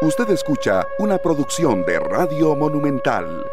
Usted escucha una producción de Radio Monumental.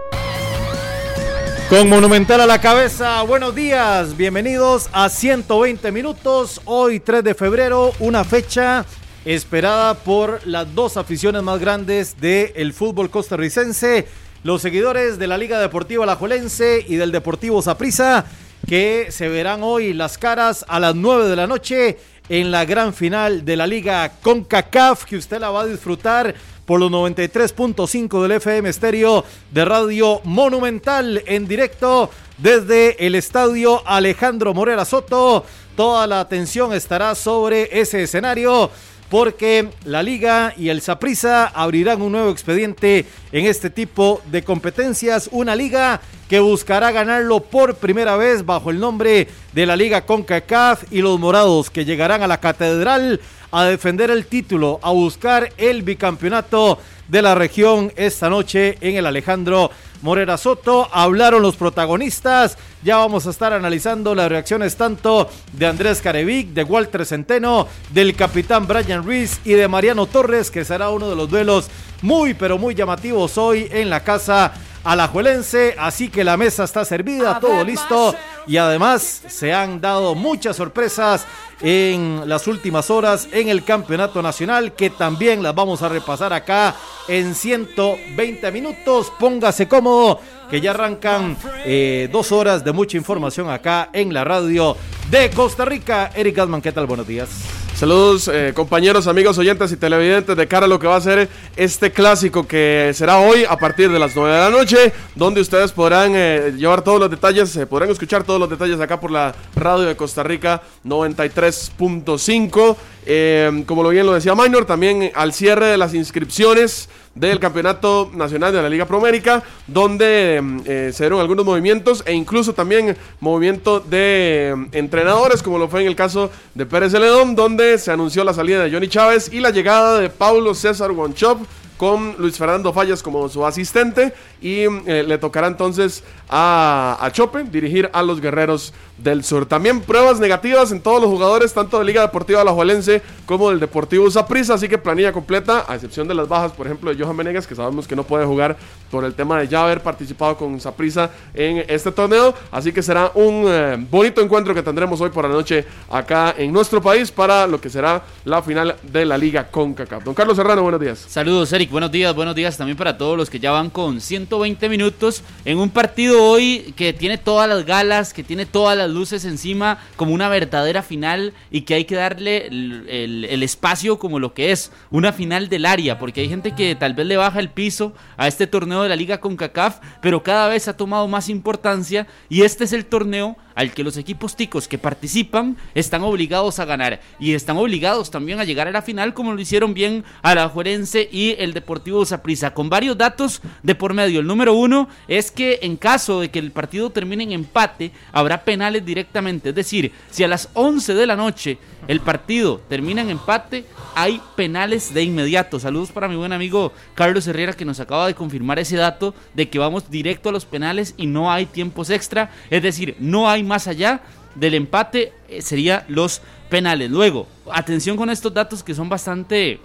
Con Monumental a la cabeza, buenos días, bienvenidos a 120 minutos, hoy 3 de febrero, una fecha esperada por las dos aficiones más grandes del fútbol costarricense, los seguidores de la Liga Deportiva Alajuelense y del Deportivo Saprissa, que se verán hoy las caras a las 9 de la noche en la gran final de la Liga CONCACAF, que usted la va a disfrutar por los 93.5 del FM estéreo de Radio Monumental en directo desde el estadio Alejandro Morera Soto. Toda la atención estará sobre ese escenario porque la liga y el Saprissa abrirán un nuevo expediente en este tipo de competencias, una liga que buscará ganarlo por primera vez bajo el nombre de la Liga CONCACAF y los morados que llegarán a la catedral a defender el título, a buscar el bicampeonato de la región esta noche en el Alejandro Morera Soto. Hablaron los protagonistas. Ya vamos a estar analizando las reacciones tanto de Andrés Carevic, de Walter Centeno, del capitán Brian Ruiz y de Mariano Torres, que será uno de los duelos muy, pero muy llamativos hoy en la casa alajuelense. Así que la mesa está servida, todo listo. Y además se han dado muchas sorpresas en las últimas horas en el campeonato nacional, que también las vamos a repasar acá en 120 minutos. Póngase cómodo, que ya arrancan eh, dos horas de mucha información acá en la radio de Costa Rica. Eric Gatman, ¿qué tal? Buenos días. Saludos eh, compañeros, amigos, oyentes y televidentes de cara a lo que va a ser este clásico que será hoy a partir de las 9 de la noche, donde ustedes podrán eh, llevar todos los detalles, se podrán escuchar todos los detalles acá por la radio de Costa Rica 93.5. Eh, como bien lo decía Minor, también al cierre de las inscripciones del Campeonato Nacional de la Liga Promérica, donde eh, se dieron algunos movimientos e incluso también movimiento de em, entrenadores, como lo fue en el caso de Pérez Celedón, donde se anunció la salida de Johnny Chávez y la llegada de Paulo César Guanchop con Luis Fernando Fallas como su asistente. Y eh, le tocará entonces a, a, Chope dirigir a los Guerreros del Sur. También pruebas negativas en todos los jugadores, tanto de Liga Deportiva Alajuelense como del Deportivo Zaprisa, así que planilla completa, a excepción de las bajas, por ejemplo, de Johan Menegas, que sabemos que no puede jugar por el tema de ya haber participado con Zaprisa en este torneo, así que será un eh, bonito encuentro que tendremos hoy por la noche acá en nuestro país para lo que será la final de la Liga CONCACAF. Don Carlos Serrano, buenos días. Saludos, Eric, buenos días, buenos días también para todos los que ya van con 120 minutos en un partido hoy que tiene todas las galas, que tiene todas las luces encima como una verdadera final y que hay que darle el, espacio como lo que es una final del área, porque hay gente que tal vez le baja el piso a este torneo de la liga con CACAF, pero cada vez ha tomado más importancia y este es el torneo al que los equipos ticos que participan están obligados a ganar y están obligados también a llegar a la final como lo hicieron bien Alajuelense y el Deportivo Saprissa con varios datos de por medio. El número uno es que en caso de que el partido termine en empate habrá penales directamente, es decir, si a las 11 de la noche el partido termina en empate, hay penales de inmediato. Saludos para mi buen amigo Carlos Herrera que nos acaba de confirmar ese dato de que vamos directo a los penales y no hay tiempos extra, es decir, no hay más allá del empate, eh, sería los penales. Luego, atención con estos datos que son bastante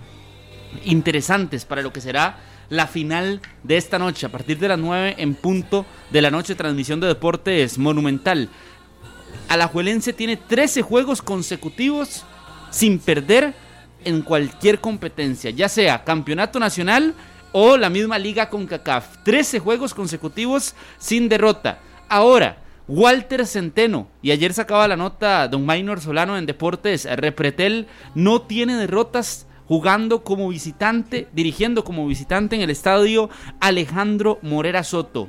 interesantes para lo que será la final de esta noche, a partir de las 9 en punto de la noche, transmisión de deportes monumental. Alajuelense tiene 13 juegos consecutivos sin perder en cualquier competencia, ya sea campeonato nacional o la misma liga con CACAF. 13 juegos consecutivos sin derrota. Ahora, Walter Centeno, y ayer sacaba la nota Don Maynor Solano en Deportes Repretel, no tiene derrotas jugando como visitante, dirigiendo como visitante en el estadio Alejandro Morera Soto.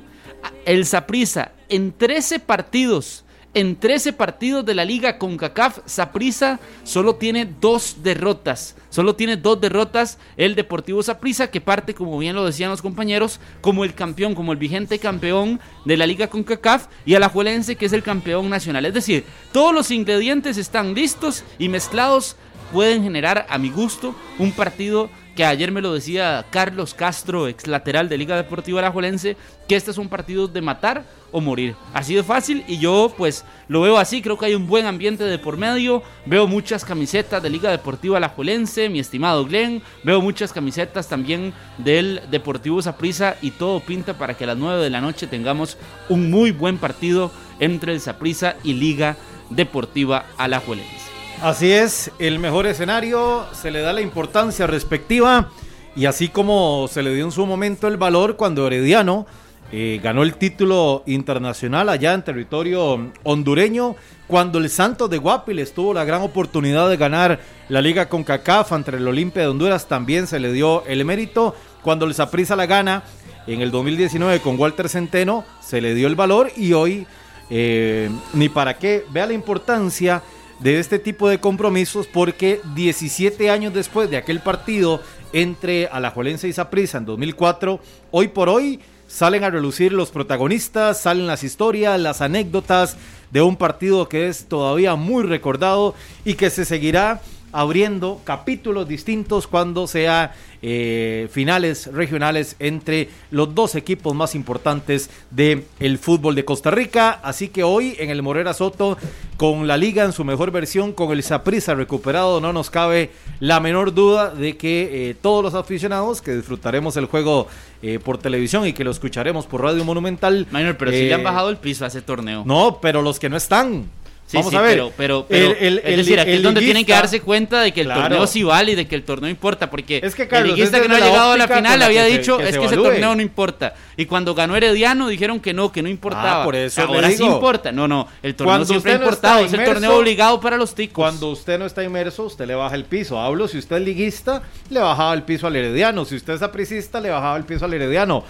El Saprisa en 13 partidos en 13 partidos de la liga con CACAF, Saprisa solo tiene dos derrotas. Solo tiene dos derrotas el Deportivo Saprisa, que parte, como bien lo decían los compañeros, como el campeón, como el vigente campeón de la liga con CACAF, y Alajuelense, que es el campeón nacional. Es decir, todos los ingredientes están listos y mezclados pueden generar, a mi gusto, un partido que ayer me lo decía Carlos Castro, ex lateral de Liga Deportiva Alajuelense, que este es un partido de matar o morir. Así de fácil y yo pues lo veo así, creo que hay un buen ambiente de por medio, veo muchas camisetas de Liga Deportiva Alajuelense, mi estimado Glenn, veo muchas camisetas también del Deportivo Saprissa y todo pinta para que a las 9 de la noche tengamos un muy buen partido entre el Saprissa y Liga Deportiva Alajuelense. Así es, el mejor escenario se le da la importancia respectiva y así como se le dio en su momento el valor cuando Herediano eh, ganó el título internacional allá en territorio hondureño, cuando el Santos de Guapiles tuvo la gran oportunidad de ganar la liga con CACAF entre el Olimpia de Honduras, también se le dio el mérito, cuando el Saprissa la gana en el 2019 con Walter Centeno, se le dio el valor y hoy eh, ni para qué, vea la importancia de este tipo de compromisos porque 17 años después de aquel partido entre Alajuelense y Saprissa en 2004, hoy por hoy salen a relucir los protagonistas, salen las historias, las anécdotas de un partido que es todavía muy recordado y que se seguirá abriendo capítulos distintos cuando sea eh, finales regionales entre los dos equipos más importantes del el fútbol de Costa Rica. Así que hoy en el Morera Soto, con la liga en su mejor versión, con el Saprisa recuperado, no nos cabe la menor duda de que eh, todos los aficionados que disfrutaremos el juego eh, por televisión y que lo escucharemos por Radio Monumental. Minor, pero si le han bajado el piso a ese torneo. No, pero los que no están. Vamos a ver. Pero, pero, es decir, aquí es donde tienen que darse cuenta de que el torneo sí vale y de que el torneo importa. Porque es que, el liguista que no ha llegado a la final había dicho es que ese torneo no importa. Y cuando ganó Herediano dijeron que no, que no importaba. Ah, por eso Ahora sí importa. No, no, el torneo siempre ha importado. es el torneo obligado para los ticos. Cuando usted no está inmerso, usted le baja el piso. Hablo, si usted es liguista, le bajaba el piso al Herediano. Si usted es apricista, le bajaba el piso al Herediano.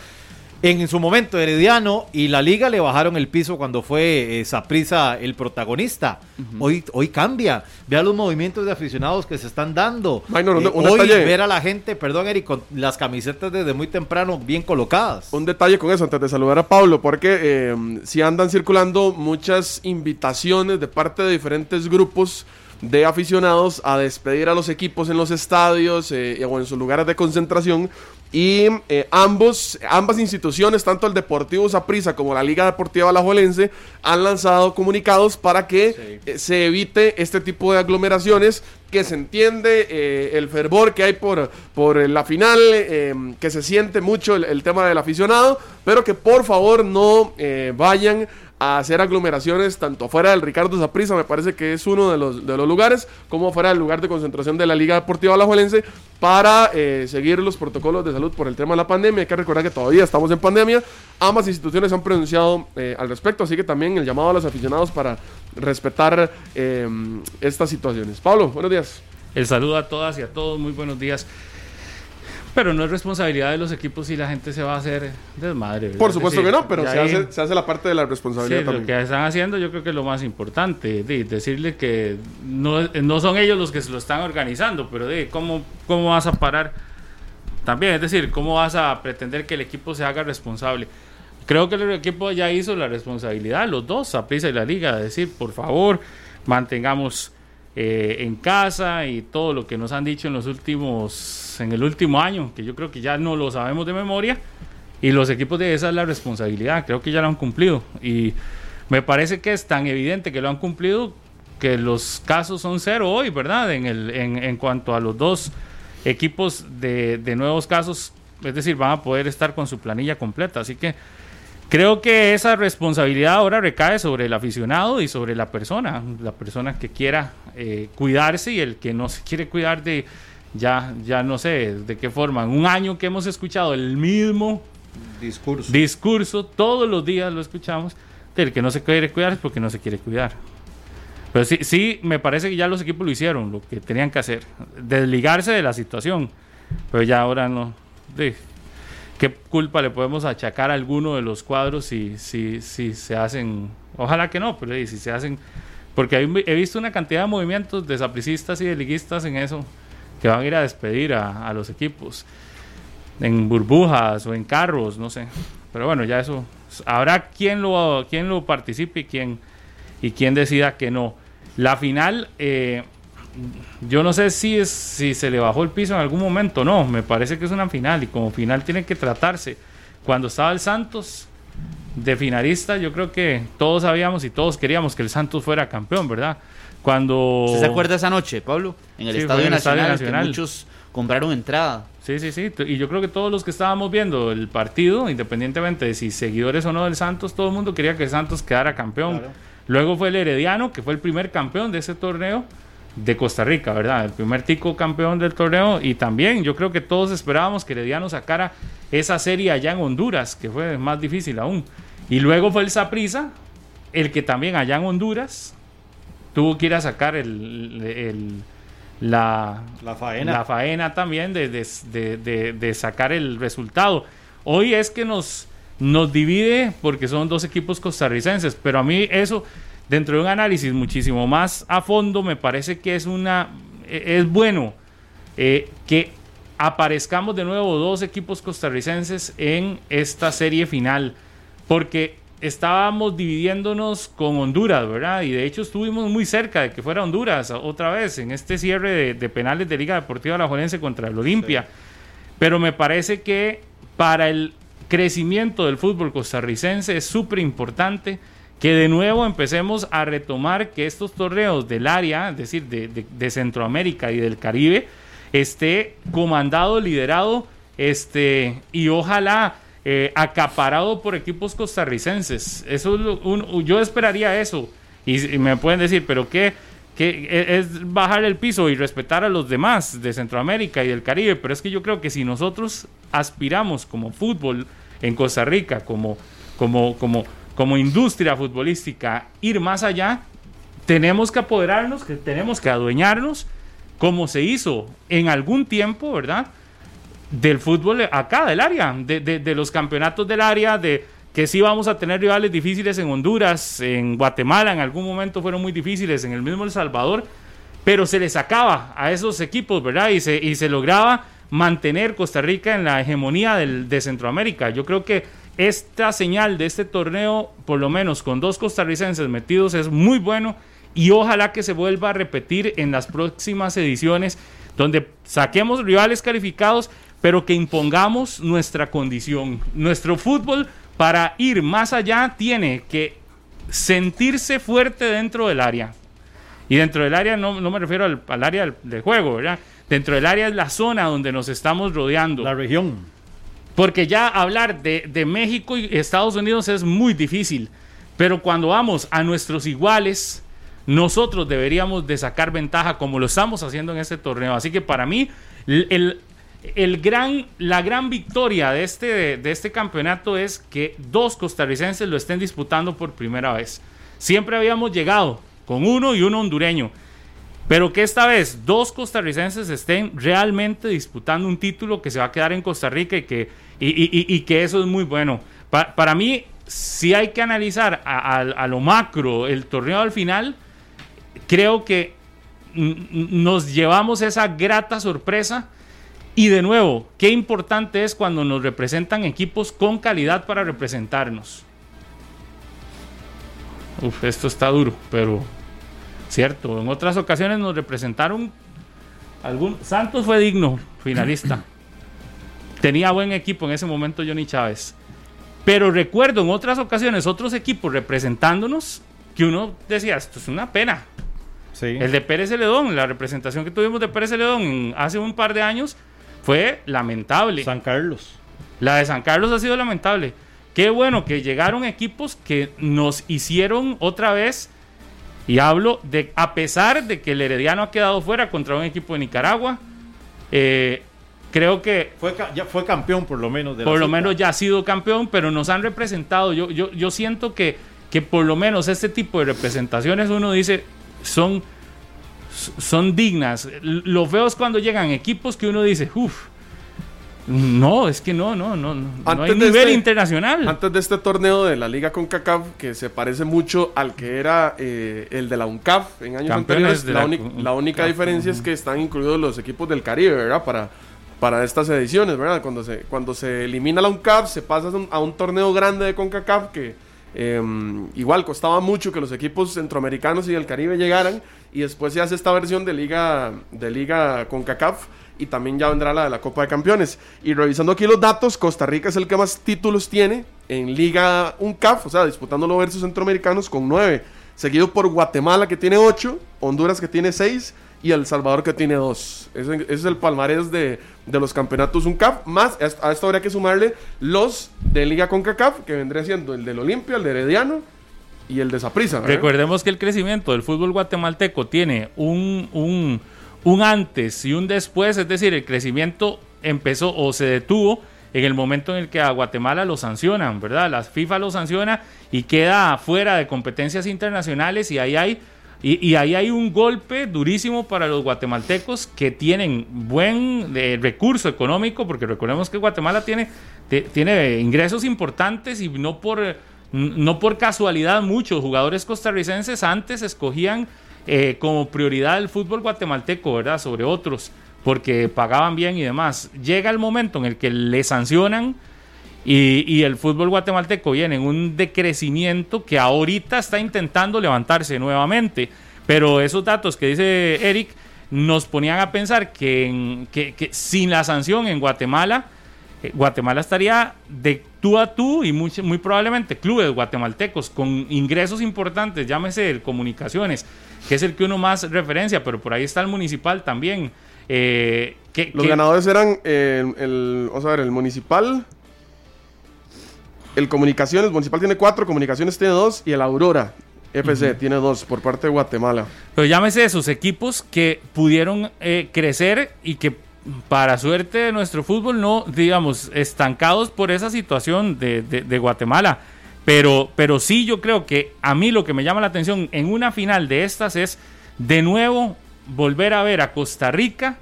En su momento, Herediano y la liga le bajaron el piso cuando fue Saprisa el protagonista. hoy, hoy cambia. Vea los movimientos de aficionados que se están dando. Eh, hoy ver a la gente, perdón Eric, con las camisetas desde muy temprano bien colocadas. Un detalle con eso, antes de saludar a Pablo, porque eh, si andan circulando muchas invitaciones de parte de diferentes grupos de aficionados a despedir a los equipos en los estadios eh, o en sus lugares de concentración y eh, ambos, ambas instituciones, tanto el Deportivo Saprissa como la Liga Deportiva Alajuelense, han lanzado comunicados para que eh, se evite este tipo de aglomeraciones, que se entiende eh, el fervor que hay por, por la final, que se siente mucho el, el, tema del aficionado, pero que por favor no vayan hacer aglomeraciones tanto fuera del Ricardo Zaprisa, me parece que es uno de los, de los lugares, como fuera del lugar de concentración de la Liga Deportiva Alajuelense, para eh, seguir los protocolos de salud por el tema de la pandemia. Hay que recordar que todavía estamos en pandemia. Ambas instituciones han pronunciado eh, al respecto, así que también el llamado a los aficionados para respetar eh, estas situaciones. Pablo, buenos días. El saludo a todas y a todos, muy buenos días. Pero no es responsabilidad de los equipos si la gente se va a hacer desmadre. Por supuesto que no, pero se, hace, la parte de la responsabilidad sí, también. Lo que están haciendo yo creo que es lo más importante, de, decirle que no, no, son ellos los que se lo están organizando, pero de cómo, cómo vas a parar también, es decir, cómo vas a pretender que el equipo se haga responsable. Creo que el equipo ya hizo la responsabilidad, los dos, Aprisa y la Liga, de decir, por favor, mantengamos eh, en casa y todo lo que nos han dicho en los últimos, en el último año, que yo creo que ya no lo sabemos de memoria, y los equipos de esa es la responsabilidad, creo que ya lo han cumplido, y me parece que es tan evidente que lo han cumplido que los casos son cero hoy, ¿verdad? En, el, en, en cuanto a los dos equipos de, de nuevos casos, es decir, van a poder estar con su planilla completa, así que Creo que esa responsabilidad ahora recae sobre el aficionado y sobre la persona, la persona que quiera eh, cuidarse y el que no se quiere cuidar de, ya, ya no sé de qué forma. Un año que hemos escuchado el mismo discurso, discurso todos los días lo escuchamos, del que no se quiere cuidar es porque no se quiere cuidar. Pero sí, sí, me parece que ya los equipos lo hicieron, lo que tenían que hacer, desligarse de la situación, pero ya ahora no. ¿Qué culpa le podemos achacar a alguno de los cuadros si, si, si se hacen? Ojalá que no, pero si se hacen. Porque he visto una cantidad de movimientos de sapricistas y de liguistas en eso que van a ir a despedir a, los equipos en burbujas o en carros, no sé. Pero bueno, ya eso. Habrá quien lo, quien lo participe y quien, y quien decida que no. La final. Eh, yo no sé si, es, si se le bajó el piso en algún momento, no, me parece que es una final y como final tiene que tratarse. Cuando estaba el Santos, de finalista, yo creo que todos sabíamos y todos queríamos que el Santos fuera campeón, ¿verdad? Cuando... ¿Usted se acuerda esa noche, Pablo? En el Sí, Estadio en el Estadio Nacional, que Nacional. muchos compraron entrada. Sí, sí, sí. Y yo creo que todos los que estábamos viendo el partido, independientemente de si seguidores o no del Santos, todo el mundo quería que el Santos quedara campeón. Claro. Luego fue el Herediano, que fue el primer campeón de ese torneo de Costa Rica, ¿verdad? El primer tico campeón del torneo. Y también yo creo que todos esperábamos que Herediano sacara esa serie allá en Honduras, que fue más difícil aún. Y luego fue el Saprissa, el que también allá en Honduras tuvo que ir a sacar el, el- la, La faena. la faena también de, de- de- de- de sacar el resultado. Hoy es que nos, nos divide porque son dos equipos costarricenses, pero a mí eso, dentro de un análisis muchísimo más a fondo, me parece que es una e- es bueno eh, que aparezcamos de nuevo dos equipos costarricenses en esta serie final, porque estábamos dividiéndonos con Honduras, ¿verdad? Y de hecho estuvimos muy cerca de que fuera Honduras otra vez en este cierre de, de penales de Liga Deportiva Alajuelense contra el Olimpia. Pero me parece que para el crecimiento del fútbol costarricense es súper importante que de nuevo empecemos a retomar que estos torneos del área, es decir, de, Centroamérica y del Caribe, esté comandado, liderado, este, y ojalá eh, acaparado por equipos costarricenses. Eso yo esperaría eso. Y, y me pueden decir, pero qué, qué e- es bajar el piso y respetar a los demás de Centroamérica y del Caribe. Pero es que yo creo que si nosotros aspiramos como fútbol en Costa Rica, como, como, como, como industria futbolística, ir más allá, tenemos que apoderarnos, que tenemos que adueñarnos, como se hizo en algún tiempo, ¿verdad? Del fútbol acá, del área, de, de- los campeonatos del área, de que sí vamos a tener rivales difíciles en Honduras, en Guatemala, en algún momento fueron muy difíciles, en el mismo El Salvador, pero se les sacaba a esos equipos, ¿verdad? Y se, y se lograba mantener Costa Rica en la hegemonía de Centroamérica. Yo creo que esta señal de este torneo, por lo menos con dos costarricenses metidos, es muy bueno y ojalá que se vuelva a repetir en las próximas ediciones, donde saquemos rivales calificados, pero que impongamos nuestra condición. Nuestro fútbol, para ir más allá, tiene que sentirse fuerte dentro del área. Y dentro del área no, me refiero al, área del, juego. Dentro del área es la zona donde nos estamos rodeando. La región. Porque ya hablar de, México y Estados Unidos es muy difícil. Pero cuando vamos a nuestros iguales, nosotros deberíamos de sacar ventaja como lo estamos haciendo en este torneo. Así que para mí, el- el gran, la gran victoria de este, de este campeonato es que dos costarricenses lo estén disputando por primera vez. Siempre habíamos llegado con uno y uno hondureño. Pero que esta vez dos costarricenses estén realmente disputando un título que se va a quedar en Costa Rica y que, y, y- que eso es muy bueno. Pa- para mí, si hay que analizar a, a- lo macro el torneo al final, creo que nos llevamos esa grata sorpresa. Y de nuevo, qué importante es cuando nos representan equipos con calidad para representarnos. Uf, esto está duro, pero cierto. En otras ocasiones nos representaron algún. Santos fue digno finalista. Tenía buen equipo en ese momento Johnny Chávez. Pero recuerdo en otras ocasiones otros equipos representándonos que uno decía, esto es una pena. Sí. El de Pérez Celedón, la representación que tuvimos de Pérez Celedón hace un par de años fue lamentable. San Carlos. La de San Carlos ha sido lamentable. Qué bueno que llegaron equipos que nos hicieron otra vez. Y hablo de, a pesar de que el Herediano ha quedado fuera contra un equipo de Nicaragua, eh, creo que Fue, ya fue campeón por lo menos. De por lo cita. menos ya ha sido campeón, pero nos han representado. Yo, yo, yo siento que, que por lo menos este tipo de representaciones uno dice son, son dignas. Lo feo es cuando llegan equipos que uno dice, uff, no, es que no, no, no, no, hay Antes de nivel este- internacional. Antes de este torneo de la Liga CONCACAF, que se parece mucho al que era eh, el de la UNCAF en años Campeones anteriores, la, la uni- CONCACAF. la única diferencia es que están incluidos los equipos del Caribe, ¿verdad? Para, para estas ediciones, ¿verdad? Cuando se, cuando se elimina la UNCAF, se pasa a un, a un torneo grande de CONCACAF que Eh, igual costaba mucho que los equipos centroamericanos y del Caribe llegaran y después se hace esta versión de liga de liga con CACAF y también ya vendrá la de la Copa de Campeones. Y revisando aquí los datos, Costa Rica es el que más títulos tiene en Liga UNCAF, o sea, disputándolo versus centroamericanos con nueve, seguido por Guatemala que tiene ocho, Honduras que tiene seis y El Salvador que tiene dos. Ese, ese es el palmarés de, de los campeonatos UNCAF, más a esto- a esto habría que sumarle los de Liga CONCACAF, que vendría siendo el del Olimpia, el de Herediano y el de Saprissa. Recordemos que el crecimiento del fútbol guatemalteco tiene un, un, un antes y un después, es decir, el crecimiento empezó o se detuvo en el momento en el que a Guatemala lo sancionan, ¿verdad? La FIFA lo sanciona y queda fuera de competencias internacionales y ahí hay y, ahí hay un golpe durísimo para los guatemaltecos que tienen buen eh, recurso económico, porque recordemos que Guatemala tiene, tiene ingresos importantes y no por, no por casualidad muchos jugadores costarricenses antes escogían eh, como prioridad el fútbol guatemalteco, ¿verdad? Sobre otros, porque pagaban bien y demás. Llega el momento en el que le sancionan y, el fútbol guatemalteco viene en un decrecimiento que ahorita está intentando levantarse nuevamente. Pero esos datos que dice Eric nos ponían a pensar que, sin la sanción en Guatemala, eh, Guatemala estaría de tú a tú y muy, muy probablemente clubes guatemaltecos con ingresos importantes, llámese el comunicaciones, que es el que uno más referencia, pero por ahí está el municipal también. eh, que, Los que- ganadores eran eh, el, vamos a ver, el municipal, el comunicaciones, el municipal tiene cuatro, comunicaciones tiene dos y el Aurora FC tiene dos por parte de Guatemala. Pero llámese esos equipos que pudieron eh, crecer y que para suerte de nuestro fútbol no, digamos, estancados por esa situación de, de- de Guatemala. Pero, pero sí yo creo que a mí lo que me llama la atención en una final de estas es de nuevo volver a ver a Costa Rica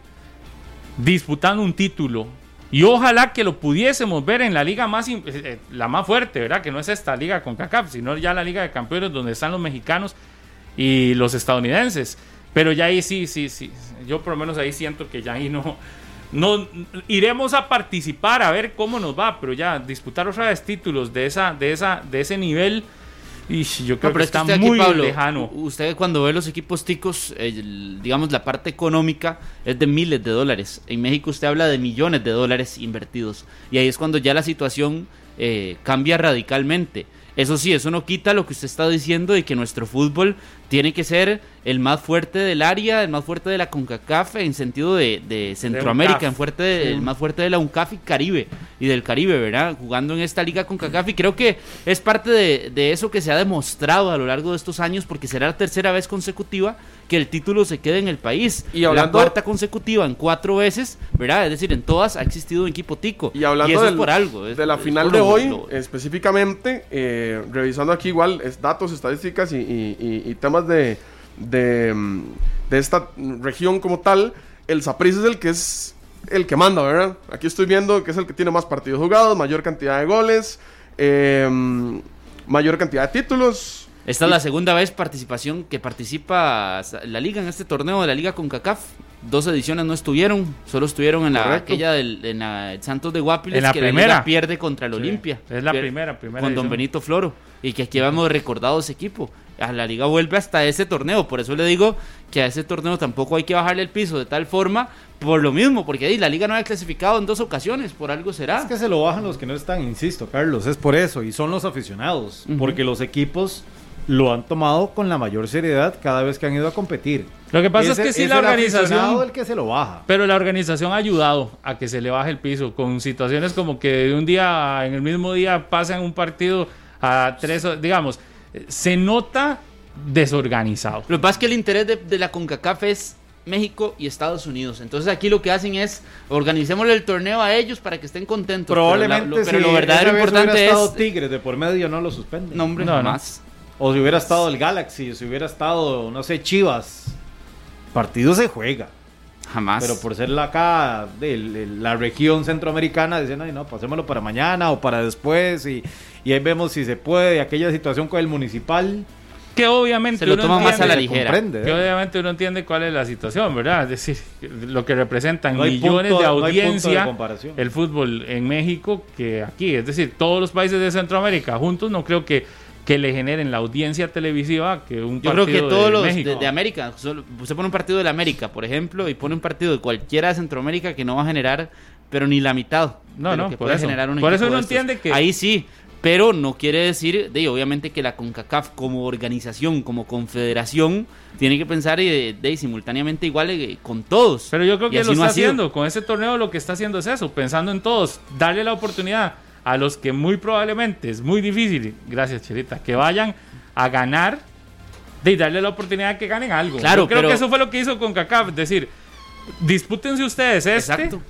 disputando un título. Y ojalá que lo pudiésemos ver en la liga más, eh, eh, la más fuerte, ¿verdad? Que no es esta liga con CACAF, sino ya la liga de campeones donde están los mexicanos y los estadounidenses. Pero ya ahí sí, sí, sí. Yo por lo menos ahí siento que ya ahí no, no iremos a participar a ver cómo nos va, pero ya disputar otra vez títulos de esa, de esa, de ese nivel, y yo creo No, pero que es que está aquí, muy Pablo, lejano. Usted cuando ve los equipos ticos, el- digamos, la parte económica es de miles de dólares. En México usted habla de millones de dólares invertidos. Y ahí es cuando ya la situación eh, cambia radicalmente. Eso sí, eso no quita lo que usted está diciendo de que nuestro fútbol tiene que ser el más fuerte del área, el más fuerte de la CONCACAF en sentido de, de Centroamérica, en fuerte de- el más fuerte de la UNCAF y Caribe y del Caribe, ¿verdad? Jugando en esta liga con CONCACAF y creo que es parte de, de eso que se ha demostrado a lo largo de estos años porque será la tercera vez consecutiva que el título se quede en el país. Y hablando- la cuarta consecutiva en cuatro veces, ¿verdad? Es decir, en todas ha existido un equipo tico. Y hablando eso del- es por algo. es- de la final de hoy, lo- específicamente, eh, revisando aquí igual es datos, estadísticas y, y- y- y temas de, de, mm, de esta región como tal, el Saprissa es el que es el que manda, ¿verdad? Aquí estoy viendo que es el que tiene más partidos jugados, mayor cantidad de goles, eh, mayor cantidad de títulos. Esta es la segunda vez participación que participa la liga en este torneo de la liga con CACAF. Dos ediciones no estuvieron, solo estuvieron en la Correcto. aquella del en la Santos de Guapiles En la que la primera. liga pierde contra el Sí, Olimpia. es la primera, primera con Don. Benito Floro y que aquí habíamos recordado ese equipo. A la liga vuelve hasta ese torneo, por eso le digo que a ese torneo tampoco hay que bajarle el piso de tal forma por lo mismo, porque ahí la liga no había clasificado en dos ocasiones, por algo será. Es que se lo bajan los que no están, insisto, Carlos, es por eso, y son los aficionados, porque los equipos lo han tomado con la mayor seriedad cada vez que han ido a competir. Lo que pasa es, que sí es la organización... el que se lo baja. Pero la organización ha ayudado a que se le baje el piso con situaciones como que de un día, en el mismo día, pasan un partido a tres, digamos, se nota desorganizado. Lo que pasa es que el interés de, de la CONCACAF es México y Estados Unidos. Entonces aquí lo que hacen es organicémosle el torneo a ellos para que estén contentos. Probablemente, pero, la- lo, pero si lo verdadero importante es Tigres de por medio no lo suspenden. no, hombre, No, no. jamás. O si hubiera estado el Galaxy, o si hubiera estado, no sé, Chivas. Partido se juega. Jamás. Pero por ser la acá, de la región centroamericana, dicen, ay, no, pasémoslo para mañana o para después. Y, y ahí vemos si se puede. Aquella situación con el municipal. Que obviamente Se lo uno toma más a la entiende- ligera. comprende, Que ¿eh? obviamente uno entiende cuál es la situación, ¿verdad? Es decir, lo que representan No millones punto- de no hay punto de audiencia el fútbol en México que aquí. Es decir, todos los países de Centroamérica juntos no creo que, que le generen la audiencia televisiva que un Yo creo partido que todos de los de, México. de América, solo- usted pone un partido de la América, por ejemplo, y pone un partido de cualquiera de Centroamérica que no va a generar, pero ni la mitad No, de lo no, que por puede eso. generar un Por eso estos. entiende que- Ahí sí, pero no quiere decir, de, obviamente que la CONCACAF como organización, como confederación, tiene que pensar y de, de- simultáneamente igual eh, con todos. Pero yo creo que lo no está haciendo. Con ese torneo lo que está haciendo es eso, pensando en todos, darle la oportunidad a los que muy probablemente es muy difícil, gracias Chirita, que vayan a ganar de darle la oportunidad de que ganen algo. Claro, Yo creo pero- que eso fue lo que hizo con CACAF, es decir, dispútense ustedes este, Exacto.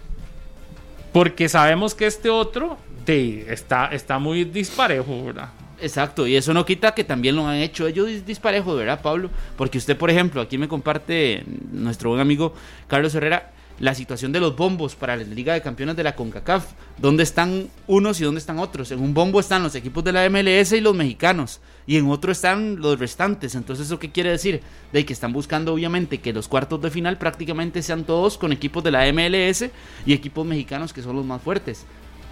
porque sabemos que este otro de, está, está muy disparejo, ¿verdad? Exacto, y eso no quita que también lo han hecho ellos dis- disparejos, ¿verdad, Pablo? Porque usted, por ejemplo, aquí me comparte nuestro buen amigo Carlos Herrera la situación de los bombos para la Liga de Campeones de la CONCACAF. ¿Dónde están unos y dónde están otros? En un bombo están los equipos de la MLS y los mexicanos, y en otro están los restantes. Entonces, ¿eso qué quiere decir? De que están buscando, obviamente, que los cuartos de final prácticamente sean todos con equipos de la MLS y equipos mexicanos que son los más fuertes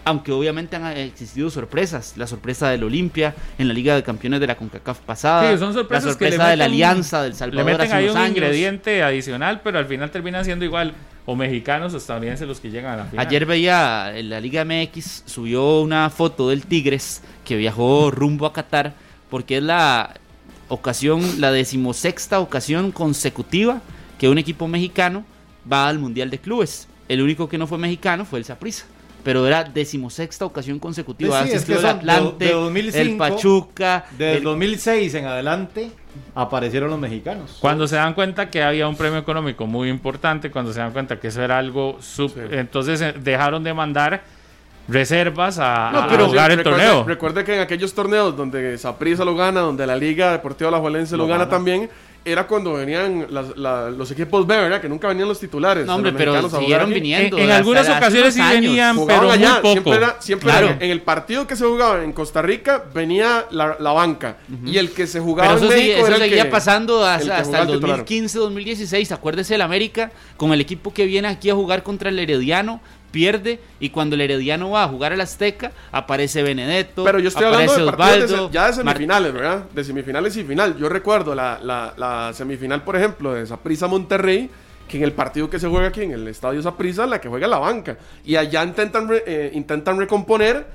aunque obviamente han existido sorpresas, la sorpresa del Olimpia en la Liga de Campeones de la CONCACAF pasada, Sí, son sorpresas la que le sorpresa de la meten- Alianza del Le Salvador meten hace ahí unos un años. ingrediente adicional, pero al final terminan siendo igual o mexicanos o estadounidenses los que llegan a la final. Ayer veía en la Liga MX subió una foto del Tigres que viajó rumbo a Qatar porque es la ocasión, la decimosexta ocasión consecutiva que un equipo mexicano va al Mundial de Clubes. El único que no fue mexicano fue el Saprissa. Pero era decimosexta ocasión consecutiva. Sí, sí, es que el de- Atlante, de 2005, el Pachuca, Desde el el- 2006 en adelante aparecieron los mexicanos. Cuando se dan cuenta que había un premio económico muy importante, cuando se dan cuenta que eso era algo sub, Sí. entonces eh, dejaron de mandar reservas a, No, a jugar sí, el recuerde- torneo. Recuerde que en aquellos torneos donde Saprissa lo gana, donde la Liga Deportiva Alajuelense lo, Lo gana, gana. también, era cuando venían las- la- los equipos B, ¿verdad? Que nunca venían los titulares. No, hombre, pero siguieron viniendo. En- en algunas ocasiones sí venían, pero allá, muy poco. Siempre, era- siempre Claro. en, en el partido que se jugaba en Costa Rica venía la, la banca. Y el que se jugaba Pero eso, en sí, México eso era el seguía que- pasando hasta, hasta el el titular. 2015-2016. Acuérdese el América con el equipo que viene aquí a jugar contra el Herediano, pierde y cuando el Herediano va a jugar al Azteca aparece Benedetto, Pero yo estoy hablando de partidos de Osvaldo, ya de semifinales, ¿verdad? De semifinales y final. Yo recuerdo la, la- la semifinal, por ejemplo, de Saprissa Monterrey, que en el partido que se juega aquí en el estadio Saprissa, la que juega la banca. Y allá intentan, re- eh, intentan recomponer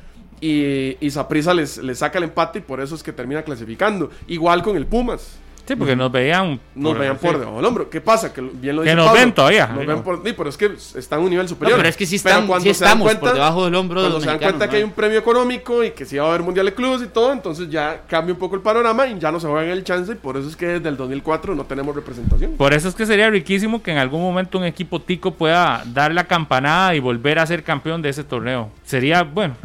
y, y Saprissa les, les saca el empate y por eso es que termina clasificando. Igual con el Pumas. Sí, porque nos veían. Nos veían por sí. debajo del hombro. ¿Qué pasa? Que bien lo Que dice nos Pablo, ven todavía. Nos ven por, sí, pero es que están a un nivel No, superior. pero es que sí, están, cuando sí se dan estamos cuenta- por debajo del hombro de cuando los se dan cuenta que hay un premio económico y que sí va a haber mundial de clubes y todo, entonces ya cambia un poco el panorama y ya no se juegan el chance y por eso es que desde el 2004 no tenemos representación. Por eso es que sería riquísimo que en algún momento un equipo tico pueda dar la campanada y volver a ser campeón de ese torneo. Sería, bueno,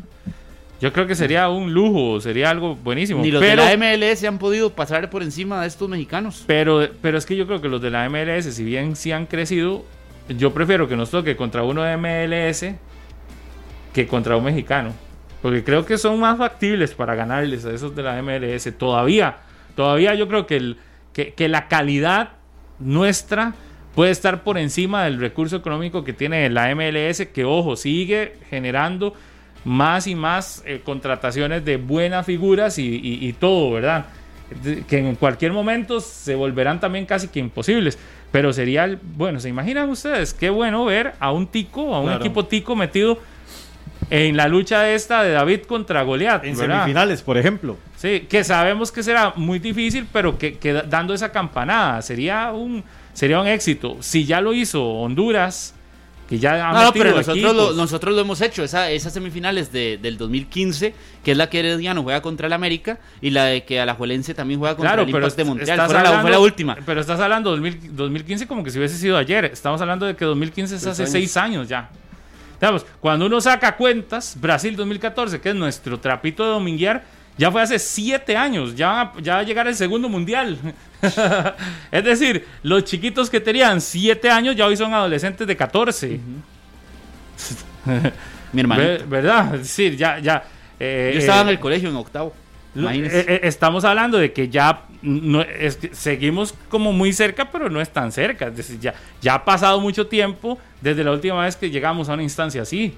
yo creo que sería un lujo, sería algo buenísimo. Ni los pero, de la MLS han podido pasar por encima de estos mexicanos. pero, pero es que yo creo que los de la MLS, si bien sí han crecido, yo prefiero que nos toque contra uno de MLS que contra un mexicano. Porque creo que son más factibles para ganarles a esos de la MLS. Todavía, todavía yo creo que, el, que, que la calidad nuestra puede estar por encima del recurso económico que tiene la MLS, que ojo, sigue generando más y más eh, contrataciones de buenas figuras y, y- y todo, ¿verdad? Que en cualquier momento se volverán también casi que imposibles. Pero sería, el- bueno, ¿se imaginan ustedes? Qué bueno ver a un tico, a un Claro. equipo tico metido en la lucha esta de David contra Goliat. En ¿verdad? semifinales, por ejemplo. Sí, que sabemos que será muy difícil, pero que, que dando esa campanada sería un, sería un éxito. Si ya lo hizo Honduras, que ya ha No, pero nosotros lo, nosotros lo hemos hecho. Esa, esas semifinales de- del 2015, que es la que Herediano juega contra el América, y la de que Alajuelense también juega contra Claro, el pero Impact de Montreal. Fue la, hablando- fue la última. Pero estás hablando de 2000 2015 como que si hubiese sido ayer. Estamos hablando de que 2015 es hace años. seis años ya. Digamos, cuando uno saca cuentas, Brasil 2014, que es nuestro trapito de dominguear, ya fue hace siete años. Ya, ya va a llegar el segundo mundial. es decir, los chiquitos que tenían siete años ya hoy son adolescentes de 14. Mi hermano. Ve- ¿Verdad? Es decir, ya, ya. eh, Yo estaba eh, en el colegio en octavo. eh, eh, estamos hablando de que ya no, es seguimos como muy cerca, pero no es tan cerca. Es decir, ya, ya ha pasado mucho tiempo desde la última vez que llegamos a una instancia así.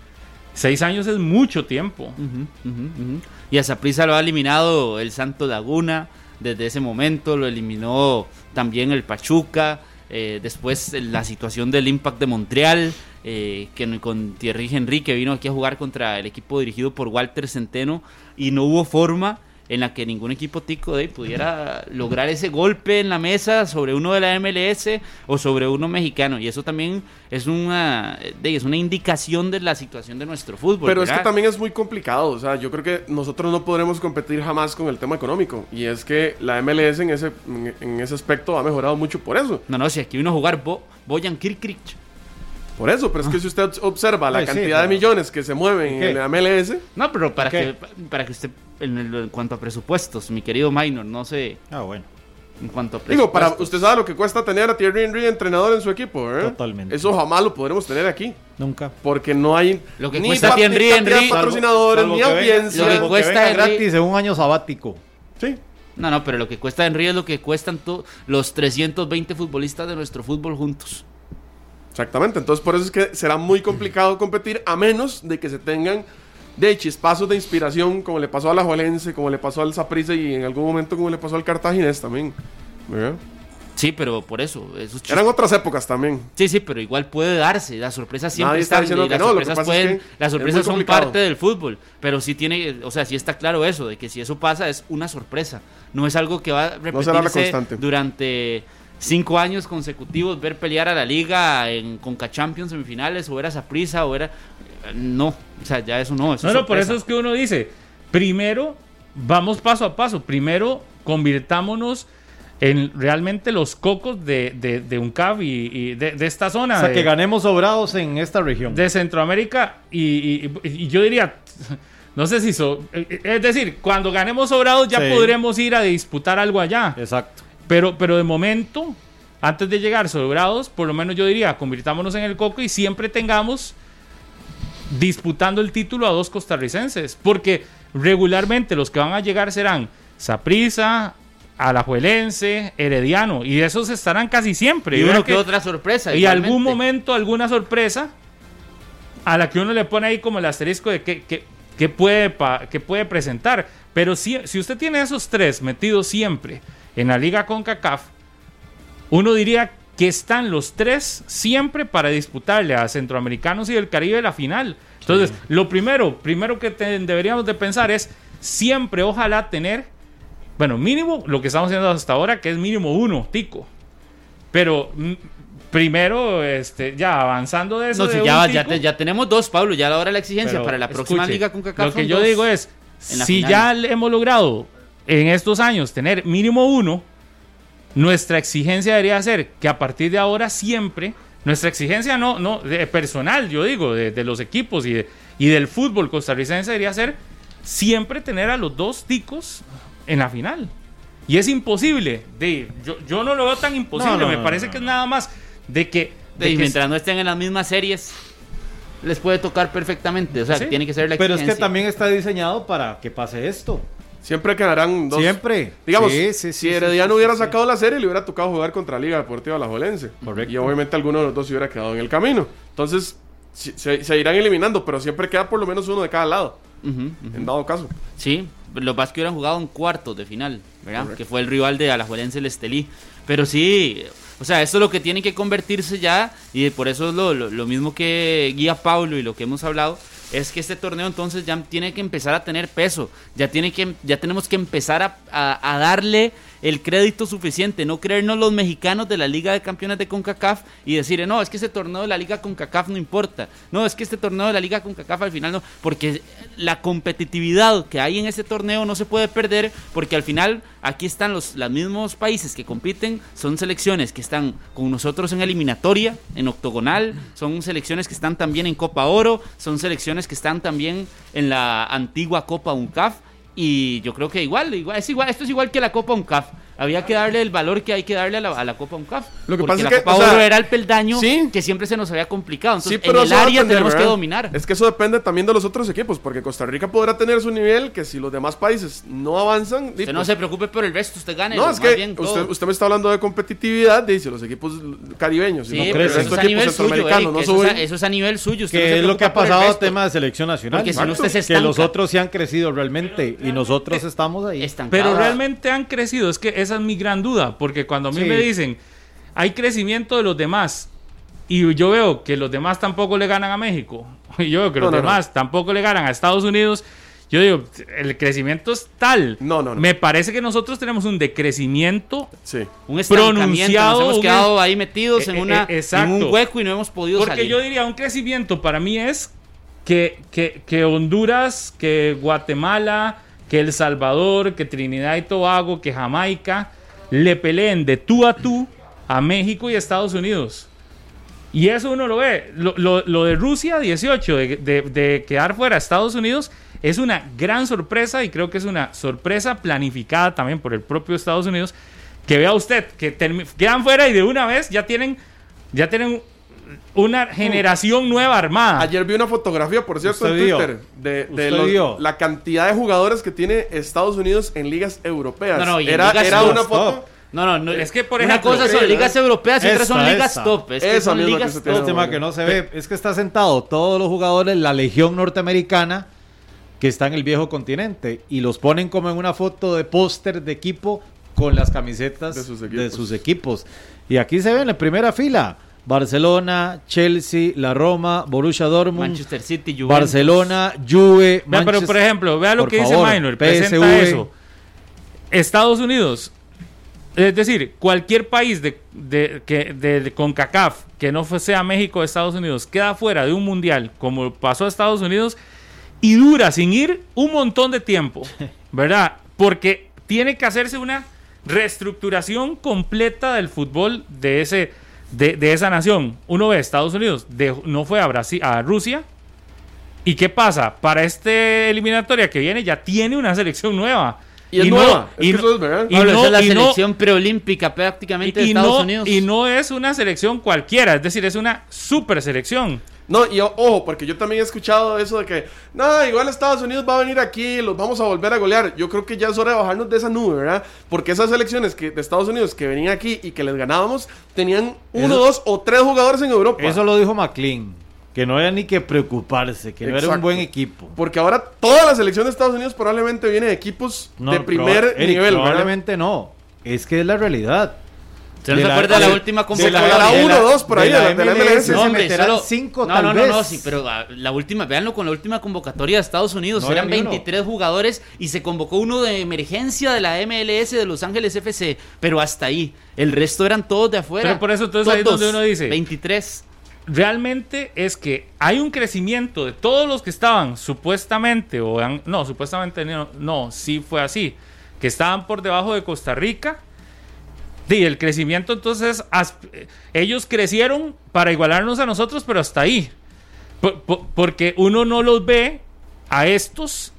Seis años es mucho tiempo. Ujú, ujú, ujú. Y a Saprissa lo ha eliminado el Santo Laguna desde ese momento, lo eliminó también el Pachuca, eh, después la situación del Impact de Montreal, eh, que con Thierry Henry que vino aquí a jugar contra el equipo dirigido por Walter Centeno y no hubo forma en la que ningún equipo tico de pudiera lograr ese golpe en la mesa sobre uno de la MLS o sobre uno mexicano y eso también es una de- es una indicación de la situación de nuestro fútbol Pero es que también es muy complicado. O sea, yo creo que nosotros no podremos competir jamás con el tema económico. Y es que la MLS en ese, en, en ese aspecto ha mejorado mucho por eso. No, no, si aquí vino a jugar Bo Boyan Kirkrich. Por eso, pero es que si usted observa la Ay, sí, cantidad de pero- millones que se mueven ¿Qué? en la MLS, No, pero para que para que usted en, el- en cuanto a presupuestos, mi querido Minor, no sé, Ah, bueno. en cuanto a presupuestos. digo, para usted sabe lo que cuesta tener a Thierry Henry entrenador en su equipo, ¿verdad? Totalmente. Eso jamás lo podremos tener aquí. Nunca. Porque no hay Lo que ni cuesta pa- Thierry Henry- patrocinadores, Salvo ni que audiencia. Lo que cuesta venga Henry- gratis en un año sabático. Sí. No, no, pero lo que cuesta Henry es lo que cuestan los 320 futbolistas de nuestro fútbol juntos. Exactamente, entonces por eso es que será muy complicado competir a menos de que se tengan de chispazos de inspiración como le pasó a la Juelense, como le pasó al Saprissa y en algún momento como le pasó al Cartaginés también. ¿verdad? Sí, pero por eso, esos Eran otras épocas también. Sí, sí, pero igual puede darse. Las sorpresas siempre está están. diciendo y las no, sorpresas, es pueden- que las es sorpresas son parte del fútbol. Pero sí tiene, o sea, sí está claro eso, de que si eso pasa es una sorpresa. No es algo que va a repetirse durante cinco años consecutivos, ver pelear a la liga en Conca Champions semifinales, o ver a Saprissa, o ver a... No, o sea, ya eso no. Eso No, es no, por eso es que uno dice, primero, vamos paso a paso, primero convirtámonos en realmente los cocos de, de, de y, y de, de esta zona. O sea, de- que ganemos sobrados en esta región. de Centroamérica y, y- y yo diría, no sé si so- eh, es decir, cuando ganemos sobrados ya Sí. podremos ir a disputar algo allá. Exacto. Pero, pero de momento, antes de llegar sobrados, por lo menos yo diría, convirtámonos en el coco y siempre tengamos disputando el título a dos costarricenses. Porque regularmente los que van a llegar serán Saprissa, Alajuelense, Herediano. Y esos estarán casi siempre. Y uno que otra sorpresa. y algún momento, alguna sorpresa a la que uno le pone ahí como el asterisco de que, que- que puede, pa- que puede presentar. Pero si, si usted tiene esos tres metidos siempre en la liga con CACAF, uno diría que están los tres siempre para disputarle a centroamericanos y del Caribe la final. Entonces, lo primero, primero que te- deberíamos de pensar es siempre, ojalá tener, bueno, mínimo lo que estamos haciendo hasta ahora, que es mínimo uno, tico. Pero mm, primero, este, ya avanzando de eso. No, si de ya, ya, tico, te- ya tenemos dos, Pablo. Ya ahora la exigencia pero para la próxima escuche, liga con CACAF Lo que yo dos digo es, la si final. ya hemos logrado en estos años tener mínimo uno, nuestra exigencia debería ser que a partir de ahora siempre, nuestra exigencia no, no de personal, yo digo, de, de los equipos y, de- y del fútbol costarricense debería ser siempre tener a los dos ticos en la final. Y es imposible. De, yo, yo no lo veo tan imposible. No, no, me parece no, que es nada más de que. de Y que mientras no estén en las mismas series, les puede tocar perfectamente. O sea, Sí. tiene que ser la Pero es que también está diseñado para que pase esto. Siempre quedarán dos. Siempre. Digamos, Sí, sí, sí, si Herediano sí, hubiera sacado la serie, le hubiera tocado jugar contra Liga Deportiva Alajuelense. Correcto. Y obviamente alguno de los dos se hubiera quedado en el camino. Entonces, se, se irán eliminando, pero siempre queda por lo menos uno de cada lado, en dado caso. Sí, los Vasco hubieran jugado en cuartos de final, ¿verdad? Que fue el rival de Alajuelense el Estelí. Pero sí, o sea, esto es lo que tiene que convertirse ya, y por eso es lo, lo- lo mismo que guía Pablo y lo que hemos hablado, es que este torneo entonces ya tiene que empezar a tener peso, ya, tiene que, ya tenemos que empezar a, a- a darle el crédito suficiente, no creernos los mexicanos de la Liga de Campeones de CONCACAF y decir, no, es que este torneo de la Liga CONCACAF no importa, no, es que este torneo de la Liga CONCACAF al final no, porque la competitividad que hay en ese torneo no se puede perder, porque al final aquí están los, los mismos países que compiten, son selecciones que están con nosotros en eliminatoria, en octogonal, son selecciones que están también en Copa Oro, son selecciones que están también en la antigua Copa UNCAF, y yo creo que igual, igual, es igual, esto es igual que la Copa UNCAF. Había que darle el valor que hay que darle a la, a la Copa UNCAF. Lo que porque pasa la es que, Copa o sea, Oro era el peldaño sí. que siempre se nos había complicado. Entonces, Sí, pero en el área depender, tenemos que dominar. Es que eso depende también de los otros equipos, porque Costa Rica podrá tener su nivel, que si los demás países no avanzan... Usted no se preocupe por el resto, usted gane. No, es que bien usted, usted me está hablando de competitividad, dice los equipos caribeños, Sí, y no pero eso es a nivel equipos suyo, Eric, no eso, es suben. a, eso es a nivel suyo. Usted no Que se es lo que ha pasado tema de selección nacional. Porque si no se que los otros sí han crecido realmente y nosotros estamos ahí. Pero realmente han crecido, es que esa es mi gran duda, porque cuando a mí Sí. me dicen, hay crecimiento de los demás, y yo veo que los demás tampoco le ganan a México, y yo veo que No, los no, no. demás tampoco le ganan a Estados Unidos, yo digo, el crecimiento es tal. No, no, no. Me parece que nosotros tenemos un decrecimiento Sí. un estancamiento, pronunciado, nos hemos un- quedado ahí metidos en, Eh, una, eh, en exacto. un hueco y no hemos podido Porque salir. yo diría, un crecimiento para mí es que, que, que Honduras, que Guatemala, que El Salvador, que Trinidad y Tobago, que Jamaica, le peleen de tú a tú a México y Estados Unidos. Y eso uno lo ve. Lo, de Rusia 18, de, de- quedar fuera a Estados Unidos, es una gran sorpresa y creo que es una sorpresa planificada también por el propio Estados Unidos. Que vea usted, que quedan fuera y de una vez ya tienen, ya tienen una generación nueva armada. Ayer vi una fotografía, por cierto, en vio. Twitter, de, de los- la cantidad de jugadores que tiene Estados Unidos en ligas europeas. No, no, y era ligas era top, una foto... top. No, no, no. Es que, por una ejemplo, cosa son ligas europeas y otras son ligas esta. top. Es que son que top. No se ve, es que está sentado todos los jugadores, la legión norteamericana que está en el viejo continente y los ponen como en una foto de póster de equipo con las camisetas De sus de equipos. sus equipos. Y aquí se ven en primera fila Barcelona, Chelsea, la Roma, Borussia Dortmund, Manchester City, Juventus. Barcelona, Juve, Vea, pero por ejemplo, vea lo que dice favor, Minor, presenta PSV. eso. Estados Unidos, es decir, cualquier país de, de, que, de, de CONCACAF que no sea México o Estados Unidos queda fuera de un mundial como pasó a Estados Unidos y dura sin ir un montón de tiempo, ¿verdad? Porque tiene que hacerse una reestructuración completa del fútbol de, ese, de, de esa nación. Uno ve Estados Unidos, de- no fue a, Brasil, a Rusia, ¿Y qué pasa? Para esta eliminatoria que viene ya tiene una selección nueva. Y es nueva, es y que no- eso es verdad. y Pablo, no- esa es la y no- selección preolímpica prácticamente de y Estados no- Unidos. y no es una selección cualquiera, es decir, es una super selección. No, y ojo, porque yo también he escuchado eso de que, no, igual Estados Unidos va a venir aquí, los vamos a volver a golear. Yo creo que ya es hora de bajarnos de esa nube, ¿verdad? Porque esas selecciones que, de Estados Unidos que venían aquí y que les ganábamos, tenían uno, Eso- dos o tres jugadores en Europa. Eso lo dijo McLean, que no había ni que preocuparse, que no era un Exacto. buen equipo. Porque ahora toda la selección de Estados Unidos probablemente viene de equipos No, de primer Eric, nivel, ¿verdad? Probablemente no. Es que es la realidad. ¿Se no se acuerda de la última convocatoria? la de uno o dos por ahí, de la- MLS. No, hombre, solo- no, no, no, no, sí, pero ah, la última, véanlo con la última convocatoria de Estados Unidos, eran había ni uno. 23 jugadores y se convocó uno de emergencia de la MLS de Los Ángeles FC, pero hasta ahí, el resto eran todos de afuera. Pero por eso, entonces, ahí es donde uno dice- 23. Realmente es que hay un crecimiento de todos los que estaban supuestamente, o han- no, supuestamente no, no, sí fue así, que estaban por debajo de Costa Rica. Y el crecimiento entonces, ellos crecieron para igualarnos a nosotros, pero hasta ahí. Por- por- porque uno no los ve a estos,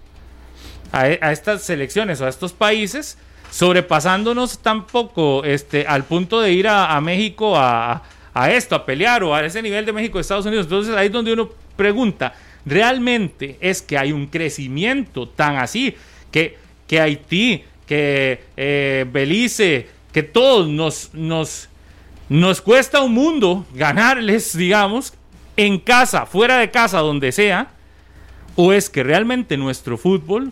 a, estas selecciones o a estos países, sobrepasándonos tampoco este, al punto de ir a, México a, esto, a pelear o a ese nivel de México, Estados Unidos. Entonces ahí es donde uno pregunta, ¿realmente es que hay un crecimiento tan así que, que Haití, que eh, Belice, que todos nos, nos, nos cuesta un mundo ganarles, digamos, en casa, fuera de casa, donde sea? ¿O es que realmente nuestro fútbol,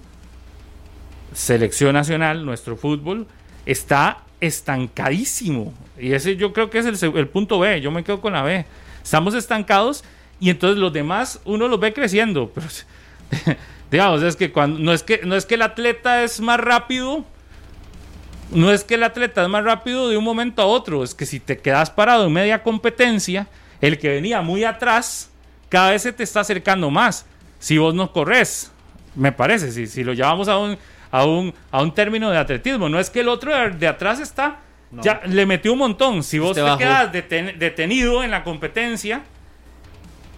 selección nacional, nuestro fútbol, está estancadísimo? Y ese yo creo que es el, punto B, yo me quedo con la B. Estamos estancados y entonces los demás uno los ve creciendo. Pero, digamos, es que cuando, no, es que, no es que el atleta es más rápido, no es que el atleta es más rápido de un momento a otro, es que si te quedas parado en media competencia, el que venía muy atrás, cada vez se te está acercando más. Si vos no corres, me parece, si, si lo llevamos a un, a, un, a un término de atletismo, no es que el otro de, de atrás está, ya le metió un montón. Si vos Usted te bajó. quedas deten- detenido en la competencia,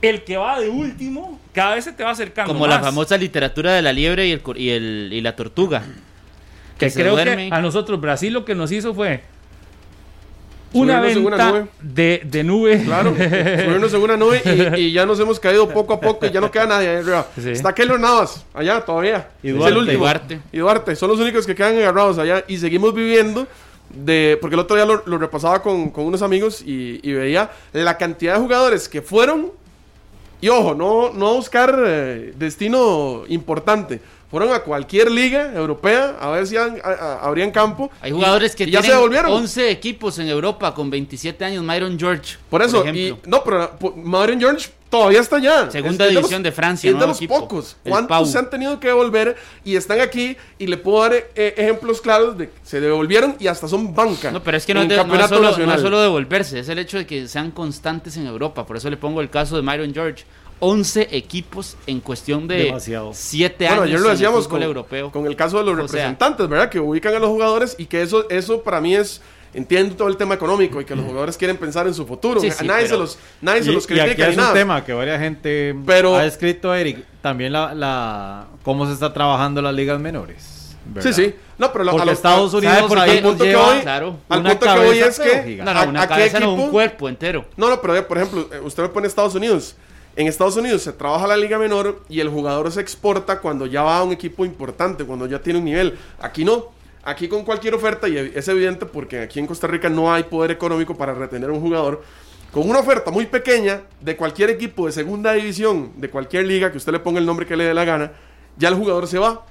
el que va de último, cada vez se te va acercando Como más. la famosa literatura de la liebre y, el, y, el- y la tortuga. Que se creo duerme. que a nosotros Brasil lo que nos hizo fue una Subirnos en una venta nube. de, de nube. Claro, subirnos en una nube y, y ya nos hemos caído poco a poco y ya no queda nadie ahí arriba. Sí. Está Keylor Navas, allá todavía. Y Es Duarte. el último. Duarte. Y Duarte. Son los únicos que quedan agarrados allá y seguimos viviendo de... Porque el otro día lo, lo repasaba con, con unos amigos y, y veía la cantidad de jugadores que fueron... Y ojo, no, no a buscar eh, destino importante. Fueron a cualquier liga europea a ver si han- a- a- abrían campo. Hay y- jugadores que y ya se tienen devolvieron. 11 equipos en Europa con 27 años. Myron George. Por eso, ejemplo. y, no, pero po- Madrid George todavía está allá. Segunda Es- es división los- de Francia, Es de los equipo. pocos. ¿Cuántos se han tenido que devolver y están aquí? Y le puedo dar eh, ejemplos claros de que se devolvieron y hasta son banca. No, pero es que no, es de- no solo, no solo devolverse, es el hecho de que sean constantes en Europa. Por eso le pongo el caso de Myron George. 11 equipos en cuestión de Demasiado. 7 Bueno, años ayer lo decíamos con, europeo. con el caso de los O sea- representantes, ¿verdad? Que ubican a los jugadores y que eso, eso para mí es. Entiendo todo el tema económico y que los jugadores quieren pensar en su futuro. Sí, a sí, nadie, pero- se los, nadie se Y, los y critica aquí ni es un nada. tema que varias gente Pero- ha escrito, Eric, también la, la cómo se está trabajando las ligas menores. ¿verdad? Sí, sí. No, pero lo- Porque a lo- Estados Unidos Al punto que voy- Claro. Al punto que voy cabeza es que. No, ¿a- no, una a qué cabeza no, un cuerpo entero. No, no, pero eh, por ejemplo, eh, usted me pone Estados Unidos. En Estados Unidos se trabaja la liga menor y el jugador se exporta cuando ya va a un equipo importante, cuando ya tiene un nivel. Aquí no. Aquí con cualquier oferta, y es evidente porque aquí en Costa Rica no hay poder económico para retener a un jugador, con una oferta muy pequeña de cualquier equipo de segunda división, de cualquier liga, que usted le ponga el nombre que le dé la gana, ya el jugador se va.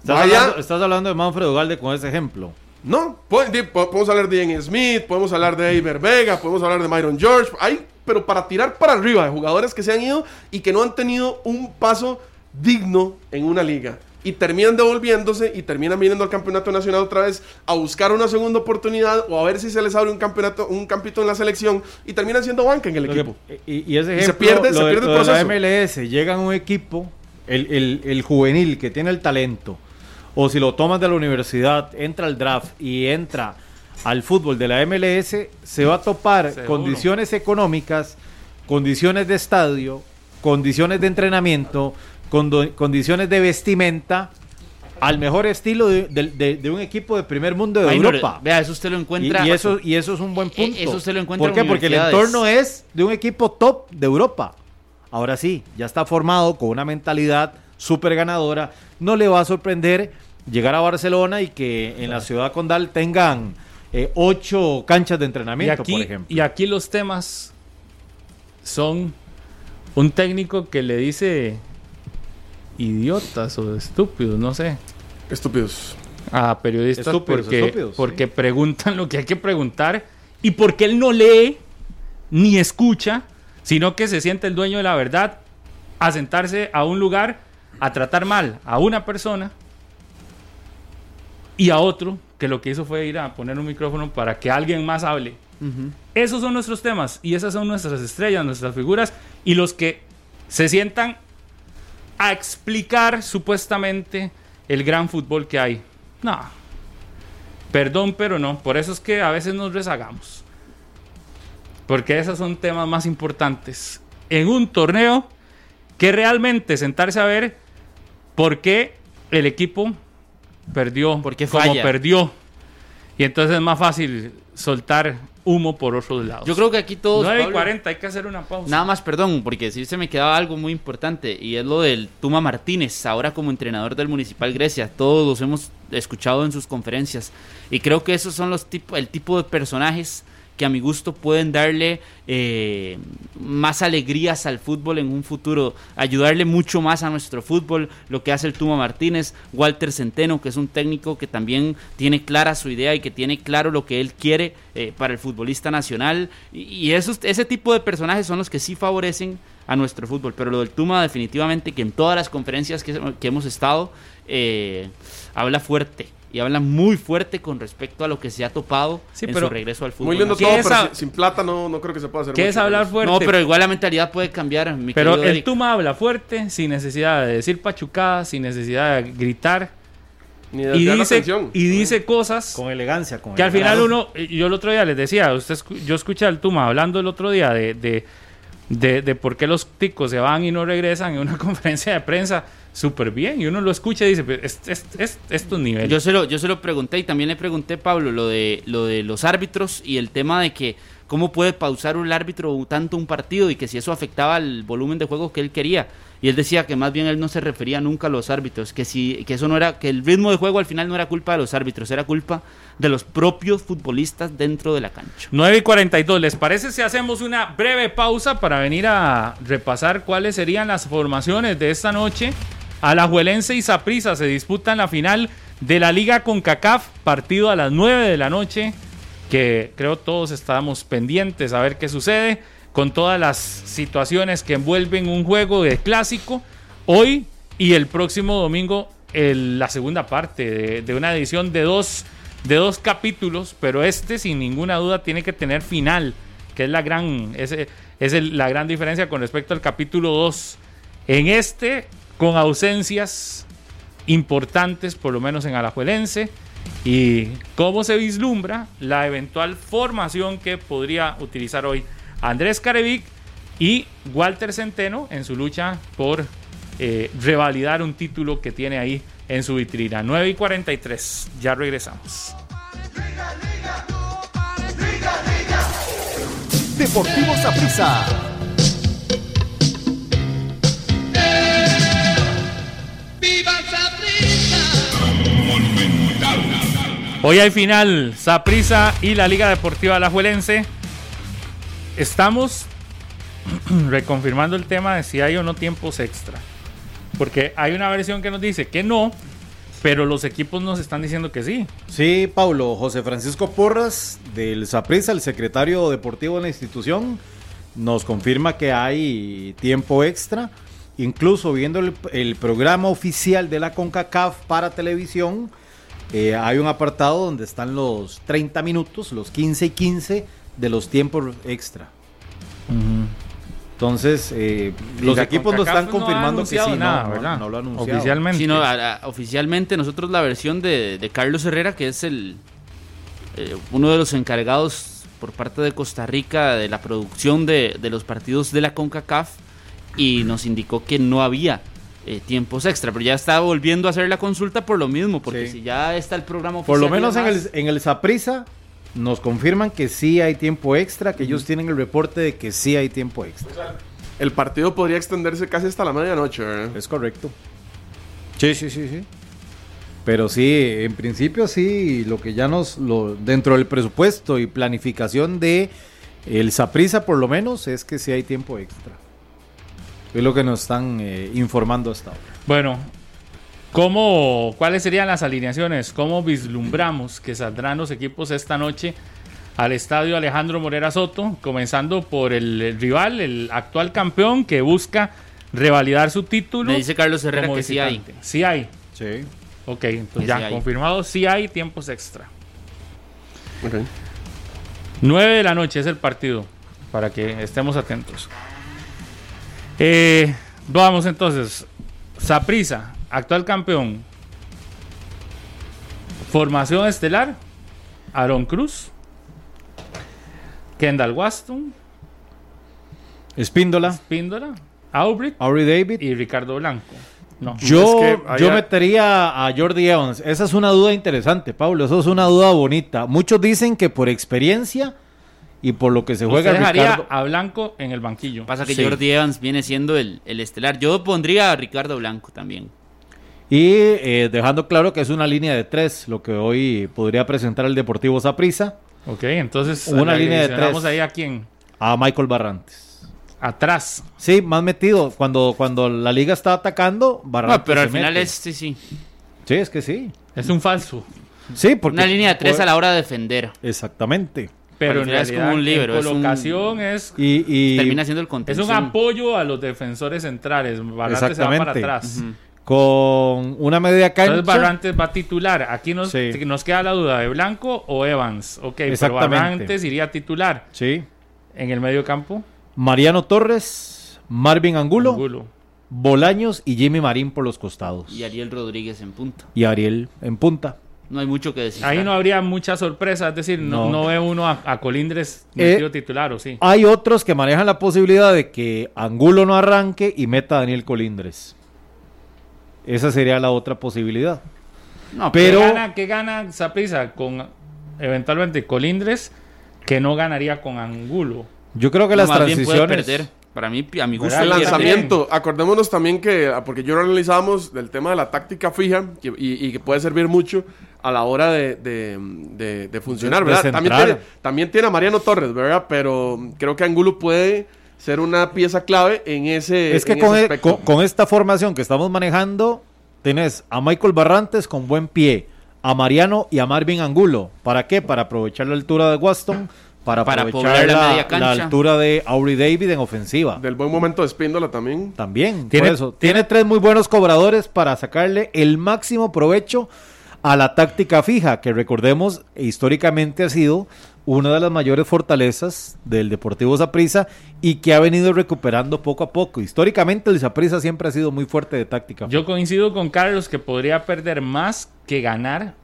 Estás, Vaya- hablando, estás hablando de Manfred Ugalde con ese ejemplo. No, podemos hablar de Ian Smith, podemos hablar de Iber Vega, podemos hablar de Myron George. Hay, pero para tirar para arriba de jugadores que se han ido y que no han tenido un paso digno en una liga. Y terminan devolviéndose y terminan viniendo al campeonato nacional otra vez a buscar una segunda oportunidad o a ver si se les abre un campeonato, un campito en la selección y terminan siendo banca en el que- equipo. y, y ese Y se ejemplo, pierde- se de- pierde el la. MLS, llega a un equipo, el, el- el juvenil que tiene el talento, o si lo tomas de la universidad, entra al draft y entra al fútbol de la MLS, se va a topar Seguro. condiciones económicas, condiciones de estadio, condiciones de entrenamiento, condo- condiciones de vestimenta, al mejor estilo de, de- de- de un equipo de primer mundo de Europa. Vea, eso usted lo encuentra. y eso, y eso es un buen Eh, punto. eso se lo encuentra ¿Por en qué? Porque el entorno es de un equipo top de Europa. Ahora sí, ya está formado con una mentalidad súper ganadora. No le va a sorprender llegar a Barcelona y que en la ciudad condal tengan eh, ocho canchas de Y entrenamiento, aquí, por ejemplo. y aquí los temas son un técnico que le dice idiotas o estúpidos, no sé, Estúpidos. a periodistas Estúpidos, porque, estúpidos, porque sí. preguntan lo que hay que preguntar y porque él no lee ni escucha, sino que se siente el dueño de la verdad a sentarse a un lugar a tratar mal a una persona y a otro que lo que hizo fue ir a poner un micrófono para que alguien más hable. Esos son nuestros temas y esas son nuestras estrellas, nuestras figuras y los que se sientan a explicar supuestamente el gran fútbol que hay. No. Perdón, pero no. Por eso es que a veces nos rezagamos. Porque esos son temas más importantes en un torneo que realmente sentarse a ver por qué el equipo perdió, ¿Por qué como perdió. Y entonces es más fácil soltar humo por otros lados. Yo creo que aquí todos. 9 y Pablo, 40, hay que hacer una pausa. Nada más, perdón, porque sí se me quedaba algo muy importante y es lo del Tuma Martínez, ahora como entrenador del Municipal Grecia. Todos los hemos escuchado en sus conferencias y creo que esos son los tipo, el tipo de personajes que a mi gusto pueden darle eh, más alegrías al fútbol en un futuro, ayudarle mucho más a nuestro fútbol, lo que hace el Tuma Martínez, Walter Centeno, que es un técnico que también tiene clara su idea y que tiene claro lo que él quiere eh, para el futbolista nacional, y, esos, ese tipo de personajes son los que sí favorecen a nuestro fútbol, pero lo del Tuma definitivamente que en todas las conferencias que, que hemos estado eh, habla fuerte. Y habla muy fuerte con respecto a lo que se ha topado Sí, en pero su regreso al fútbol. Muy lindo ¿Qué todo, pero a- sin, sin plata no, no creo que se pueda hacer ¿Qué mucho, es hablar fuerte? No, pero igual la mentalidad puede cambiar, mi Pero el Eric. Tuma habla fuerte, sin necesidad de decir pachucadas, sin necesidad de gritar. Ni de Y dice, atención. y dice cosas Con elegancia. Con que al final uno, yo el otro día les decía, usted escu- yo escuché al Tuma hablando el otro día de, de de, de por qué los ticos se van y no regresan en una conferencia de prensa súper bien. Y uno lo escucha y dice, "Pero es, es, es- estos niveles. Yo se, lo, yo se lo pregunté y también le pregunté, Pablo, lo de, lo de los árbitros y el tema de que cómo puede pausar un árbitro tanto un partido y que si eso afectaba el volumen de juego que él quería. Y él decía que más bien él no se refería nunca a los árbitros, que si que eso no era que el ritmo de juego al final no era culpa de los árbitros, era culpa de los propios futbolistas dentro de la cancha. 9 y 42. ¿Les parece si hacemos una breve pausa para venir a repasar cuáles serían las formaciones de esta noche? Alajuelense y Saprissa se disputan la final de la Liga con CACAF, partido a las 9 de la noche, que creo todos estábamos pendientes a ver qué sucede con todas las situaciones que envuelven un juego de clásico. Hoy y el próximo domingo la segunda parte de, una edición de dos, de dos capítulos, pero este sin ninguna duda tiene que tener final, que es la gran, es, es la gran diferencia con respecto al capítulo 2. En este, con ausencias importantes, por lo menos en Alajuelense, y cómo se vislumbra la eventual formación que podría utilizar hoy Andrés Carevic y Walter Centeno en su lucha por eh, revalidar un título que tiene ahí en su vitrina. 9 y 43, ya regresamos. Deportivo Hoy hay final, Saprissa y la Liga Deportiva Alajuelense. Estamos reconfirmando el tema de si hay o no tiempos extra. Porque hay una versión que nos dice que no, pero los equipos nos están diciendo que sí. Sí, Paulo, José Francisco Porras, del Saprissa, el secretario deportivo de la institución, nos confirma que hay tiempo extra. Incluso viendo el, el programa oficial de la CONCACAF para televisión, eh, hay un apartado donde están los 30 minutos, los 15 y 15 de los tiempos extra. Entonces, eh, los equipos nos están no confirmando que sí, no, nada, no, ¿verdad? no lo ha anunciado. Oficialmente. Sí, no, a- a- oficialmente nosotros la versión de, de Carlos Herrera, que es el eh, uno de los encargados por parte de Costa Rica de la producción de, de los partidos de la CONCACAF, y nos indicó que no había eh, tiempos extra, pero ya está volviendo a hacer la consulta por lo mismo, porque Sí. si ya está el programa oficial. Por lo menos en el, en el Saprissa nos confirman que sí hay tiempo extra, que ellos tienen el reporte de que sí hay tiempo extra. El partido podría extenderse casi hasta la medianoche, ¿verdad? Es correcto. Sí, sí, sí, sí. Pero sí, en principio sí, lo que ya nos, lo, dentro del presupuesto y planificación de el Saprissa por lo menos es que sí hay tiempo extra. Es lo que nos están eh, informando hasta ahora. Bueno, ¿cómo, ¿cuáles serían las alineaciones? ¿Cómo vislumbramos que saldrán los equipos esta noche al estadio Alejandro Morera Soto? Comenzando por el, el rival, el actual campeón que busca revalidar su título. Me dice Carlos Herrera como que sí hay. visitante. Sí hay. Sí. Ok, entonces Que ya sí hay. confirmado, sí hay tiempos extra. Ok. 9 de la noche es el partido, para que estemos atentos. Eh, vamos entonces. Saprisa, actual campeón. Formación estelar. Aaron Cruz. Kendall Waston. Espíndola, Píndola. Aubrey. Aubrey David. Y Ricardo Blanco. No. Yo, Es que yo metería a Jordi Evans. Esa es una duda interesante, Pablo. Eso es una duda bonita. Muchos dicen que por experiencia y por lo que se Usted juega dejaría Ricardo. a Blanco en el banquillo. Pasa que Sí. Jordi Evans viene siendo el, el estelar. Yo pondría a Ricardo Blanco también. Y eh, dejando claro que es una línea de tres, lo que hoy podría presentar el Deportivo Saprissa Ok, entonces Una línea de tres. ahí a quién. a Michael Barrantes. Atrás. Sí, más metido. Cuando, cuando la liga está atacando, Barrantes. No, pero se al final mete. es, sí, sí. Sí, es que sí. Es un falso. Sí, porque. Una línea de tres a la hora de defender. Exactamente. Pero final es como un libro, en es un- colocación es, Y, y Termina siendo el es contención. un apoyo a los defensores centrales. Barrantes se va para atrás. Con una media cancha. Entonces Barrantes va a titular. Aquí nos, Sí. nos queda la duda de Blanco o Evans. Ok, pero Exactamente. Barrantes iría titular Sí. en el medio campo. Mariano Torres, Marvin Angulo, Angulo. Bolaños y Jimmy Marín por los costados. Y Ariel Rodríguez en punta. Y Ariel en punta. No hay mucho que decir. Ahí no habría mucha sorpresa, es decir, no, No. no ve uno a, a Colindres Eh, metido titular, ¿o sí? Hay otros que manejan la posibilidad de que Angulo no arranque y meta a Daniel Colindres. Esa sería la otra posibilidad. No, pero- ¿Qué gana, qué gana con eventualmente Colindres que no ganaría con Angulo? Yo creo que no, las más bien puede transiciones... Para mí, a mi gusto. El lanzamiento, acordémonos también que, ah, porque yo lo analizábamos del tema de la táctica fija que- y, y que puede servir mucho a la hora de, de- de- de funcionar, De ¿verdad? También tiene, también tiene a Mariano Torres, ¿verdad? Pero creo que Angulo puede ser una pieza clave en ese Es que en con, ese e- aspecto. con- con esta formación que estamos manejando, tenés a Michael Barrantes con buen pie, a Mariano y a Marvin Angulo. ¿Para qué? Para aprovechar la altura de Waston, para, Para aprovechar poblar la la, media cancha. la altura de Aubrey David en ofensiva. Del buen momento de Spíndola también. También, Tiene- por eso. Tiene tres muy buenos cobradores para sacarle el máximo provecho a la táctica fija, que recordemos históricamente ha sido una de las mayores fortalezas del Deportivo Saprissa y que ha venido recuperando poco a poco. Históricamente el Saprissa siempre ha sido muy fuerte de táctica. Yo coincido con Carlos que podría perder más que ganar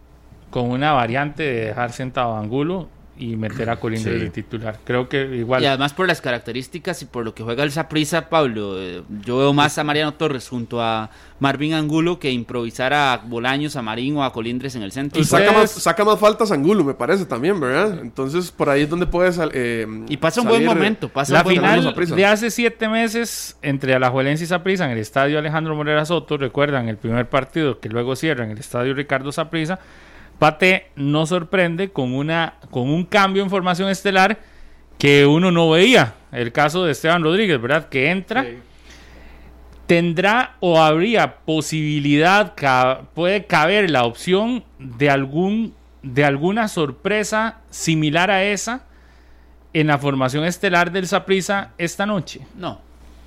con una variante de dejar sentado a Angulo y meter a Colindres Sí. de titular. Creo que igual. Y además por las características y por lo que juega el Saprissa, Pablo, eh, yo veo más a Mariano Torres junto a Marvin Angulo que improvisar a Bolaños, a Marín o a Colindres en el centro. Y saca, puedes- más, saca más faltas Angulo, me parece también, ¿verdad? Entonces por ahí es donde puede sal- eh, Y pasa un buen momento, pasa La un buen final de hace siete meses entre Alajuelense y Saprissa en el estadio Alejandro Morera Soto, recuerdan el primer partido que luego cierra en el estadio Ricardo Saprissa, Pate no sorprende con, una, con un cambio en formación estelar que uno no veía. El caso de Esteban Rodríguez, ¿verdad? Que entra. ¿Tendrá o habría posibilidad, puede caber la opción de, algún, de alguna sorpresa similar a esa en la formación estelar del Saprissa esta noche? No,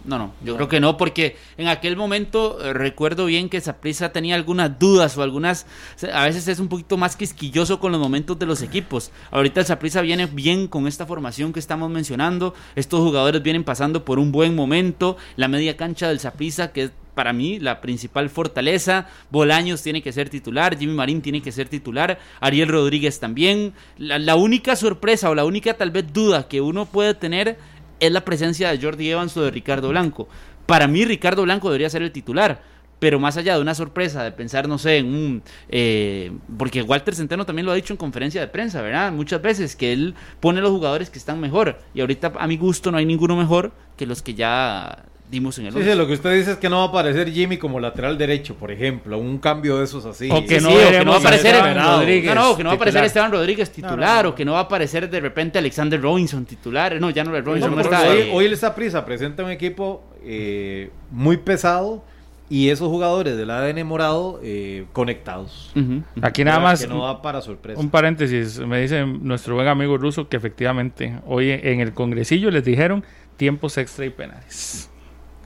no, no, yo creo que no, porque en aquel momento eh, recuerdo bien que Saprissa tenía algunas dudas o algunas, a veces es un poquito más quisquilloso con los momentos de los equipos. Ahorita el Saprissa viene bien con esta formación que estamos mencionando, estos jugadores vienen pasando por un buen momento, la media cancha del Saprissa que es para mí la principal fortaleza, Bolaños tiene que ser titular, Jimmy Marín tiene que ser titular, Ariel Rodríguez también. La, la única sorpresa o la única tal vez duda que uno puede tener es la presencia de Jordi Evans o de Ricardo Blanco. Para mí Ricardo Blanco debería ser el titular. Pero más allá de una sorpresa, de pensar, no sé, en un... eh, porque Walter Centeno también lo ha dicho en conferencia de prensa, ¿verdad? Muchas veces, que él pone los jugadores que están mejor. Y ahorita a mi gusto no hay ninguno mejor que los que ya dimos en el Sí, sí, lo que usted dice es que no va a aparecer Jimmy como lateral derecho, por ejemplo, un cambio de esos así. O que Sí, no sí, o que no va a aparecer Esteban no, Rodríguez no, que no va a aparecer titular. Esteban Rodríguez titular No, no, no. o que no va a aparecer de repente Alexander Robinson titular. No, ya no, Robinson No, no está. hoy, eh, hoy el Saprissa presenta un equipo eh, muy pesado y esos jugadores del ADN morado eh, conectados. ujú. Aquí nada más Que no va para sorpresa. un paréntesis, me dice nuestro buen amigo ruso que efectivamente hoy en el congresillo les dijeron tiempos extra y penales.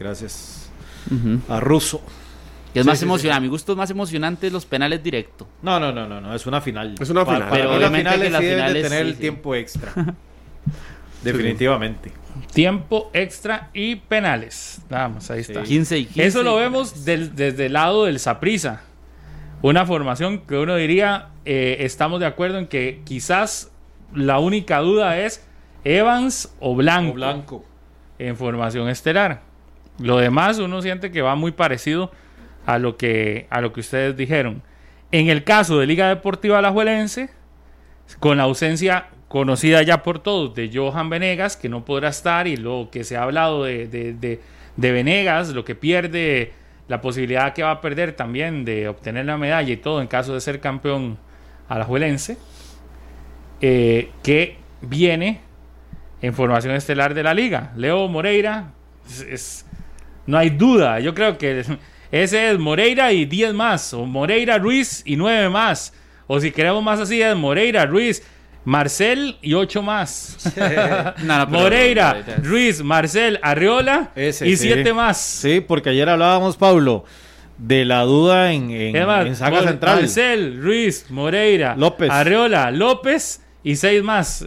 Gracias. A Russo. Es Sí, más sí, emocionante. A mi gusto es más emocionante los penales directo. No, no, no, no, no, es una final. Es una final. Para Pero la obviamente final que sí las debe de finales, tener sí, el sí. tiempo extra. Definitivamente. Tiempo extra y penales. Nada más, ahí está. 15 y 15. Eso lo vemos del- desde el lado del Saprisa. Una formación que uno diría, eh, estamos de acuerdo en que quizás la única duda es Evans o Blanco, O blanco. en formación estelar. Lo demás uno siente que va muy parecido a lo que, a lo que ustedes dijeron. En el caso de Liga Deportiva Alajuelense, con la ausencia conocida ya por todos de Johan Venegas, que no podrá estar, y lo que se ha hablado de, de, de- Venegas, lo que pierde, la posibilidad que va a perder también de obtener la medalla y todo en caso de ser campeón alajuelense, eh, que viene en formación estelar de la liga. Leo Moreira, es- no hay duda, yo creo que ese es Moreira y 10 más, o Moreira, Ruiz y 9 más, o si queremos más así es Moreira, Ruiz, Marcel y 8 más. No, no, pero- Moreira, Ruiz, Marcel, Arriola Ese, y sí. 7 más. Sí, porque ayer hablábamos, Pablo, de la duda en, en, Es más, en saga central. Marcel, Ruiz, Moreira, López. Arriola, López y seis más.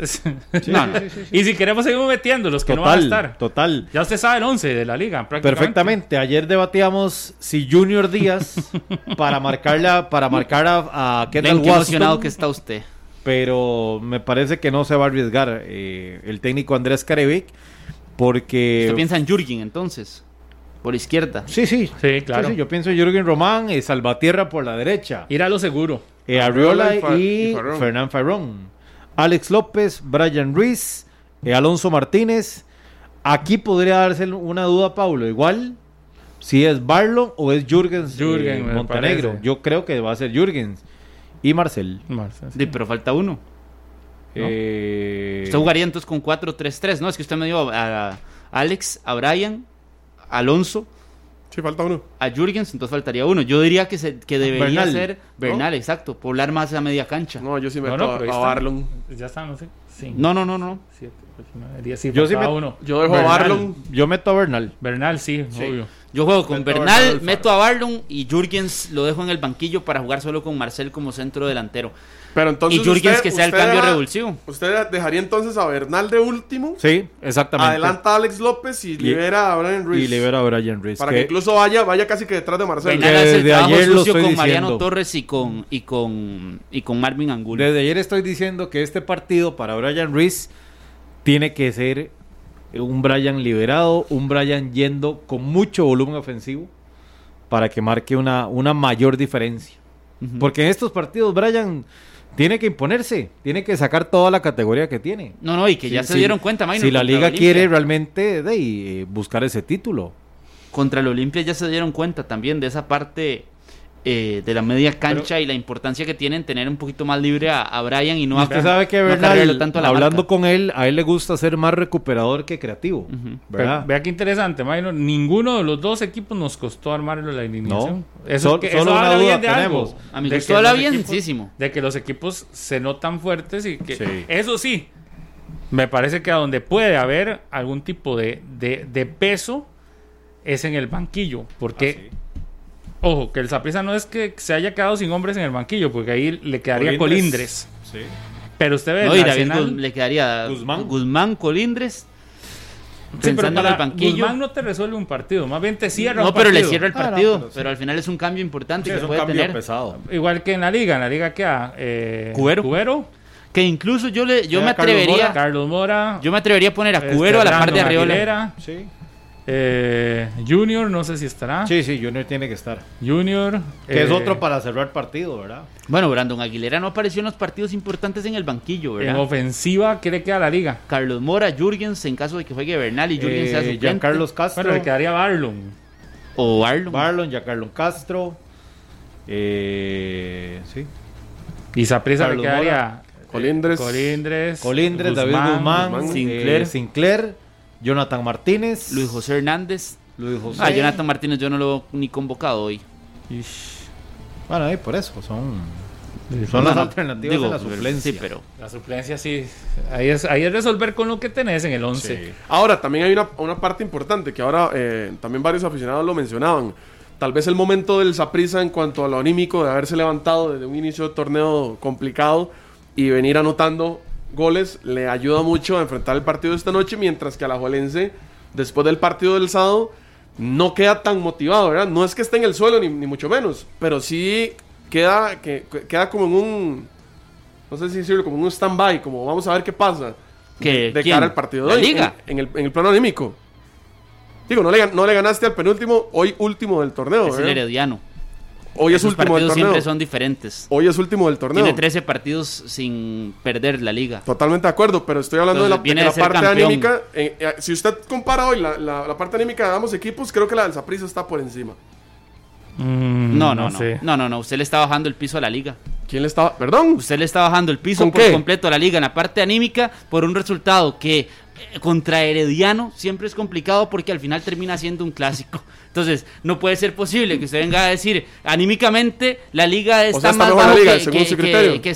No, no. Y si queremos seguimos metiendo los que no van a estar. total. Ya usted sabe el 11 de la liga, prácticamente. Perfectamente. Ayer debatíamos si Junior Díaz para marcarla, para marcar a, a Ven Kendall qué emocionado que está usted. pero me parece que no se va a arriesgar eh, el técnico Andrés Carevic porque Usted piensa en Jürgen entonces, por izquierda. sí, sí, Sí, claro. Sí, sí, yo pienso en Jürgen Román y Salvatierra por la derecha, Ir a lo seguro. eh, Arriola Arriola y Fa- y, y Farrón. Fernán Farrón, Alex López, Brian Ruiz, eh, Alonso Martínez. Aquí podría darse una duda, Paulo. Igual, si es Barlon o es Jürgens eh, Jürgen, Montenegro. parece. Yo creo que va a ser Jürgens y Marcel. Marcel, sí. Sí, pero falta uno. Eh, Usted jugaría entonces con 4-3-3, ¿no? Es que usted me dio a, a Alex, a Brian, a Alonso, Sí, falta uno. a Jürgens, entonces faltaría uno. Yo diría que, se, que debería Bernal, ser Bernal, exacto, poblar más la media cancha. No, No, yo sí No, meto no, a- a. Barlon. Ya está, no sé. Sí. no, no, no. no. Siete, ocho, nueve, diez, sí, Yo sí me- uno. Yo dejo a. Barlon. Yo meto a Bernal. Bernal, sí, obvio. Yo juego con Meto a Bernal, Bernal meto a Barlon y Jürgens lo dejo en el banquillo para jugar solo con Marcel como centro delantero. Pero entonces. y Jürgens que sea el cambio deja- revulsivo. Usted dejaría entonces a Bernal de último. Sí, exactamente. Adelanta a Alex López y, libera a Brian Ruiz. Y libera a Brian Ruiz. Para que- que incluso vaya, vaya casi que detrás de Marcelo. El desde ayer lo sucio estoy con Mariano. Torres y con, y con, y con Marvin Angulo. Desde ayer estoy diciendo que este partido para Brian Ruiz tiene que ser un Brian liberado, un Brian yendo con mucho volumen ofensivo para que marque una, una mayor diferencia. Porque en estos partidos Brian tiene que imponerse, tiene que sacar toda la categoría que tiene. No, no, y que ya se dieron cuenta, Maynor, Si la liga quiere realmente de, eh, buscar ese título. Contra el Olimpia ya se dieron cuenta también de esa parte eh, de la media cancha y la importancia que tiene en tener un poquito más libre a, a Brian y no a usted sabe que Bernal, tanto a la hablando marca. con él, a él le gusta ser más recuperador que creativo. Ve- Vea qué interesante, Mayno. Ninguno de los dos equipos nos costó armarlo la alineación. No. Eso, Sol- que, solo eso una habla duda bien de tenemos. algo. A mi De gusto habla. De que los equipos se notan fuertes y que... Sí. Eso sí, me parece que a donde puede haber algún tipo de, de- de peso es en el banquillo. Porque... Ah, Ojo, que el Saprissa no es que se haya quedado sin hombres en el banquillo, porque ahí le quedaría Colindres. Colindres. Pero usted ve No, el Guz- le quedaría Guzmán. Guzmán, Colindres. Sí, pero Pensando en el banquillo. Guzmán no te resuelve un partido, más bien te cierra no, un pero le cierra el Ah, no, partido. pero pero, sí. al final es un cambio importante Sí, que es un puede cambio tener. pesado. Igual que en la liga, en la liga queda eh, Cubero. Cubero, Que incluso yo le yo Queda me Carlos atrevería. Carlos Mora, Yo me atrevería a poner a este, Cubero a la par de Arriola. Aguilera, Sí. Eh, Junior, no sé si estará. sí, sí, Junior tiene que estar. Junior. Que es eh, otro para cerrar partido, ¿verdad? Bueno, Brandon Aguilera no apareció en los partidos importantes en el banquillo, En ¿verdad? ofensiva, ¿qué le queda a la liga? Carlos Mora, Jürgens en caso de que juegue Bernal y Jürgens sea Eh, suplente. Giancarlos Castro. Bueno, le quedaría Barlon. O Arlon. Barlon, Giancarlo Castro. Eh, sí. Y Saprissa le Carlos quedaría. Colindres. Colindres. Colindres, David Guzmán, Guzmán, eh, Sinclair. Sinclair, Jonathan Martínez, Luis José Hernández. Luis José. Ah, Jonathan Martínez yo no lo veo ni convocado hoy. Bueno, ahí por eso, son, son No, las no, alternativas digo, en la suplencia. Sí, pero La suplencia sí. Ahí es, ahí es resolver con lo que tenés en el 11. Sí. Ahora, también hay una, una parte importante que ahora eh, también varios aficionados lo mencionaban. Tal vez el momento del Saprissa en cuanto a lo anímico de haberse levantado desde un inicio de torneo complicado y venir anotando goles le ayuda mucho a enfrentar el partido de esta noche, mientras que a la Jolense, después del partido del sábado, no queda tan motivado, ¿verdad? No es que esté en el suelo, ni, ni mucho menos, pero sí queda, que, que- queda como en un, no sé si decirlo, como en un stand-by, como vamos a ver qué pasa de ¿Quién? cara al partido de ¿La hoy. liga? En, en el, en el plano anímico. Digo, no le, no le ganaste al penúltimo, hoy último del torneo. es el ¿verdad? Herediano. Hoy es Esos último del partidos torneo. siempre son diferentes. Hoy es último del torneo. Tiene 13 partidos sin perder la liga. Totalmente de acuerdo, pero estoy hablando de la, de parte campeón. anímica. eh, eh, si usted compara hoy la, la- la parte anímica de ambos equipos, creo que la del Saprissa está por encima. Mm, No, no, no. sé. No, no, no. Usted le está bajando el piso a la liga. ¿Quién le estaba? Perdón. Usted le está bajando el piso ¿Con por qué? completo a la liga en la parte anímica por un resultado que eh, contra Herediano siempre es complicado porque al final termina siendo un clásico. Entonces, no puede ser posible que usted venga a decir anímicamente la liga está, sea, está más mejor la liga, que, según que, su criterio. que.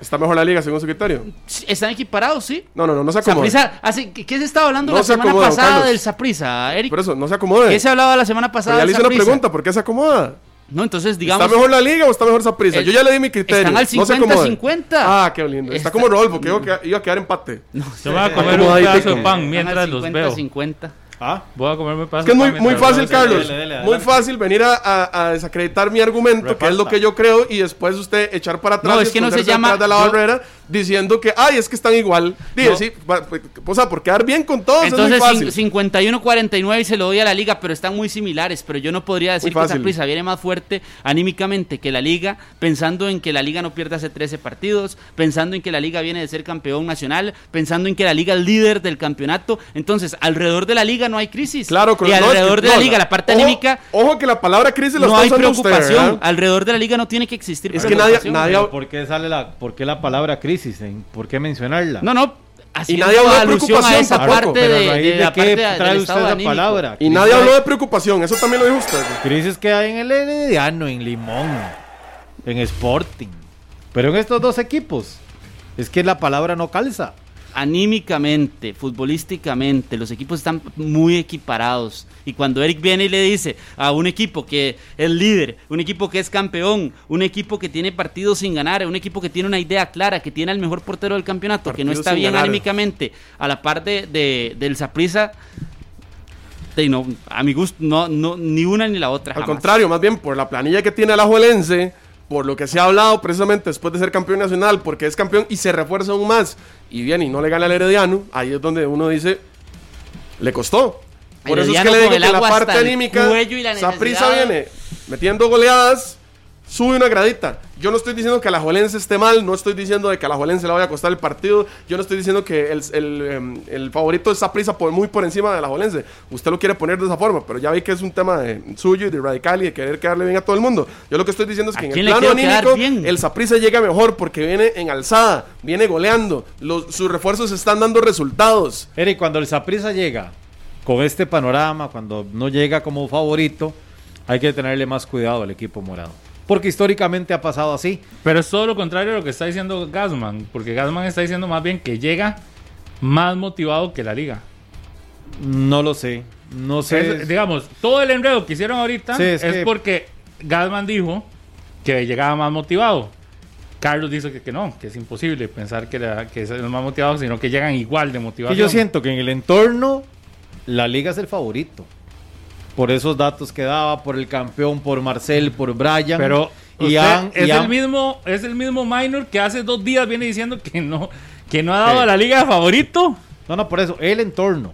Está mejor la liga según su criterio. Están equiparados, sí. No, no, no, no se. Saprissa hace, ¿qué, qué se estaba hablando No la se semana acomoda, pasada del Saprissa, Eric? Por eso, no se acomode. ¿Qué se hablaba la semana Pero pasada ya del le hice una pregunta, ¿por qué se acomoda? No, entonces digamos... ¿Está mejor la liga o está mejor Saprissa? El- Yo ya le di mi criterio. están al no se acomode. 50-50. Ah, qué lindo. Está, Está- como Rodolfo, que iba a quedar- empate. Yo voy a comer un pedazo de pan mientras los 50, veo. 50. Ah, Voy a comerme Es que es muy, muy fácil. Carlos. dele, dele, muy fácil venir a, a- a desacreditar mi argumento, que es lo que yo creo, y después usted echar para atrás No, y es que no se llama- de la yo- barrera diciendo que, ay, es que están igual. Dije, No. sí, pues, o sea, por quedar bien con todos Entonces es muy fácil. cin- 51-49 y se lo doy a la liga, pero están muy similares. Pero yo no podría decir que esa prisa viene más fuerte anímicamente que la liga, pensando en que la liga no pierde hace 13 partidos, pensando en que la liga viene de ser campeón nacional, pensando en que la liga es líder del campeonato. Entonces, alrededor de la liga no hay crisis. Claro, y no, alrededor de la no, liga, la parte ojo- anímica, Ojo que la palabra crisis la no está hay usted, preocupación. alrededor de la liga no tiene que existir Es que nadie, preocupación. nadie, ¿por qué sale la, por qué la palabra crisis? en- ¿Por qué mencionarla? No, no. Haciendo nadie habló de preocupación esa tampoco. parte Pero de, de de la qué parte trae usted la palabra. y nadie habló de preocupación, eso también lo dijo usted. Crisis que hay en el Herediano, en Limón, en Sporting. Pero en estos dos equipos, es que la palabra no calza. Anímicamente, futbolísticamente, los equipos están muy equiparados. Y cuando Eric viene y le dice a un equipo que es líder, un equipo que es campeón, un equipo que tiene partidos sin ganar, un equipo que tiene una idea clara, que tiene al mejor portero del campeonato, que no está bien ganar. anímicamente, a la par de, de- del Saprissa, no, a mi gusto, no, no, ni una ni la otra. Al jamás. contrario, más bien por la planilla que tiene el Ajuelense, por lo que se ha hablado precisamente después de ser campeón nacional, porque es campeón y se refuerza aún más, y viene y no le gana al Herediano, ahí es donde uno dice, le costó. Por eso es que Herediano le digo que la parte anímica, necesidad- viene metiendo goleadas, sube una gradita. Yo no estoy diciendo que a la Juelense esté mal, no estoy diciendo de que a la Juelense le vaya a costar el partido, yo no estoy diciendo que el, el, em, el favorito es Saprissa por muy por encima de la Juelense. Usted lo quiere poner de esa forma, pero ya vi que es un tema de suyo y de radical y de querer quedarle bien a todo el mundo. Yo lo que estoy diciendo es ¿A que en el plano anímico el Saprissa llega mejor porque viene en alzada, viene goleando, los, sus refuerzos están dando resultados. Eric, cuando el Saprissa llega con este panorama, cuando no llega como favorito, hay que tenerle más cuidado al equipo morado. Porque históricamente ha pasado así. Pero es todo lo contrario de lo que está diciendo Gasman, porque Gasman está diciendo más bien que llega más motivado que la liga. No lo sé. No sé. Es- digamos, todo el enredo que hicieron ahorita Sí, es es, que- porque Gasman dijo que llegaba más motivado. Carlos dice que, que no, que es imposible pensar que, la- que es el más motivado, sino que llegan igual de motivados. yo siento que en el entorno la liga es el favorito. Por esos datos que daba, por el campeón, por Marcel, por Brian. Pero y es, han- el mismo, es el mismo minor que hace dos días viene diciendo que no, que no ha dado Sí. a la liga de favorito. No, no, por eso, el entorno.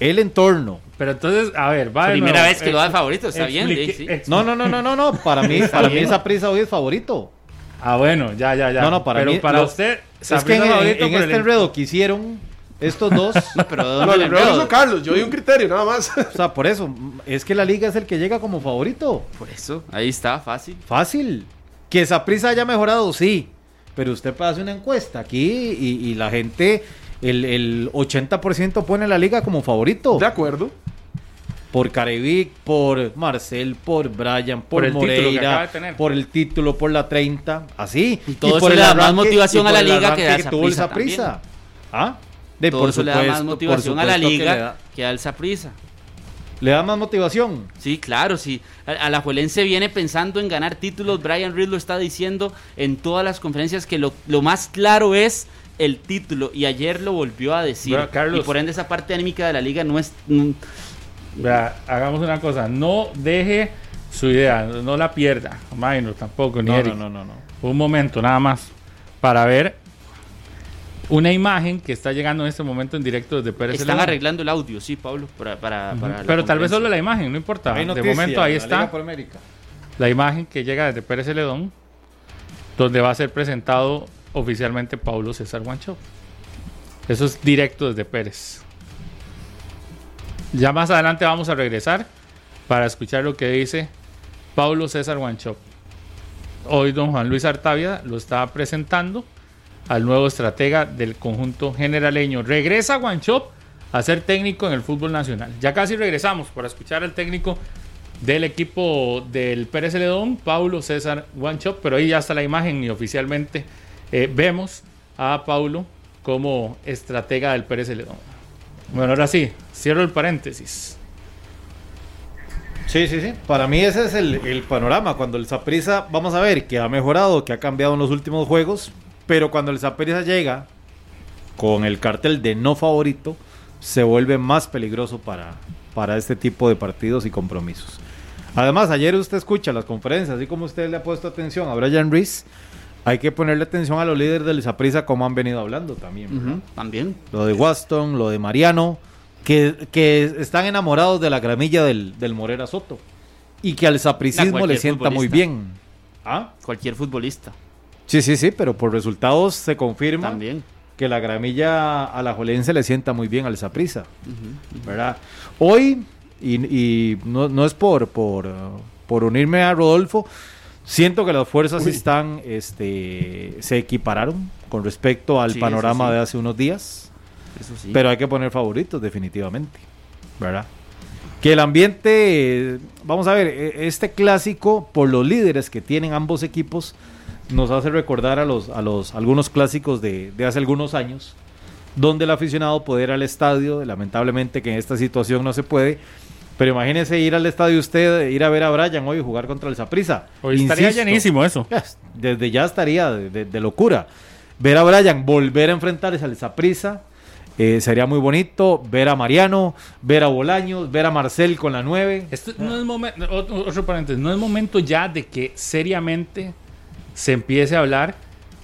El entorno. Pero entonces, a ver, va Primera nuevo. vez que lo da de favorito, está bien, explique- sí, No, no, no, no, no, no. Para mí, para mí esa prisa hoy es favorito. Ah, bueno, ya, ya, ya. No, no, para Pero mí. para lo- usted, es que en, en- favorito en este enredo que hicieron estos dos. No, pero Carlos, yo di un criterio nada más. o sea, por eso, es que la liga es el que llega como favorito. Por eso, ahí está, fácil. Fácil. Que esa prisa haya mejorado, sí. Pero usted puede hacer una encuesta aquí y, y la gente, el, el 80% pone la liga como favorito. de acuerdo. Por Carevic, por Marcel, por Brian, por, Por el título que acaba Moreira, de tener. por el título, por la 30, así. Y todo eso por le da más motivación y a la liga que arranque a tuvo Saprissa Saprissa. ¿Ah? De, Todo por eso le da más motivación a la liga que al Saprissa. le da más motivación. Sí, claro, sí. A- Alajuelense viene pensando en ganar títulos. Brian Reed lo está diciendo en todas las conferencias que lo, lo más claro es el título. Y ayer lo volvió a decir. Carlos. y por ende esa parte anímica de la liga no es... mm, hagamos una cosa, no deje su idea, no la pierda, Minor tampoco, ni No, Eric. no, no, no, no. Un momento nada más para ver una imagen que está llegando en este momento en directo desde Pérez Están arreglando el audio, sí, Pablo, para, Pero tal vez solo la imagen, no importa. Hay de noticia, momento ahí la está Liga por América. la imagen que llega desde Pérez Celedón, donde va a ser presentado oficialmente Paulo César Guancho. Eso es directo desde Pérez. Ya más adelante vamos a regresar para escuchar lo que dice Paulo César Guancho. Hoy don Juan Luis Artavia lo está presentando al nuevo estratega del conjunto generaleño. Regresa Guanchop a ser técnico en el fútbol nacional. Ya casi regresamos para escuchar al técnico del equipo del Pérez Celedón, Paulo César Guanchop, pero ahí ya está la imagen y oficialmente eh, vemos a Paulo como estratega del Pérez Celedón. Bueno, ahora sí, cierro el paréntesis. Sí, sí, sí. Para mí ese es el, el panorama. Cuando el Saprisa, vamos a ver, que ha mejorado, que ha cambiado en los últimos juegos, pero cuando el Saprisa llega con el cartel de no favorito, se vuelve más peligroso para, para este tipo de partidos y compromisos. Además, ayer usted escucha las conferencias, así como usted le ha puesto atención a Brian Reese, hay que ponerle atención a los líderes del Saprisa como han venido hablando también. También. Lo de Waston, lo de Mariano, que, que están enamorados de la gramilla del, del Morera Soto. Y que al sapricismo le sienta muy bien. ¿Ah? Cualquier futbolista. Sí, sí, sí, pero por resultados se confirma También. que la gramilla a la Jolense le sienta muy bien al Saprisa. ¿verdad? Hoy, y, y no, no es por, por, uh, por unirme a Rodolfo, siento que las fuerzas están, este, se equipararon con respecto al Sí, panorama sí. de hace unos días. Eso sí. Pero hay que poner favoritos, definitivamente. ¿Verdad? Que el ambiente, vamos a ver, eh, este clásico, por los líderes que tienen ambos equipos, nos hace recordar a los, a los algunos clásicos de, de hace algunos años, donde el aficionado puede ir al estadio, lamentablemente que en esta situación no se puede. Pero imagínese ir al estadio usted, ir a ver a Brian hoy jugar contra el Saprissa. Hoy estaría llenísimo eso. Desde ya estaría de, de- de locura. Ver a Brian volver a enfrentarse al Saprissa sería muy bonito. Ver a Mariano, ver a Bolaños, ver a Marcel con la 9. Esto no es momento, otro, otro paréntesis, no es momento ya de que seriamente se empiece a hablar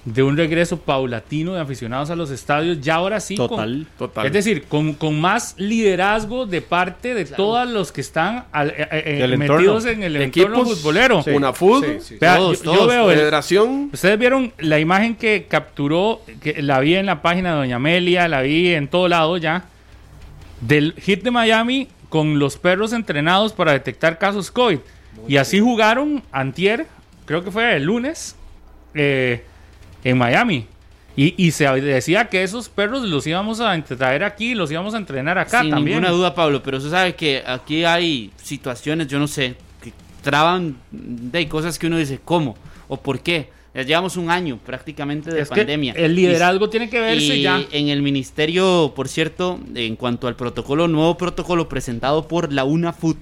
de un regreso paulatino de aficionados a los estadios, ya ahora sí. con- Total. Total. es decir, con, con más liderazgo de parte de todos los que están al- eh, eh, metidos entorno. en el entorno Equipos, futbolero. Sí. Una fútbol, Sí, sí. Vea, Todos, yo, yo todos. veo el- federación. Ustedes vieron la imagen que capturó, que la vi en la página de Doña Amelia, la vi en todo lado ya, del hit de Miami con los perros entrenados para detectar casos COVID. y así jugaron antier, creo que fue el lunes, eh, en Miami. Y, y se decía que esos perros los íbamos a traer aquí, los íbamos a entrenar acá Sin también. ninguna duda, Pablo, pero usted sabe que aquí hay situaciones, yo no sé, que traban de cosas que uno dice, ¿cómo? ¿O por qué? Ya llevamos un año prácticamente de Es que pandemia. el liderazgo tiene que verse y ya. en el ministerio, por cierto, en cuanto al protocolo, nuevo protocolo presentado por la UNAFUT,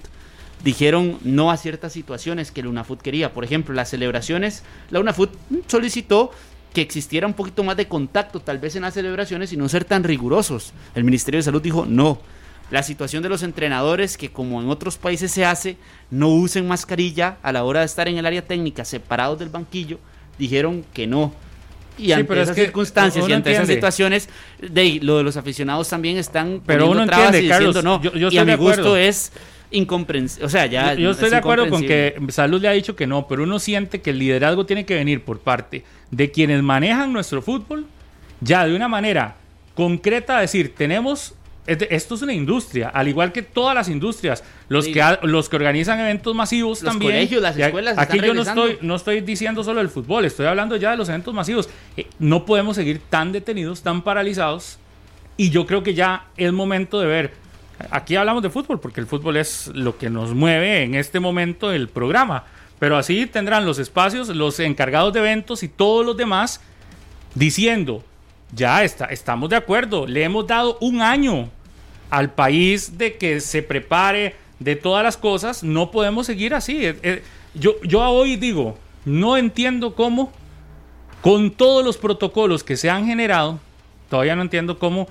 dijeron no a ciertas situaciones que la UNAFUT quería. Por ejemplo, las celebraciones, la UNAFUT solicitó que existiera un poquito más de contacto tal vez en las celebraciones y no ser tan rigurosos. El Ministerio de Salud dijo no. La situación de los entrenadores, que como en otros países se hace, no usen mascarilla a la hora de estar en el área técnica separados del banquillo, dijeron que no. Y ante pero esas circunstancias y ante esas situaciones, de, lo de los aficionados también están Pero uno trabas entiende, y diciendo Carlos, no. yo- yo y a mi gusto es incomprensible. O sea, ya Yo, estoy es de acuerdo con que Salud le ha dicho que no, pero uno siente que el liderazgo tiene que venir por parte de quienes manejan nuestro fútbol, ya de una manera concreta, decir, tenemos, esto es una industria, al igual que todas las industrias, los, Sí. que, los que organizan eventos masivos Los también. colegios, las escuelas Aquí yo no estoy, no estoy diciendo solo del fútbol, estoy hablando ya de los eventos masivos. Eh, no podemos seguir tan detenidos, tan paralizados, y yo creo que ya es momento de ver. Aquí hablamos de fútbol porque el fútbol es lo que nos mueve en este momento el programa. Pero así tendrán los espacios, los encargados de eventos y todos los demás diciendo, ya está, estamos de acuerdo, le hemos dado un año al país de que se prepare de todas las cosas, no podemos seguir así. Eh, eh, yo, yo hoy digo, no entiendo cómo, con todos los protocolos que se han generado, todavía no entiendo cómo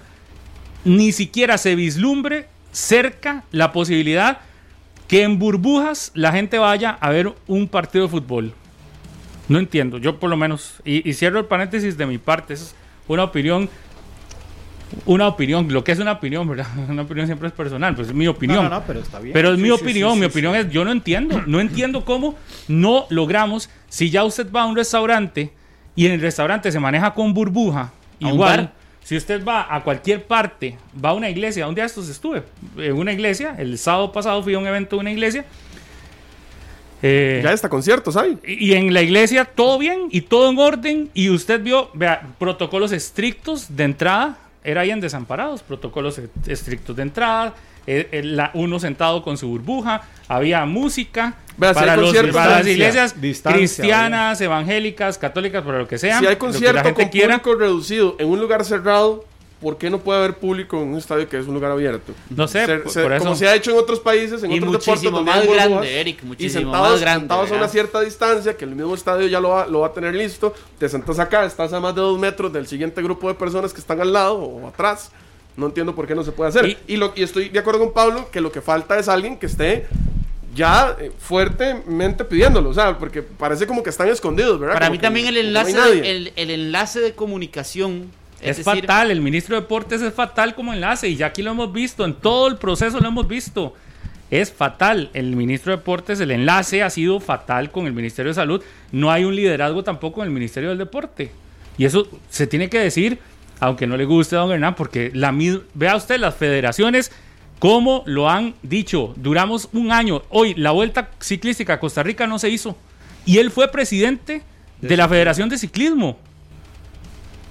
ni siquiera se vislumbre cerca la posibilidad que en burbujas la gente vaya a ver un partido de fútbol. No entiendo, yo por lo menos, y, y cierro el paréntesis de mi parte, es una opinión, una opinión, lo que es una opinión, ¿verdad? Una opinión siempre es personal, pues es mi opinión. No, no, no, pero está bien. Pero es Sí, mi sí, opinión, sí, mi opinión es, yo no entiendo, no entiendo cómo no logramos, si ya usted va a un restaurante y en el restaurante se maneja con burbuja, igual. Si usted va a cualquier parte, va a una iglesia, un día estos estuve en una iglesia, el sábado pasado fui a un evento de una iglesia, eh, Ya está conciertos hay. y en la iglesia todo bien y todo en orden. Y usted vio, vea, protocolos estrictos de entrada. Era ahí en Desamparados, protocolos estrictos de entrada. eh, eh, la- uno sentado con su burbuja. Había música Vea, si para, hay los- para las iglesias distancia, cristianas, evangélicas, católicas, para lo que sea. Si hay lo que concierto la gente con quiera. público reducido en un lugar cerrado, ¿por qué no puede haber público en un estadio que es un lugar abierto? No sé, Se- por- se- por eso. Como se ha hecho en otros países, en Y otros deportes muchísimo donde más grande, burbujas, Eric, y muchísimo sentados, más grande, sentados a una cierta distancia, que el mismo estadio ya lo va, lo va a tener listo, te sentas acá, estás a más de dos metros del siguiente grupo de personas que están al lado o atrás. No entiendo por qué no se puede hacer. Y- Y, lo, y estoy de acuerdo con Pablo que lo que falta es alguien que esté ya eh, fuertemente pidiéndolo, o sea, porque parece como que están escondidos, ¿verdad? Para Como mí que- también el no enlace, de, el, el enlace de comunicación Es, es, decir, fatal, el ministro de Deportes es fatal como enlace y ya aquí lo hemos visto, en todo el proceso lo hemos visto. Es fatal. El ministro de Deportes, el enlace ha sido fatal con el Ministerio de Salud. No hay un liderazgo tampoco en el Ministerio del Deporte. Y eso se tiene que decir, aunque no le guste a don Hernán, porque la vea usted las federaciones, cómo lo han dicho. Duramos un año. Hoy la Vuelta Ciclística a Costa Rica no se hizo. Y él fue presidente de la Federación de Ciclismo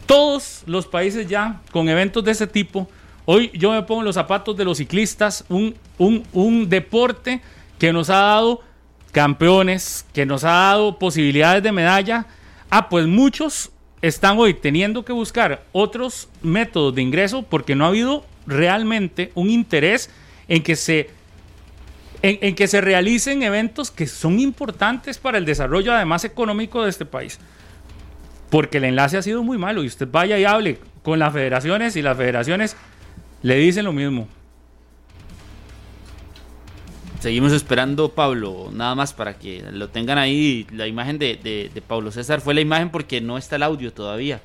todos los países ya con eventos de ese tipo. Hoy yo me pongo en los zapatos de los ciclistas, un, un, un deporte que nos ha dado campeones, que nos ha dado posibilidades de medalla. Ah, pues muchos están hoy teniendo que buscar otros métodos de ingreso porque no ha habido realmente un interés en que se en, que se realicen eventos que son importantes para el desarrollo además económico de este país porque el enlace ha sido muy malo y usted vaya y hable con las federaciones y las federaciones le dicen lo mismo. Seguimos esperando, Pablo, nada más para que lo tengan ahí. La imagen de, de- de Pablo César fue la imagen porque no está el audio todavía.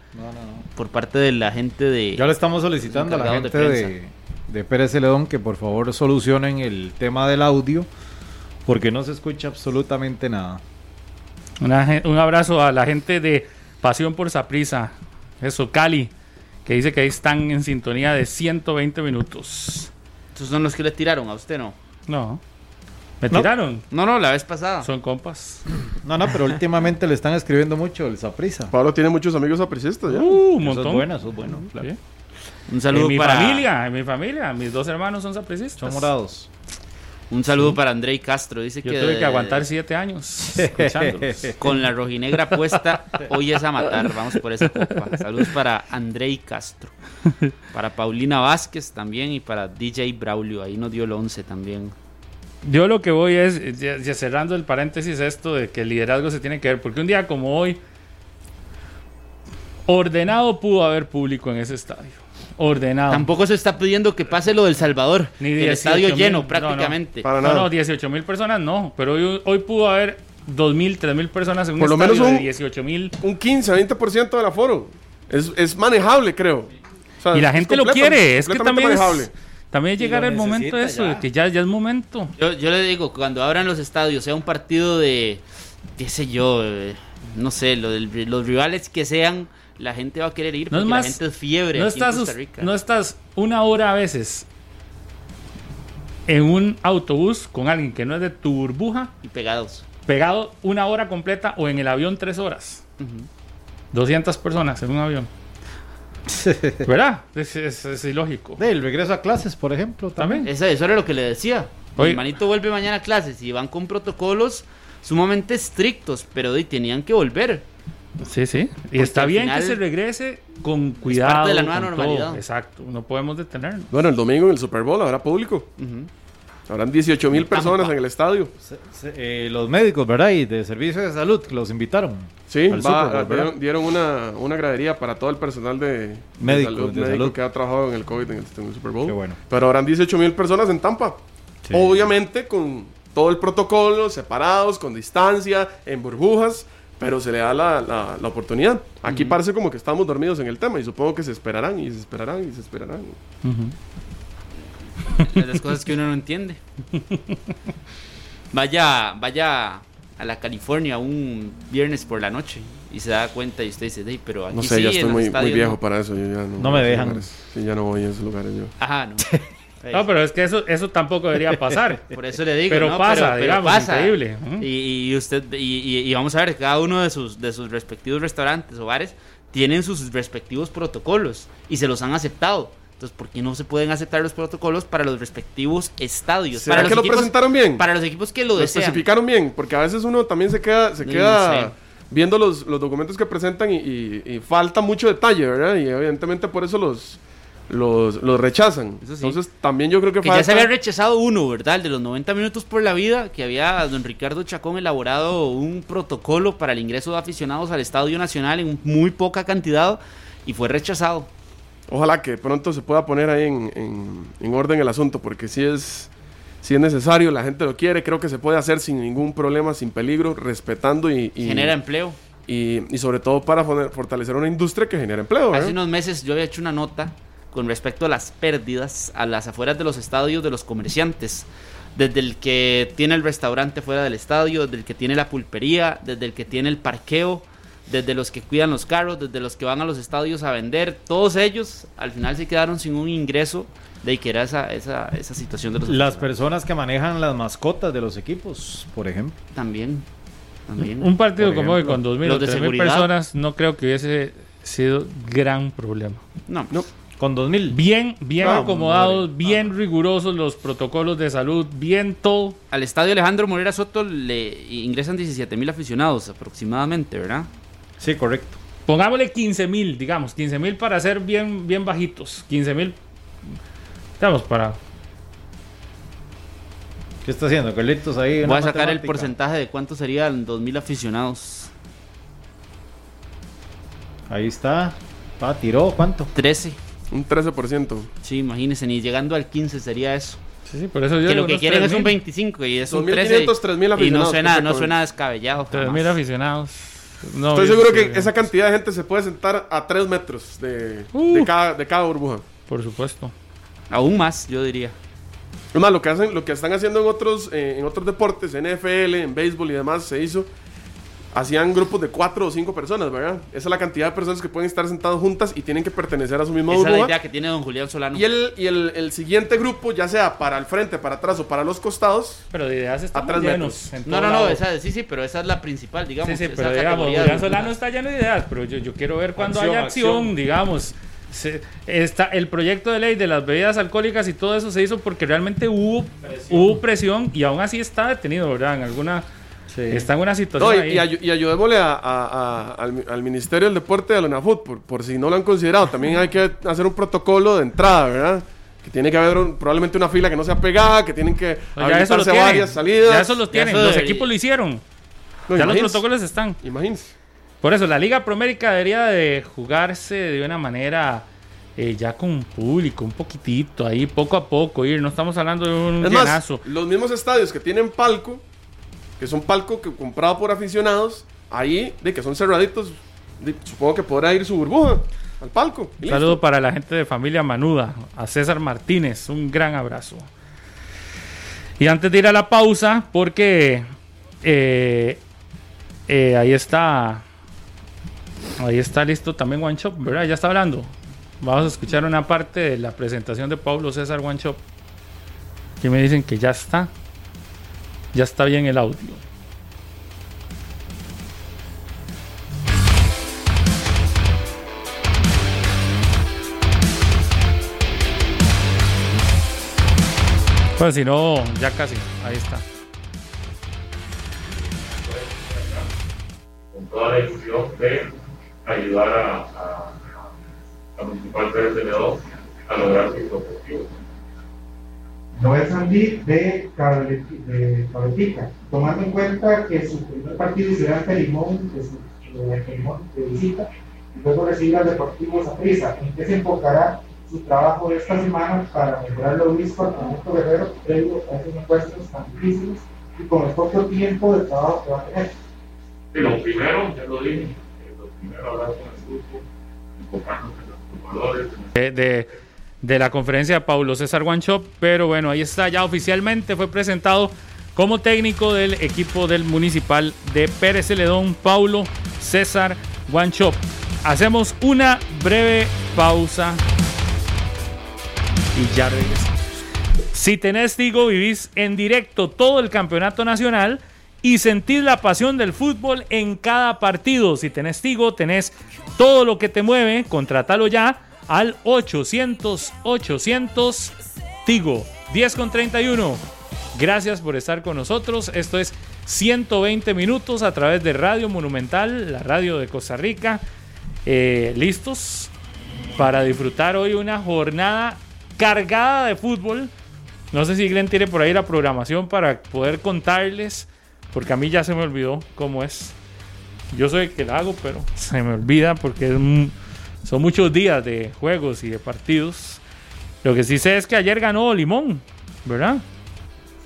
Por parte de la gente de. Ya le estamos solicitando a la gente de de, de Pérez Celedón que por favor solucionen el tema del audio porque no se escucha absolutamente nada. Una un abrazo a la gente de Pasión por Saprisa, eso, Cali, que dice que ahí están en sintonía de 120 minutos. Estos son los que le tiraron a usted, ¿no? No, me No. tiraron. No, no, la vez pasada. Son compas. No, no, pero últimamente le están escribiendo mucho el Saprisa. Pablo tiene muchos amigos apresistas ya. Uh, un Eso montón. es bueno, eso es bueno. claro. Sí. Un En saludo mi para. familia, en mi familia, mis dos hermanos son sapricistas. Son morados. Un saludo para Andrei Castro. Dice Yo que. tuve que aguantar siete años escuchándolos. Con la rojinegra puesta, hoy es a matar. Vamos por esa copa. Saludos para Andrei Castro. Para Paulina Vázquez también y para DJ Braulio. Ahí nos dio el 11 también. Yo lo que voy es, ya- ya cerrando el paréntesis, esto de que el liderazgo se tiene que ver, porque un día como hoy, ordenado pudo haber público en ese estadio. Ordenado. Tampoco se está pidiendo que pase lo del Salvador. Ni el 18 estadio mil, lleno no, no. prácticamente. Para No, nada. no, 18 mil personas no, pero hoy, hoy pudo haber 2 mil, 3 mil personas en un Por lo estadio menos un- de 18 mil. Un 15, 20% del aforo. Es, es manejable, creo. O sea, Y la gente lo quiere, es que también es, manejable. también es llegar lo el momento de eso, ya. de que ya, ya es momento. Yo, yo le digo, cuando abran los estadios, sea un partido de, qué sé yo, eh, no sé, lo del- los rivales que sean, la gente va a querer ir No es porque más- la gente es fiebre No aquí en estás, Costa Rica. no estás una hora a veces en un autobús con alguien que no es de tu burbuja, Y pegados. pegado una hora completa o en el avión tres horas. 200 personas en un avión. ¿Verdad? Es, es- es ilógico. Del regreso a clases, por ejemplo, también. También. Eso, eso era lo que le decía. Mi hermanito vuelve mañana a clases y van con protocolos sumamente estrictos, pero de, tenían que volver. Sí, sí. Y está bien que se regrese con cuidado. parte de la nueva todo. normalidad. Exacto. No podemos detenernos. Bueno, el domingo en el Super Bowl habrá público. Habrán 18 mil personas en el estadio. Se- se- eh, los médicos, ¿verdad? Y de servicio de salud, los invitaron. Sí, va- dieron, dieron una, una gradería para todo el personal de, de Médico, salud, de médico salud. que ha trabajado en el COVID en el, en el Super Bowl. Qué bueno. Pero habrán 18 mil personas en Tampa. Sí. Obviamente con todo el protocolo, separados, con distancia, en burbujas, pero se le da la, la- la oportunidad. Aquí parece como que estamos dormidos en el tema y supongo que se esperarán y se esperarán y se esperarán. Es las cosas que uno no entiende. Vaya, vaya a la California un viernes por la noche y se da cuenta y usted dice, "Ey, pero aquí No sé, sí, ya estoy muy, muy viejo no". para eso. Yo ya no, No me dejan. lugares. Sí, ya no voy a esos lugares yo. Ajá, no. No, pero es que eso, eso tampoco debería pasar. Por eso le digo, Pero ¿no? pasa, digamos, increíble. Ujú. Y, y usted y, y- y vamos a ver, cada uno de sus de sus respectivos restaurantes o bares tienen sus respectivos protocolos y se los han aceptado. Entonces, ¿por qué no se pueden aceptar los protocolos para los respectivos estadios? ¿Será para los que lo presentaron bien? Para los equipos que lo, lo desean. especificaron bien, porque a veces uno también se queda, se No queda sé. viendo los, los documentos que presentan y, y- y falta mucho detalle, ¿verdad? Y evidentemente por eso los, los, los rechazan. Sí. Entonces también yo creo que, Que ya falta... se había rechazado uno, ¿verdad? El de los 90 minutos por la vida, que había don Ricardo Chacón elaborado un protocolo para el ingreso de aficionados al Estadio Nacional en muy poca cantidad y fue rechazado. Ojalá que pronto se pueda poner ahí en, en- en orden el asunto, porque si es, si es necesario, la gente lo quiere, creo que se puede hacer sin ningún problema, sin peligro, respetando y, y, Genera empleo. y, y sobre todo para fortalecer una industria que genera empleo. Hace ¿verdad? unos meses yo había hecho una nota con respecto a las pérdidas a las afueras de los estadios de los comerciantes. Desde el que tiene el restaurante fuera del estadio, desde el que tiene la pulpería, desde el que tiene el parqueo, desde los que cuidan los carros, desde los que van a los estadios a vender. Todos ellos al final se quedaron sin un ingreso de que era esa, esa, esa situación de los Las personas que manejan las mascotas de los equipos, por ejemplo. También. También. Un partido Por como hoy con 2.000 o los de 3.000 seguridad. personas no creo que hubiese sido gran problema. No, No. Con 2000. Bien, bien No, acomodados, bien rigurosos los protocolos de salud, bien todo. al estadio Alejandro Morera Soto le ingresan 17 mil aficionados aproximadamente, ¿verdad? Sí, correcto. Pongámosle 15.000, digamos, 15.000 para ser bien, bien bajitos. 15.000, digamos, para... ¿Qué está haciendo, Carlitos? Ahí Voy a sacar el matemática. porcentaje de cuánto serían 2.000 aficionados. Ahí está. Ah, tiró, ¿cuánto? 13. Un 13%. Sí, imagínense, ni llegando al 15 sería eso. Sí, sí, por eso yo que lo que quieren es un 3.000, 25 y es un 13. 2.500, 3.000 Y no suena, no suena descabellado. 3.000 jamás. aficionados. No, Estoy seguro que esa cantidad de gente se puede sentar a 3 metros de, Uh. de, cada, de cada burbuja. Por supuesto. Aún más, yo diría. Es más, lo que, hacen, lo que están haciendo en otros, eh, en otros deportes, NFL, en béisbol y demás, se hizo. Hacían grupos de 4 o 5 personas, ¿verdad? Esa es la cantidad de personas que pueden estar sentadas juntas y tienen que pertenecer a su misma Esa es la idea que tiene don Julián Solano. Y, el, y el, el siguiente grupo, ya sea para el frente, para atrás o para los costados, Pero de ideas están llenos. No, no, no, esa, sí, sí, pero esa es la principal, digamos. Sí, sí, esa pero digamos, Julián. Solano está lleno de ideas, pero yo, yo quiero ver cuando Acción, haya acción, acción. digamos. Se- está, el proyecto de ley de las bebidas alcohólicas y todo eso se hizo porque realmente hubo presión, hubo presión y aún así está detenido, ¿verdad? En alguna, Sí. está en una situación No, y, ahí. y ayu- y ayudémosle a- a- a- al, al Ministerio del Deporte de la UNAFUT, por, por si no lo han considerado. También hay que hacer un protocolo de entrada, ¿verdad? Que tiene que haber un- probablemente una fila que no sea pegada, que tienen que No, habilitarse varias salidas. Ya eso lo tienen. eso los debería- equipos lo hicieron. No, ya los protocolos están. Imagínense. Por eso, la Liga Promérica debería de jugarse de una manera eh, ya con público, un poquitito, ahí poco a poco ir. No estamos hablando de un Es más, los mismos estadios que tienen palco, que son palco que comprado por aficionados, ahí, de que son cerraditos, de- supongo que podrá ir su burbuja al palco. Un saludo para la gente de familia Manuda, a César Martínez, un gran abrazo. Y antes de ir a la pausa, porque eh, eh, ahí está, ahí está listo también One Shop, ¿verdad? Ya está hablando. Vamos a escuchar una parte de la presentación de Pablo César One Shop. Que me dicen que ya está, ya está bien el audio. Pues si no, ya casi, ahí está. con toda la ilusión de ayudar a, a, a Municipal Pérez de a lograr sus objetivos. Noel Sandí de, de Cabletica, tomando en cuenta que su primer partido será ante Limón, de, su- de ante Limón de visita, y luego recibir al Deportivo Saprissa. ¿En qué se enfocará su trabajo de esta semana para mejorar lo visto al Conjunto Guerrero previo a esos encuentros tan difíciles y con el poco tiempo de trabajo que va a tener? Y lo primero, ya lo dije, eh, lo primero hablar con el grupo, enfocarnos en los jugadores, en de, de- de la conferencia de Paulo César Shop, pero bueno, ahí está, ya oficialmente fue presentado como técnico del equipo del municipal de Pérez Celedón, Paulo César Shop. Hacemos una breve pausa y ya regresamos. Si tenés Tigo, vivís en directo todo el campeonato nacional y sentís la pasión del fútbol en cada partido. Si tenés Tigo, tenés todo lo que te mueve, contratalo ya al 800 800 Tigo 10 con 31. Gracias por estar con nosotros. Esto es 120 minutos a través de Radio Monumental, la radio de Costa Rica. Eh, ¿Listos? para disfrutar hoy una jornada cargada de fútbol. No sé si Glenn tiene por ahí la programación para poder contarles, porque a mí ya se me olvidó cómo es. Yo soy el que la hago, pero se me olvida porque es un- son muchos días de juegos y de partidos. Lo que sí sé es que ayer ganó Limón, ¿verdad?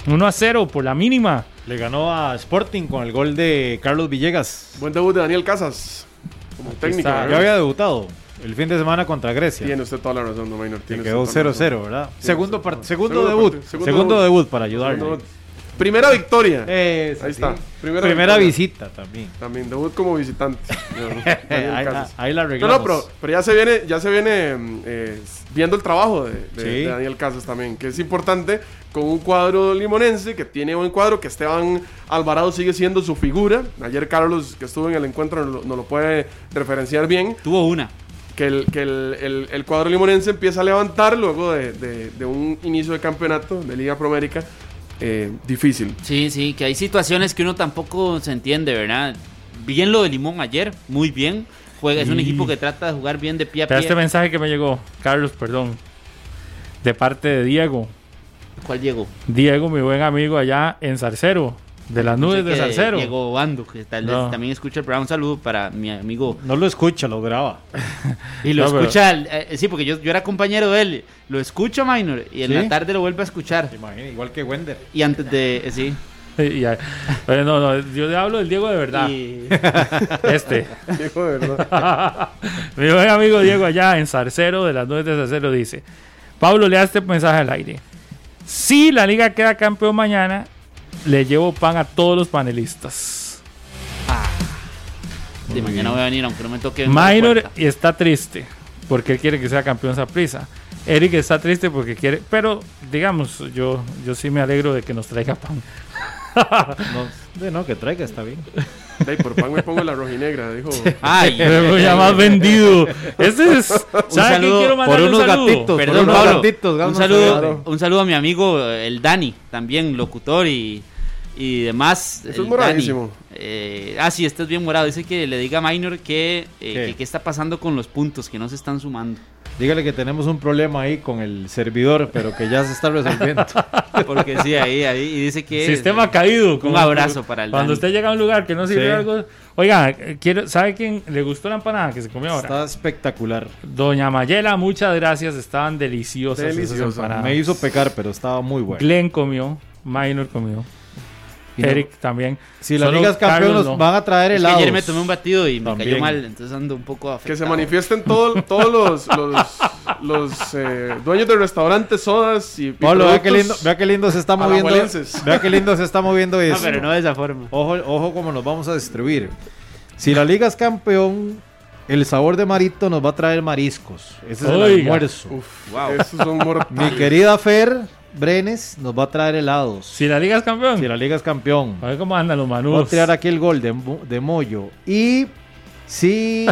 1 a 0 por la mínima. Le ganó a Sporting con el gol de Carlos Villegas. Buen debut de Daniel Casas. Como técnico. está. Ya había debutado el fin de semana contra Grecia. Tiene usted toda la razón, tiene quedó usted toda la 0-0, razón. ¿verdad? Segundo, segundo, segundo debut. segundo debut para ayudarle. Primera victoria. Esa, Ahí sí. está. Primera, Primera visita también. También debut como visitante. Daniel ahí, Casas. ahí la No, arreglamos. no, pero, pero ya se viene, ya se viene mm, eh, viendo el trabajo de, de- Sí. de Daniel Casas también, que es importante con un cuadro limonense que tiene buen cuadro, que Esteban Alvarado sigue siendo su figura. Ayer Carlos, que estuvo en el encuentro, nos lo, nos lo puede referenciar bien. Tuvo una. Que, el, que el, el- el cuadro limonense empieza a levantar luego de, de- de un inicio de campeonato de Liga Promérica eh, difícil. Sí, sí, que hay situaciones que uno tampoco se entiende, ¿verdad? Bien lo de Limón ayer, muy bien. Juega, es un equipo que trata de jugar bien de pie a pie. este mensaje que me llegó, Carlos, perdón. De parte de Diego. ¿Cuál llegó? Diego, mi buen amigo allá en Zarcero, de las nubes de Zarcero. Diego Bando, que tal vez No. también escucha el programa. Un saludo para mi amigo. No lo escucha, lo graba. Y lo No, escucha, eh, sí, porque yo, yo era compañero de él. Lo escucho, Minor, y en ¿Sí? la tarde lo vuelve a escuchar. Imagina, igual que Wender. Y antes de. eh, sí. Y ya- Pero no, no, yo le hablo del Diego de verdad. Y- Este. Dijo de verdad. Mi buen amigo Diego allá en Zarcero, de las nubes de Zarcero, dice: Pablo, lea este mensaje al aire. Si la liga queda campeón mañana, le llevo pan a todos los panelistas. de mañana voy a venir, aunque no me toque. Minor está triste porque él quiere que sea campeón prisa. Eric está triste porque quiere, pero digamos, yo, yo sí me alegro de que nos traiga pan. No, de no, que traiga, está bien. Ey, por pan me pongo la rojinegra, dijo. Ay, Pero ya más vendido. Ese es. ¿Sabe quién saludo quiero por mandarle un unos saludo? gatitos. Perdón, unos Pablo. gatitos, un, saludo, un saludo a mi amigo, el Dani, también locutor y, y demás. Eso es moradísimo. Eh, ah, sí, este es bien morado. Dice que le diga a Minor que, eh, ¿Qué? que qué está pasando con los puntos, que no se están sumando. Dígale que tenemos un problema ahí con el servidor, pero que ya se está resolviendo. Porque sí, ahí, ahí. Y dice que. Sistema caído. Un abrazo para el Cuando Dani. usted llega a un lugar que no sirve Sí. algo. Oiga, eh, quiero, ¿sabe quién le gustó la empanada que se comió ahora? está espectacular. Doña Mayela, muchas gracias. Estaban deliciosas. esas Deliciosa. empanadas. Me hizo pecar, pero estaba muy bueno. Glenn comió. Minor comió. Y no- Eric también. Si la liga es campeón, nos no. van a traer Es que ayer me tomé un batido y me También. cayó mal, entonces ando un poco afectado. Que se manifiesten todo- todos los, los, los, eh, dueños de restaurantes, sodas y, Pablo, vea qué lindo, vea qué lindo se está moviendo. Vea qué lindo se está moviendo No, esto. pero no de esa forma. Ojo, ojo cómo nos vamos a distribuir. Si la liga es campeón, el sabor de marito nos va a traer mariscos. Ese es el Oiga. almuerzo. Uf, Wow. esos son mortales. Mi querida Fer Brenes nos va a traer helados. Si la liga es campeón. Si la liga es campeón. A ver cómo andan los Voy a manudos. tirar aquí el gol de, de Moyo. Y si,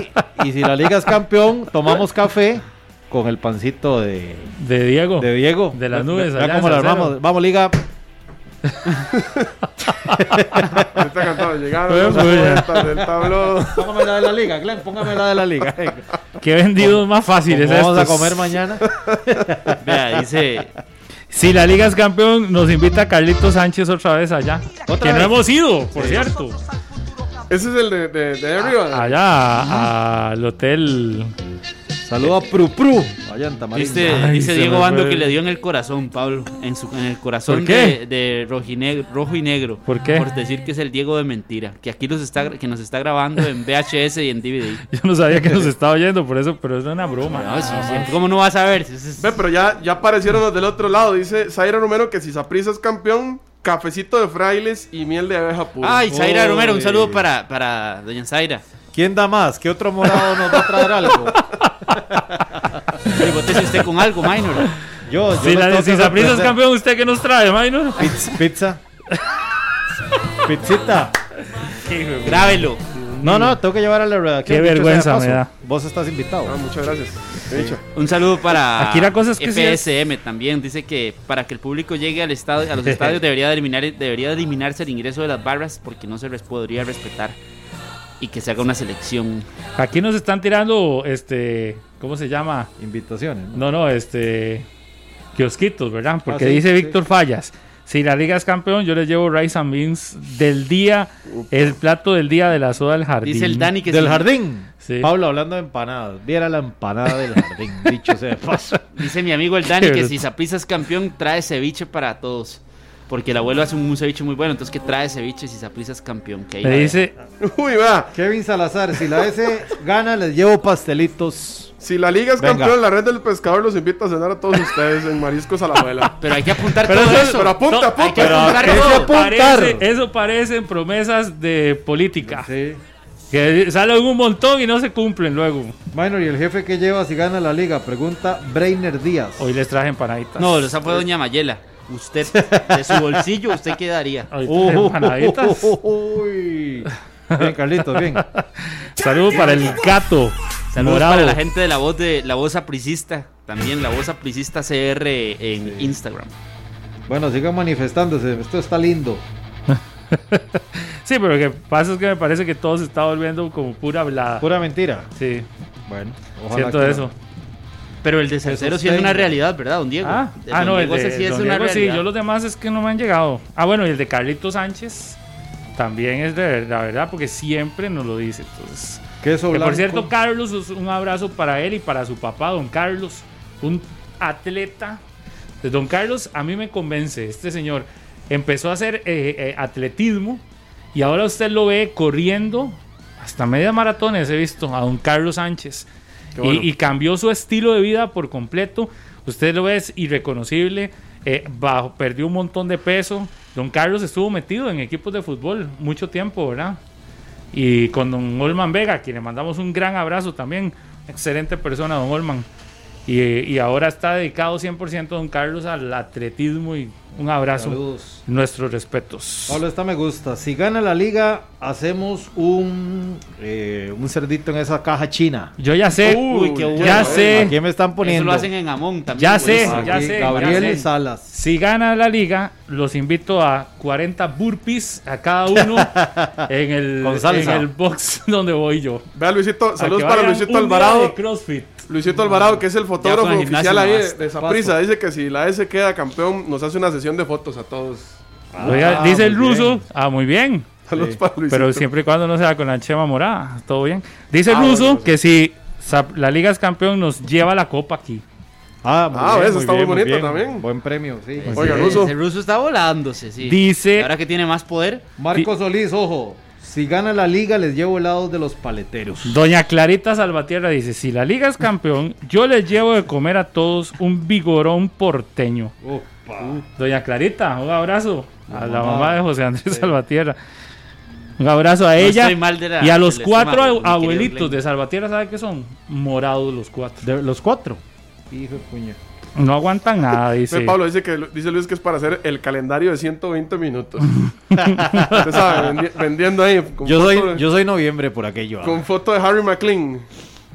y si la liga es campeón, tomamos café con el pancito de, De Diego. de Diego. De las nubes cómo en la armamos. Vamos, liga. Ahorita cantado, llegaron Pues, los pues, ya. atletas del tablón. Póngame la de la liga, Glenn. Póngame la de la liga. Qué vendidos más fáciles ¿Cómo vamos a comer mañana? Vea, dice. Si la liga es campeón, nos invita Carlitos Sánchez otra vez allá. ¿Otra que no hemos ido, por cierto. Ese es el de, de, de arriba. Allá al hotel. Saludo a Pru Pru. Allá en Tamarindo. Dice, Ay, dice se Diego me Bando fue. que le dio en el corazón, Pablo. En, su, en el corazón ¿Por qué? de, de rojinegro, rojo y negro. ¿Por qué? Por decir que es el Diego de mentira. Que aquí los está, que nos está grabando en VHS y en DVD. Yo no sabía que nos estaba oyendo por eso, pero es una broma. No, sí, sí. ¿Cómo no vas a ver? Es- Ve, pero ya, ya aparecieron los del otro lado. Dice Zaira Romero que si Saprissa es campeón, cafecito de frailes y miel de abeja pura. Ay, Zaira. Romero, un saludo para, para Doña Zaira. ¿Quién da más? ¿Qué otro morado nos va a traer algo? Y botese usted con algo, minor. Yo, yo Si los la si Saprissa es campeón, ¿usted qué nos trae, Minor? Pizza. Pizza. Pizzita. Grábelo. No, no, tengo que llevar a la redacción. Qué vergüenza me da. Vos estás invitado. Ah, muchas gracias. Un saludo para Aquí la cosa es que sí es- FSM también. Dice que para que el público llegue al estadio, a los estadios debería de eliminar, debería de eliminarse el ingreso de las barras porque no se les podría respetar. Y que se haga una selección. Aquí nos están tirando, este, ¿cómo se llama? Invitaciones. ¿no? No, no, este, kiosquitos, ¿verdad? Porque Ah, sí, dice sí. Víctor Fallas. Si la liga es campeón, yo les llevo rice and beans del día, el plato del día de la soda del jardín. Dice el Dani que Del jardín. Sí. Pablo hablando de empanadas. Viera la empanada del jardín. dicho sea de paso. Dice mi amigo el Dani Qué que si Saprissa es campeón, trae ceviche para todos. Porque el abuelo hace un ceviche muy bueno, entonces que trae ceviche si Saprissa es campeón. Que ahí la dice, Uy, va. Kevin Salazar, si la S gana, les llevo pastelitos. Si la liga es Venga. campeón, la red del pescador los invita a cenar a todos ustedes en Mariscos a la abuela. Pero hay que apuntar Pero todo eso- eso. Pero apunta, No, apunta. hay que apuntar ¿qué se todo. apunta? parece, Apuntar. eso parecen promesas de política. Sí. Que salen un montón y no se cumplen luego. Minor, ¿y el jefe que lleva si gana la liga? Pregunta Brainer Díaz. Hoy les traje empanaditas. No, esa fue Doña Mayela. Usted, de su bolsillo, ¿usted qué daría? Uh. Uy. Bien, Carlitos, bien. Saludos para el gato. Saludos morado. para la gente de la voz de la voz apricista. También la voz apricista CR en Instagram. Bueno, sigan manifestándose. Esto está lindo. Sí, pero lo que pasa es que me parece que todo se está volviendo como pura hablada. Pura mentira. Sí, Bueno, ojalá siento que no. Pero el de Salcero sí es una realidad, ¿verdad, don Diego? Ah, El ah, don no, el Diego de ese sí es Don una Diego sí, realidad. yo los demás es que no me han llegado. Ah, bueno, y el de Carlitos Sánchez también es de la verdad, porque siempre nos lo dice. Entonces, Queso que por cierto, Carlos, un abrazo para él y para su papá, don Carlos, un atleta. De don Carlos, a mí me convence, este señor empezó a hacer eh, eh, atletismo y ahora usted lo ve corriendo hasta media maratones, he visto, a don Carlos Sánchez. Bueno. y, y cambió su estilo de vida por completo. Usted lo es irreconocible. eh, bajo, perdió un montón de peso. Don Carlos estuvo metido en equipos de fútbol mucho tiempo, ¿verdad? Y con don Olman Vega, a quien le mandamos un gran abrazo también. Excelente persona, don Olman. Y, y ahora está dedicado 100% don Carlos al atletismo y un abrazo. Saludos. Nuestros respetos. Pablo, esta me gusta. Si gana la liga, hacemos un, eh, un cerdito en esa caja china. Yo ya sé, Uy, qué bueno. ya eh. sé. Aquí me están Eso poniendo. lo hacen en Amón también. Ya sé, ya sé, Gabriel ya sé. Salas. Si gana la liga, los invito a 40 burpees a cada uno en el, en el box donde voy yo. Vea, Luisito, A saludos para Luisito un día Alvarado. de CrossFit. Luisito Alvarado, que es el fotógrafo el oficial ahí de, de Saprissa, dice que si la S queda campeón, nos hace una sesión de fotos a todos. Oiga, Ah, dice el ruso, bien. ah, muy bien. Saludos para Luisito. Pero siempre y cuando no sea con la chema morada, todo bien. Dice el Ah, ruso bueno, que si la liga es campeón, nos lleva la copa aquí. Ah, muy Ah, bien, eso muy está muy bien, bonito bien. también. Buen premio, sí. Oiga, Sí, Ruso. Ese ruso está volándose, sí. Dice- Ahora que tiene más poder. Marcos Solís, ojo. Si gana la liga, les llevo helados de los paleteros. Doña Clarita Salvatierra dice, si la liga es campeón, yo les llevo de comer a todos un vigorón porteño. Opa. Doña Clarita, un abrazo a la mamá. de José Andrés Salvatierra. Un abrazo a ella estoy mal de la- y a los cuatro estómago, abuelitos de Salvatierra, ¿sabe qué son? Morados los cuatro. De los cuatro. Hijo de puña. No aguantan nada, dice. Pablo dice que dice Luis que es para hacer el calendario de 120 minutos. Usted sabe, vendi- vendiendo ahí Yo soy, de- yo soy noviembre por aquello. ah. con foto de Harry McLean.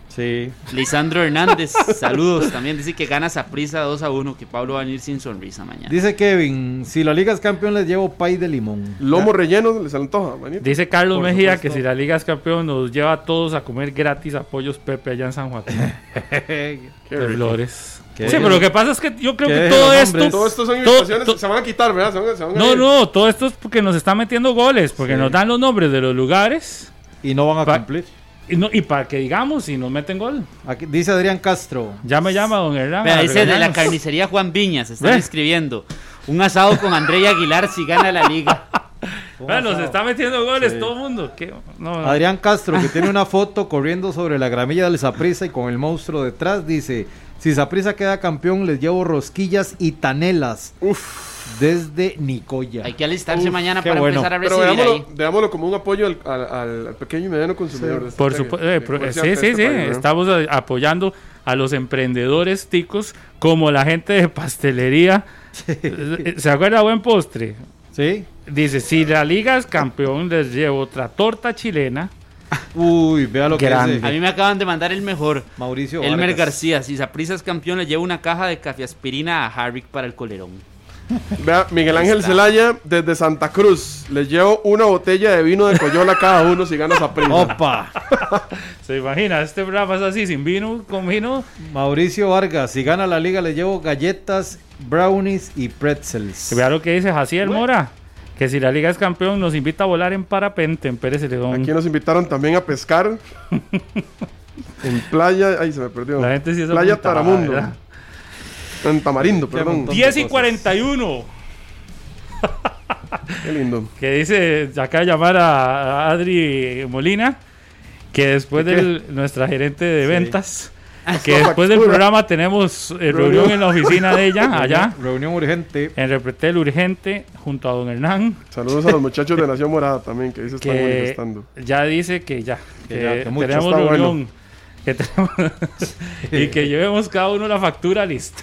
Sí. Lisandro Hernández, saludos. También dice que gana Saprisa 2 a 1, que Pablo va a venir sin sonrisa mañana. Dice Kevin, si la liga es campeón, les llevo pay de limón. Lomo relleno, les antoja, manito. Dice Carlos Por Mejía supuesto. que si la liga es campeón nos lleva a todos a comer gratis apoyos Pepe allá en San Joaquín Qué de rico. Flores. Qué Sí, pero lo que pasa es que yo creo Que todo esto... Todo esto son todo- invitaciones, to- se van a quitar, ¿verdad? Se van, se van a No, ir. no, todo esto es porque nos están metiendo goles, porque nos dan los nombres de los lugares Y no van a Pa- cumplir. y, no, y para que digamos si nos meten gol. Aquí, dice Adrián Castro. Ya me llama don Hernán. A dice de la carnicería Juan Viñas, están ¿Ve? escribiendo. Un asado con André Aguilar si gana la liga. Nos asado. está metiendo goles Sí. todo el mundo. ¿Qué? No, no. Adrián Castro, que tiene una foto corriendo sobre la gramilla del Saprisa y con el monstruo detrás, dice: Si Saprisa queda campeón, les llevo rosquillas y tanelas desde Nicoya. Hay que alistarse Uf, mañana para bueno. empezar a Pero recibir veámoslo, ahí. veámoslo como un apoyo al, al- al- al pequeño y mediano consumidor. de Por este- supuesto, eh, sí, sí, este sí. Estamos apoyando a los emprendedores ticos como la gente de pastelería. Eh, ¿Se acuerda buen postre? ¿Sí? Dice, si la liga es campeón, les llevo otra torta chilena. Uy, vea lo que dice A mí me acaban de mandar el mejor. Mauricio Elmer Vargas. García, si Saprisa es campeón, le lleva una caja de café aspirina a Harvick para el colerón. Vea, Miguel Ángel Zelaya desde Santa Cruz. Les llevo una botella de vino de Coyola a cada uno si ganas a prisa. Opa. ¿Se imagina? Este programa es así, sin vino, con vino. Mauricio Vargas, si gana la liga le llevo galletas, brownies y pretzels. Vea lo que dice Jaciel Mora. Que si la liga es campeón, nos invita a volar en parapente en Pérez Celedón. Aquí nos invitaron también a pescar. en playa. Ay, se me perdió. La gente sí es Playa apuntada, Taramundo. ¿verdad? En Tamarindo, perdón. montón. 10 y cosas. 41. Qué lindo. Que dice, de llamar a Adri Molina, que después ¿De nuestra gerente de ventas, que después del programa tenemos eh, reunión en la oficina de ella, allá, Reunión urgente. en Repretel Urgente, junto a don Hernán, Saludos a los muchachos de Nación Morada también, que ahí se están que manifestando. ya dice que ya, Que que, ya, que tenemos reunión. que tenemos- y que llevemos cada uno la factura lista.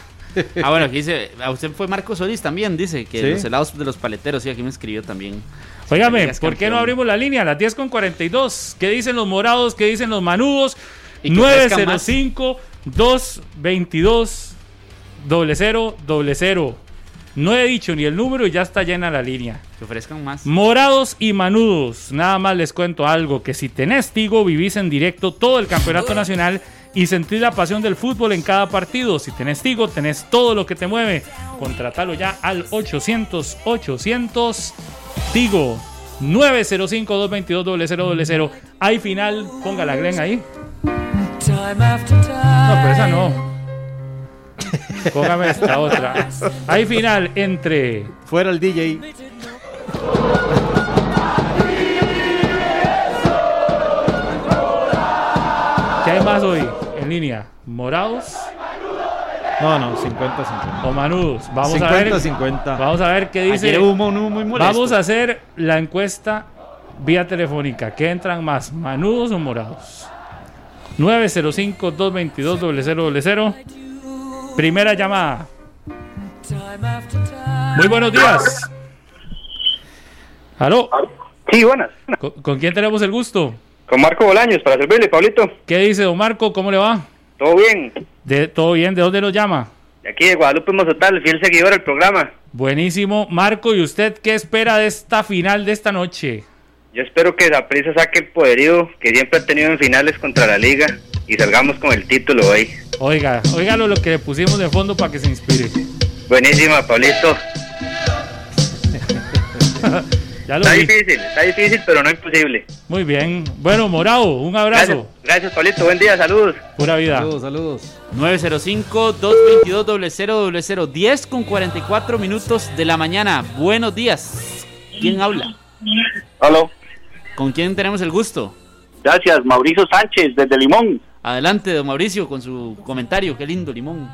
Ah, bueno, aquí dice, a usted fue Marco Solís también, dice, que Sí. los helados de los paleteros, sí, aquí me escribió también. Óigame, ¿por qué no abrimos la línea? A las 10 con 42. ¿Qué dicen los morados? ¿Qué dicen los manudos? Y que ofrezcan más. 905 222 00 00. No he dicho ni el número y ya está llena la línea. Que ofrezcan más. Morados y manudos. Nada más les cuento algo: que si tenés Tigo, vivís en directo todo el campeonato nacional y sentís la pasión del fútbol en cada partido. Si tenés Tigo, tenés todo lo que te mueve. Contratalo ya al 800 800 Tigo 905-222-0000. Hay final, ponga la Glen ahí. No, pero esa no. Póngame esta otra. Hay final entre Fuera el DJ. ¿Qué hay más hoy en línea? ¿Morados No, no, 50-50. o manudos? Vamos a ver. 50-50. Vamos a ver qué dice. Ayer hubo uno muy molesto. Vamos a hacer la encuesta vía telefónica. ¿Qué entran más, manudos o morados? 905-222-0000. Primera llamada. Muy buenos días. ¿Aló? Sí, buenas. ¿Con, con quién tenemos el gusto? Con Marco Bolaños, para servirle, Pablito. ¿Qué dice don Marco? ¿Cómo le va? ¿Todo bien? De, ¿Todo bien? ¿De dónde nos llama? De aquí de Guadalupe Mozotal, fiel seguidor del programa. Buenísimo. Marco, ¿y usted qué espera de esta final de esta noche? Yo espero que la prisa saque el poderío que siempre ha tenido en finales contra la liga y salgamos con el título hoy. Oiga, óigalo lo que le pusimos de fondo para que se inspire. Buenísima, Pablito. Ya lo Está vi. difícil, está difícil, pero no imposible. Muy bien. Bueno, Morado, un Gracias, abrazo. gracias, Pablito. Buen día, saludos. Pura vida. Saludos, saludos. 905-222-0000. 10 con 44 minutos de la mañana. Buenos días. ¿Quién habla? Aló, ¿Con quién tenemos el gusto? gracias, Mauricio Sánchez desde Limón. Adelante, don Mauricio, con su comentario. Qué lindo, Limón.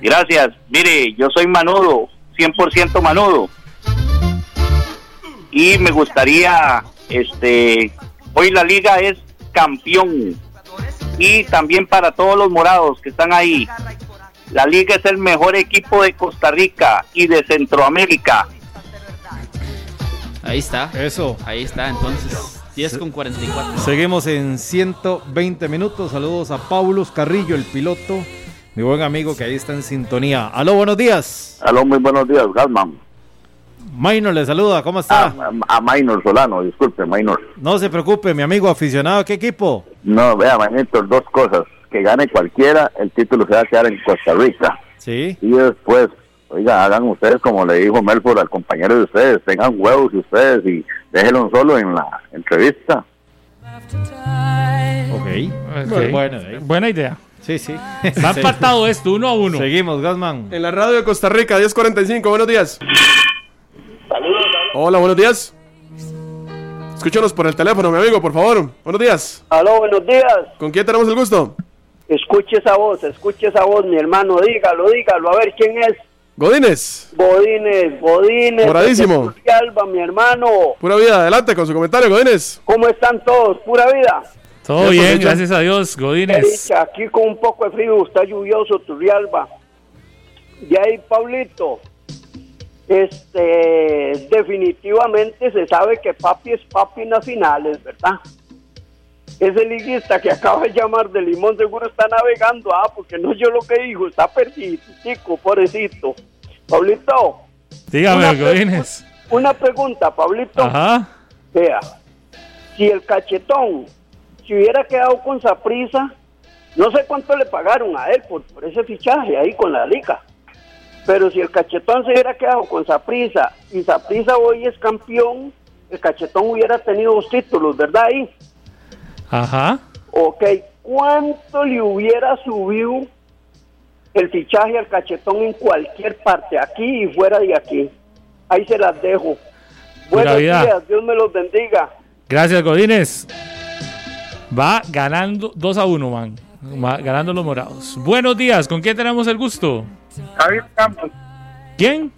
Gracias. Mire, yo soy manudo, 100% manudo. Y me gustaría, este, hoy la liga es campeón. Y también para todos los morados que están ahí. La liga es el mejor equipo de Costa Rica y de Centroamérica. Ahí está. Eso. Ahí está, entonces. 10 con 44. Seguimos en 120 minutos. Saludos a Paulus Carrillo, el piloto. Mi buen amigo que ahí está en sintonía. Aló, buenos días. Aló, muy buenos días, Galman. Minor le saluda, ¿cómo está? A, a Minor Solano, disculpe, Minor. No se preocupe, mi amigo aficionado, ¿qué equipo? No, vea, Manito, dos cosas. Que gane cualquiera, el título se va a quedar en Costa Rica. Sí. Y después, oiga, hagan ustedes como le dijo Melford al compañero de ustedes, tengan huevos y ustedes y déjenlo solo en la entrevista. Ok. Ok. Bueno, eh. Buena idea. Sí, sí. Está empatado esto, uno a uno. Seguimos, Gasman. En la radio de Costa Rica, 1045, buenos días. Hola, buenos días. Escúchanos por el teléfono, mi amigo, por favor. Buenos días. Aló, buenos días. ¿Con quién tenemos el gusto? Escuche esa voz, escuche esa voz, mi hermano. Dígalo, dígalo. A ver quién es. Godínez. Godínez, Godínez. Moradísimo. Turrialba, mi hermano. Pura vida, adelante con su comentario, Godínez. ¿Cómo están todos? Pura vida. Todo bien, gracias a Dios, Godínez. Aquí con un poco de frío, está lluvioso Turrialba. Y ahí, Pablito. Este, definitivamente se sabe que papi es papi en las finales, ¿verdad? Ese liguista que acaba de llamar de Limón seguro está navegando, ah, porque no yo lo que dijo, está perdido, chico, pobrecito. Pablito, Dígame, Una pre-. Una pregunta, Pablito. Ajá. Vea, si el cachetón se hubiera quedado con Saprisa, no sé cuánto le pagaron a él por, por ese fichaje ahí con la liga. Pero si el cachetón se hubiera quedado con Saprisa y Saprisa hoy es campeón, el cachetón hubiera tenido dos títulos, ¿verdad? Ahí. Ajá. Ok, ¿cuánto le hubiera subido el fichaje al cachetón en cualquier parte, aquí y fuera de aquí? Ahí se las dejo. Pura Buenos vida. días, Dios me los bendiga. Gracias, Godínez. Va ganando 2 a 1, man. Va ganando los morados. Buenos días, ¿con quién tenemos el gusto? David Campos. ¿Quién?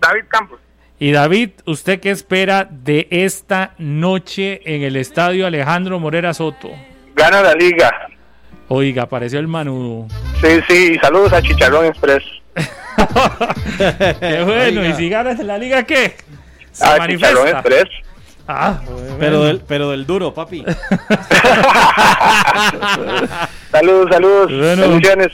David Campos. Y David, ¿usted qué espera de esta noche en el estadio Alejandro Morera Soto? Gana la liga. Oiga, apareció el manudo. Sí, sí, saludos a Chicharrón Express. Qué bueno, ¿y si ganas en la liga qué? Se Ah, manifiesta. Chicharrón Express. Ah, Pero del, pero del duro, papi. Saludos, saludos. Bueno. Bendiciones.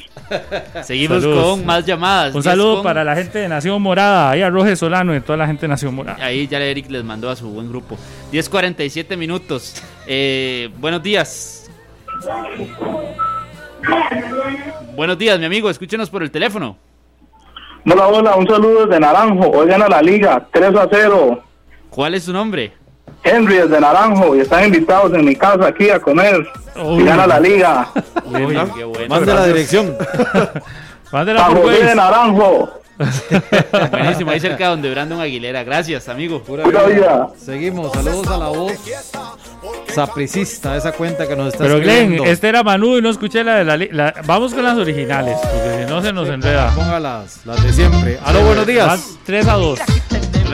Seguimos Saludos. con más llamadas. Un 10 saludo con- para la gente de Nación Morada, ahí a Roge Solano y toda la gente de Nación Morada. Ahí ya Eric les mandó a su buen grupo. 10.47 minutos. Eh, buenos días. Buenos días, mi amigo. Escúchenos por el teléfono. Hola, hola, un saludo desde Naranjo. Hoy gana la liga, 3 a 0. ¿Cuál es su nombre? Henry desde Naranjo y están invitados en mi casa aquí a comer. Uy. Y gana la liga. Uy, qué bueno. Mande la dirección. Mándela A por José de. Naranjo. Buenísimo, ahí cerca donde Brandon Aguilera. Gracias, amigo. Pura Pura vida. vida. Seguimos. Saludos a la voz sapricista, esa cuenta que nos está Pero Glenn, escribiendo. este era Manu y no escuché la de la, la- Vamos con las originales, porque si no se nos enreda. Ponga las, las de siempre. Aló, buenos días. 3 a 2. Las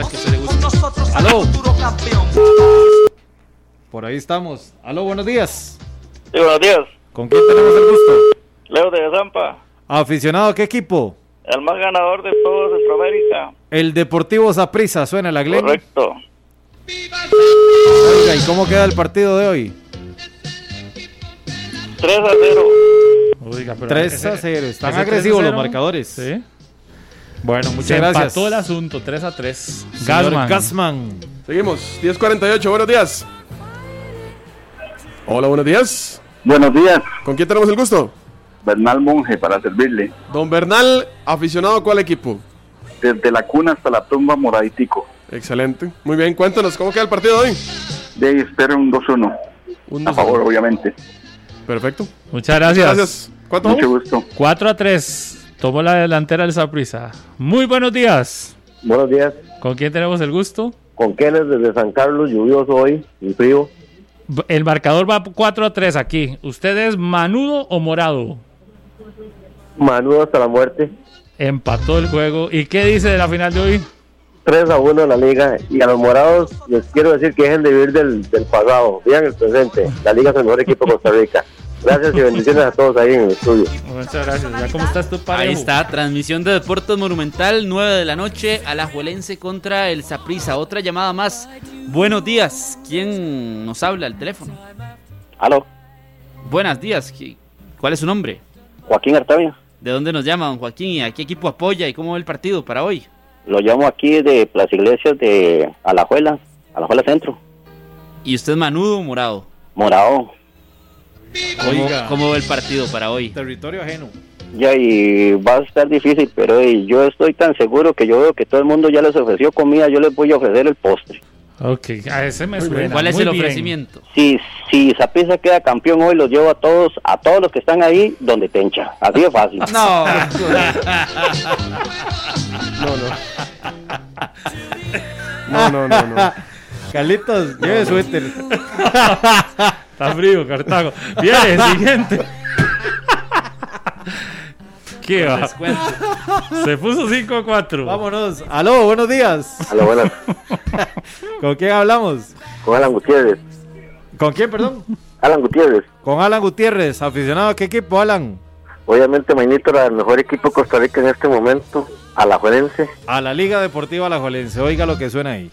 que a usted le gustan. Aló. Por ahí estamos. Aló, buenos días. Sí, buenos días. ¿Con quién tenemos el gusto? Leo de Zampa, Aficionado, ¿a ¿qué equipo? El más ganador de todo Centroamérica. El Deportivo Saprissa, suena la Glenn. Correcto. Oiga, ¿y cómo queda el partido de hoy? 3 a 0. Oiga, pero 3 ese- a 0. Están agresivos 3 a los 0, marcadores. Sí. Bueno, muchas Se gracias. empató el asunto, 3 a 3. Señor Gasman. Gassman. Seguimos, 10.48, buenos días. Hola, buenos días. Buenos días, ¿Con quién tenemos el gusto? Bernal Monje, para servirle. Don Bernal, aficionado a cuál equipo? Desde la cuna hasta la tumba moraditico. Excelente. Muy bien, cuéntanos, ¿cómo queda el partido de hoy? De ahí espero un 2-1. Un A dos- favor, obviamente. Perfecto. Muchas gracias. Gracias. ¿Cuánto Mucho vamos? gusto. 4 a 3. Tomó la delantera el Saprissa. Muy buenos días. Buenos días. ¿Con quién tenemos el gusto? Con Kenneth desde San Carlos, lluvioso hoy y frío. El marcador va 4 a 3 aquí. ¿Usted es manudo o morado? Manudo hasta la muerte. Empató el juego. ¿Y qué dice de la final de hoy? 3 a 1 en la liga. Y a los morados les quiero decir que dejen de vivir del, del pasado. Vivan el presente. La liga es el mejor equipo de Costa Rica. Gracias y bendiciones a todos ahí en el estudio. Muchas gracias. ¿Ya cómo estás tú, parejo? Ahí está, transmisión de Deportes Monumental, 9 de la noche, Alajuelense contra el Saprissa. Otra llamada más. Buenos días. ¿Quién nos habla al teléfono? Aló, Buenos días. ¿qui- ¿Cuál es su nombre? Joaquín Artavia. ¿De dónde nos llama, don Joaquín? ¿Y a qué equipo apoya y cómo va el partido para hoy? Lo llamo aquí de las iglesias de Alajuela, Alajuela Centro. ¿Y usted manudo o morado? Morado. ¿Cómo, Oiga. cómo va el partido para hoy? Territorio ajeno. Ya, y va a estar difícil, pero yo estoy tan seguro que yo veo que todo el mundo ya les ofreció comida, yo les voy a ofrecer el postre. Ok, a ese me suena. ¿Cuál es Muy el bien. ofrecimiento? Si, si Saprissa queda campeón hoy, los llevo a todos, a todos los que están ahí, donde tencha. Así de fácil. No. No, no, no, no. Carlitos, lleve suéter. Está frío, Cartago. Viene, siguiente. ¿Qué va? Se puso 5 a 4. Vámonos. Aló, buenos días. Aló, buenas. ¿Con quién hablamos? Con Alan Gutiérrez. ¿Con quién, perdón? Alan Gutiérrez. Con Alan Gutiérrez, aficionado a qué equipo, Alan? Obviamente, Mainito era el mejor equipo de Costa Rica en este momento. Alajuelense. A la Liga Deportiva Alajuelense. Oiga lo que suena ahí.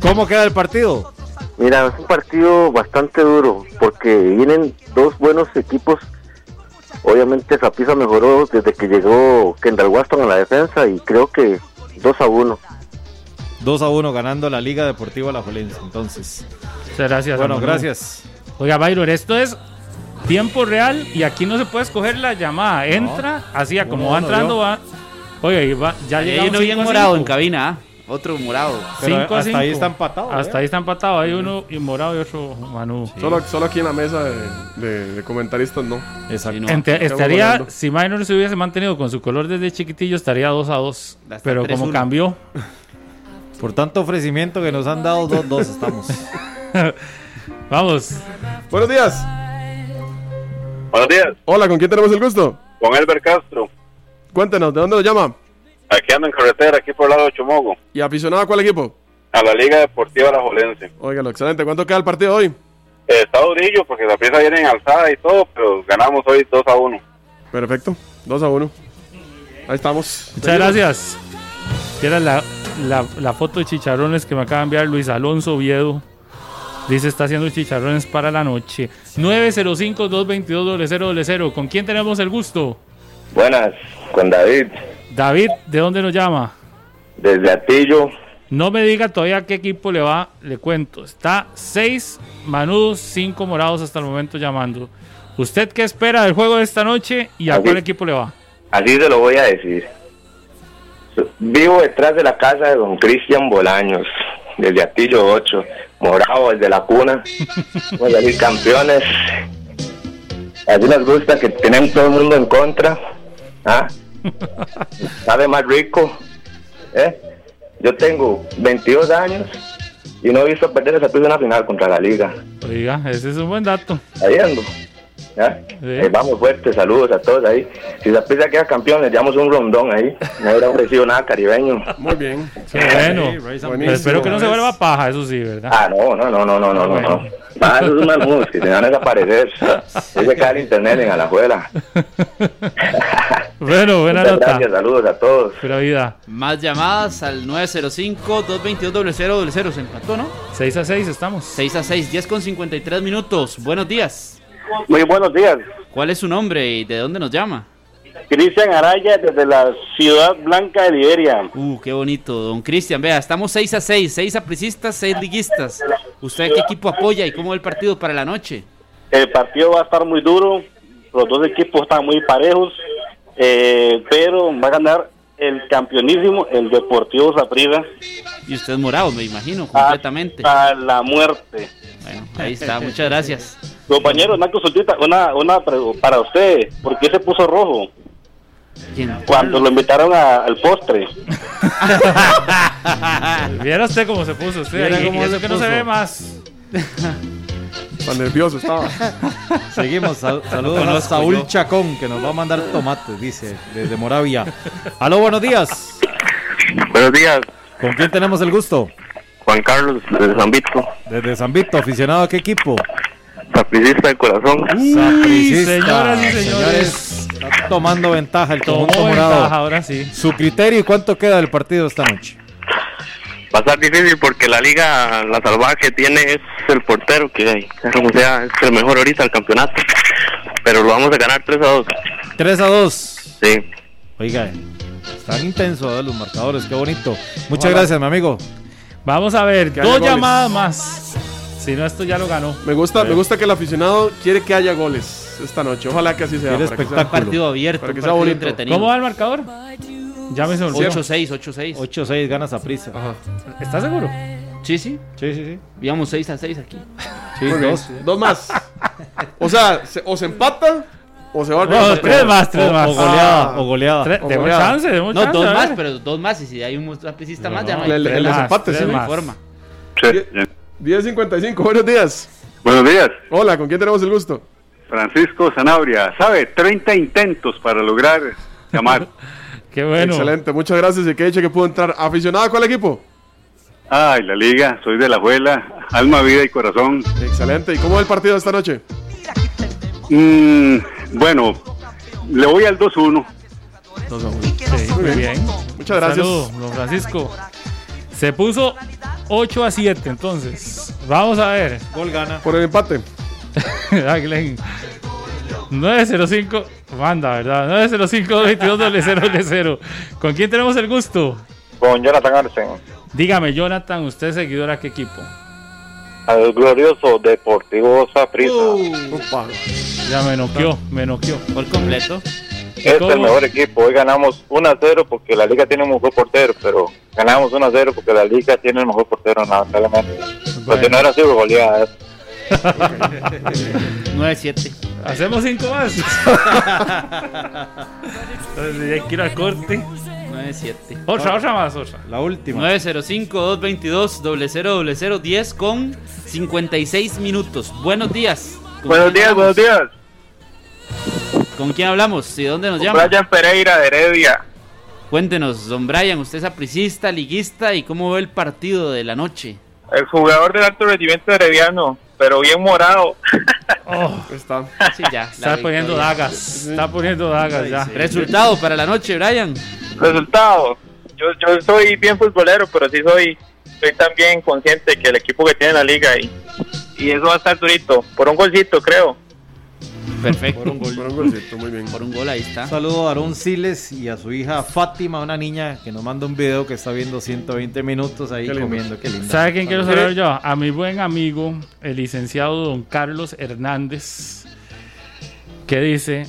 ¿Cómo queda el partido? Mira, es un partido bastante duro porque vienen dos buenos equipos Obviamente Zapisa mejoró desde que llegó Kendall Waston a la defensa y creo que 2 a 1. 2 a 1 ganando la Liga Deportiva La Jolense. Entonces, Muchas gracias. bueno, gracias. Oiga, Byron, esto es tiempo real y aquí no se puede escoger la llamada. Entra, así a como va entrando, yo. va. Oiga, y va, ya llegamos bien morado en cabina, ¿ah? Otro morado. Pero Cinco a hasta ahí está empatado, Hasta ¿eh? ahí está empatado. Hay uno y morado y otro Manu. Solo, solo aquí en la mesa de, de- de comentaristas no. Exacto. No. Ente- estaría, ganando. si Minor se hubiese mantenido con su color desde chiquitillo, estaría 2 a 2. Ya está Pero 3-1. como cambió, Por tanto ofrecimiento que nos han dado, 2-2 estamos. vamos. Buenos días. Buenos días, Hola, ¿con quién tenemos el gusto? con Elber Castro. Cuéntenos, ¿de dónde lo llama? Aquí ando en carretera, aquí por el lado de Chomogo, ¿Y aficionado a cuál equipo? a la Liga Deportiva La Jolense. Óigalo, excelente. ¿Cuánto queda el partido hoy? Eh, está durillo porque la pieza viene en alzada y todo, pero ganamos hoy 2 a 1. Perfecto. 2 a 1. Ahí estamos. Muchas gracias. Era la, la, la foto de chicharrones que me acaba de enviar Luis Alonso Oviedo. Dice, está haciendo chicharrones para la noche. 905-222-0000. ¿Con quién tenemos el gusto? Buenas, con David, David, ¿de dónde nos llama? desde Atillo. No me diga todavía qué equipo le va, le cuento. Está 6 manudos, 5 morados hasta el momento llamando. ¿Usted qué espera del juego de esta noche y a David. cuál equipo le va? Así se lo voy a decir. Vivo detrás de la casa de don Cristian Bolaños, desde Atillo 8, morado desde la cuna. Vamos a salir campeones. Así nos gusta que tenemos todo el mundo en contra. ¿Ah? Sabe más rico. ¿Eh? Yo tengo 22 años y no he visto perder esa en una final contra la liga. Oiga, ese es un buen dato. Ahí ando. ¿Ya? Eh, vamos fuerte, saludos a todos ahí. Si la pizza queda campeón, le damos un rondón ahí. No hubiera ofrecido nada caribeño. Muy bien. Bueno. Sí, Pero Beans. espero que no se vuelva paja, eso sí, ¿verdad? Ah, no, no, no, no, no, no, no. no. Ah, esos son manudos que se van a desaparecer. Dice que el internet en Alajuela. Bueno, buena Muchas nota. gracias, saludos a todos. Pura vida. Más llamadas al 905-222-0000. Se empató, ¿no? 6 a 6 estamos. 6 a 6, 10 con 53 minutos. Buenos días. Muy buenos días. ¿Cuál es su nombre y de dónde nos llama? Cristian Araya desde la Ciudad Blanca de Liberia. Uh, qué bonito, don Cristian. Vea, estamos 6 a 6, 6 apricistas, 6 liguistas. ¿Usted qué equipo apoya y cómo ve el partido para la noche? El partido va a estar muy duro, los dos equipos están muy parejos, eh, pero va a ganar el campeonísimo, el Deportivo Saprissa, Y usted es morado, me imagino, completamente. a la muerte. Bueno, ahí está, muchas gracias. Compañero, una consultita, una, una para usted, ¿por qué se puso rojo? Cuando lo invitaron a- al postre. Viera usted cómo se puso usted Viera ahí, cómo y eso se que no se ve más. Tan nervioso estaba. Seguimos, sal- saludos a Saúl yo. Chacón, que nos va a mandar tomates, dice, desde Moravia. Aló, buenos días. Buenos días, ¿Con quién tenemos el gusto? Juan Carlos de San Vito, Desde San Vito, aficionado a qué equipo? Sapricista de corazón. Sapricista. señoras y señores. está tomando ventaja el Tomó conjunto ventaja, morado. ahora sí. Su criterio y cuánto queda del partido esta noche. Va a estar difícil porque la liga, la salvaje tiene es el portero que hay. Como sea, es el mejor ahorita del campeonato. Pero lo vamos a ganar 3 a 2. 3 a 2. Sí. Oiga, están intensos ¿eh? los marcadores, qué bonito. Muchas gracias, mi amigo. Vamos a ver, Que dos llamadas más. Si no, esto ya lo ganó. Me gusta, me gusta que el aficionado quiere que haya goles esta noche. Ojalá que así sea. Para que sea-. Un partido abierto, Para un que sea partido bonito. entretenido. ¿Cómo va el marcador? Ya me sorprendió. 8-6, 8-6. 8-6 ganas a prisa. ¿Estás seguro? Sí, sí. Sí, sí, sí. Íbamos 6 a 6 aquí. Sí, Muy bien. dos. Dos más. O sea, se- o se empata o se va al No, tres más, tres O, más. o goleada, Ah. o goleada. Tre- o goleada. chance, No, chance. dos a más, pero dos más. Y si hay un trapecista más, ya no hay. El, el Tres desempate, tres sí. forma. 10.55, buenos días. Buenos días, Hola, ¿con quién tenemos el gusto? Francisco Zanabria. ¿Sabe? 30 intentos para lograr llamar. Qué bueno. Excelente, muchas gracias y que dicho que pudo entrar. ¿Aficionado a cuál equipo? Ay, la liga, soy de la abuela, alma, vida y corazón. Excelente, ¿y cómo va el partido esta noche? Mm, bueno, le voy al 2-1. Sí, muy bien. Muchas gracias. Saludos, don Francisco. Se puso 8 a 7, entonces. Vamos a ver. Gol gana. Por el empate. Ah, Glenn. 905, manda, ¿verdad? 905-22-000. ¿Con quién tenemos el gusto? Con Jonathan Arsen, Dígame, Jonathan, ¿usted es seguidor a qué equipo? al glorioso Deportivo Saprissa. Ya me noqueó, me noqueó. Por completo. Es el mejor equipo. Hoy ganamos 1 a 0 porque la liga tiene un mejor portero, pero ganamos 1 a 0 porque la liga tiene el mejor portero, lamentablemente. Pues si no era así, goleada. 9-7. Hacemos 5 más. Entonces, ya hay que ir al corte. 9-7. Otra, otra más, otra. La última. 905-222-0010 con 56 minutos. Buenos días. ¿Con Buenos días, buenos días. ¿Con quién hablamos? ¿Y dónde nos Con llama? Brian Pereira de Heredia. Cuéntenos, don Brian, usted es apricista, liguista y cómo ve el partido de la noche. El jugador del alto rendimiento herediano, pero bien morado. Está. Sí, ya. Está poniendo dagas. Está poniendo dagas ya. Resultado para la noche, Brian. Resultado. Yo, yo soy bien futbolero, pero sí soy, soy también consciente que el equipo que tiene la liga y, y eso va a estar durito. Por un golcito, creo. Perfecto. Por un gol. Por un golcito, muy bien. Por un gol, ahí está. Un saludo a Aarón Siles y a su hija Fátima, una niña que nos manda un video que está viendo 120 minutos ahí Qué comiendo. Qué lindo. ¿Sabe quién quiero saludar yo? A mi buen amigo, el licenciado don Carlos Hernández, que dice,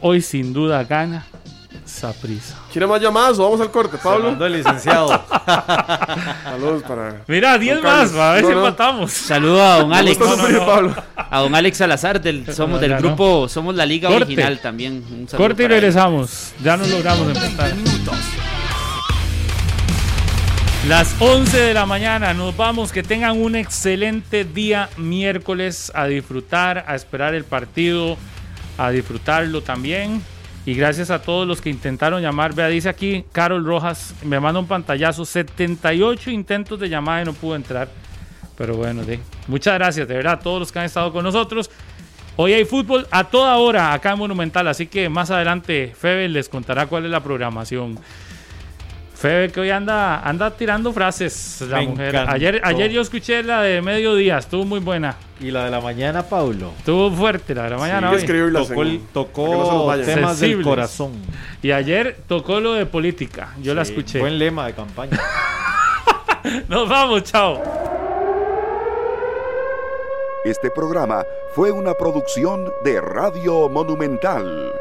hoy sin duda gana Saprisa. ¿Quiere más llamadas o vamos al corte, Pablo? el licenciado. Saludos para. Mira, 10 Don más, a ver No, si no. empatamos. Saludo a don Alex. frío, Pablo. A don Alex Salazar, del, somos No, del no. grupo, somos la liga Corte. original también. Un saludo Corte y él. regresamos. Ya no logramos empatar. Las 11 de la mañana nos vamos. Que tengan un excelente día miércoles a disfrutar, a esperar el partido, a disfrutarlo también. Y gracias a todos los que intentaron llamar. Vea, dice aquí Carol Rojas, me manda un pantallazo, 78 intentos de llamada y no pudo entrar. Pero bueno, de, muchas gracias de verdad a todos los que han estado con nosotros. Hoy hay fútbol a toda hora acá en Monumental, así que más adelante Febe les contará cuál es la programación. Febe que hoy anda, anda tirando frases la Me mujer. encantó. Ayer, ayer yo escuché la de mediodía, estuvo muy buena. Y la de la mañana, Paulo. Estuvo fuerte la de la mañana. que hoy. Tocó, el- no tocó vayan. temas del Sensibles. corazón. Y ayer tocó lo de política. Yo la Sí, escuché. Buen lema de campaña. Nos vamos, chao. Este programa fue una producción de Radio Monumental.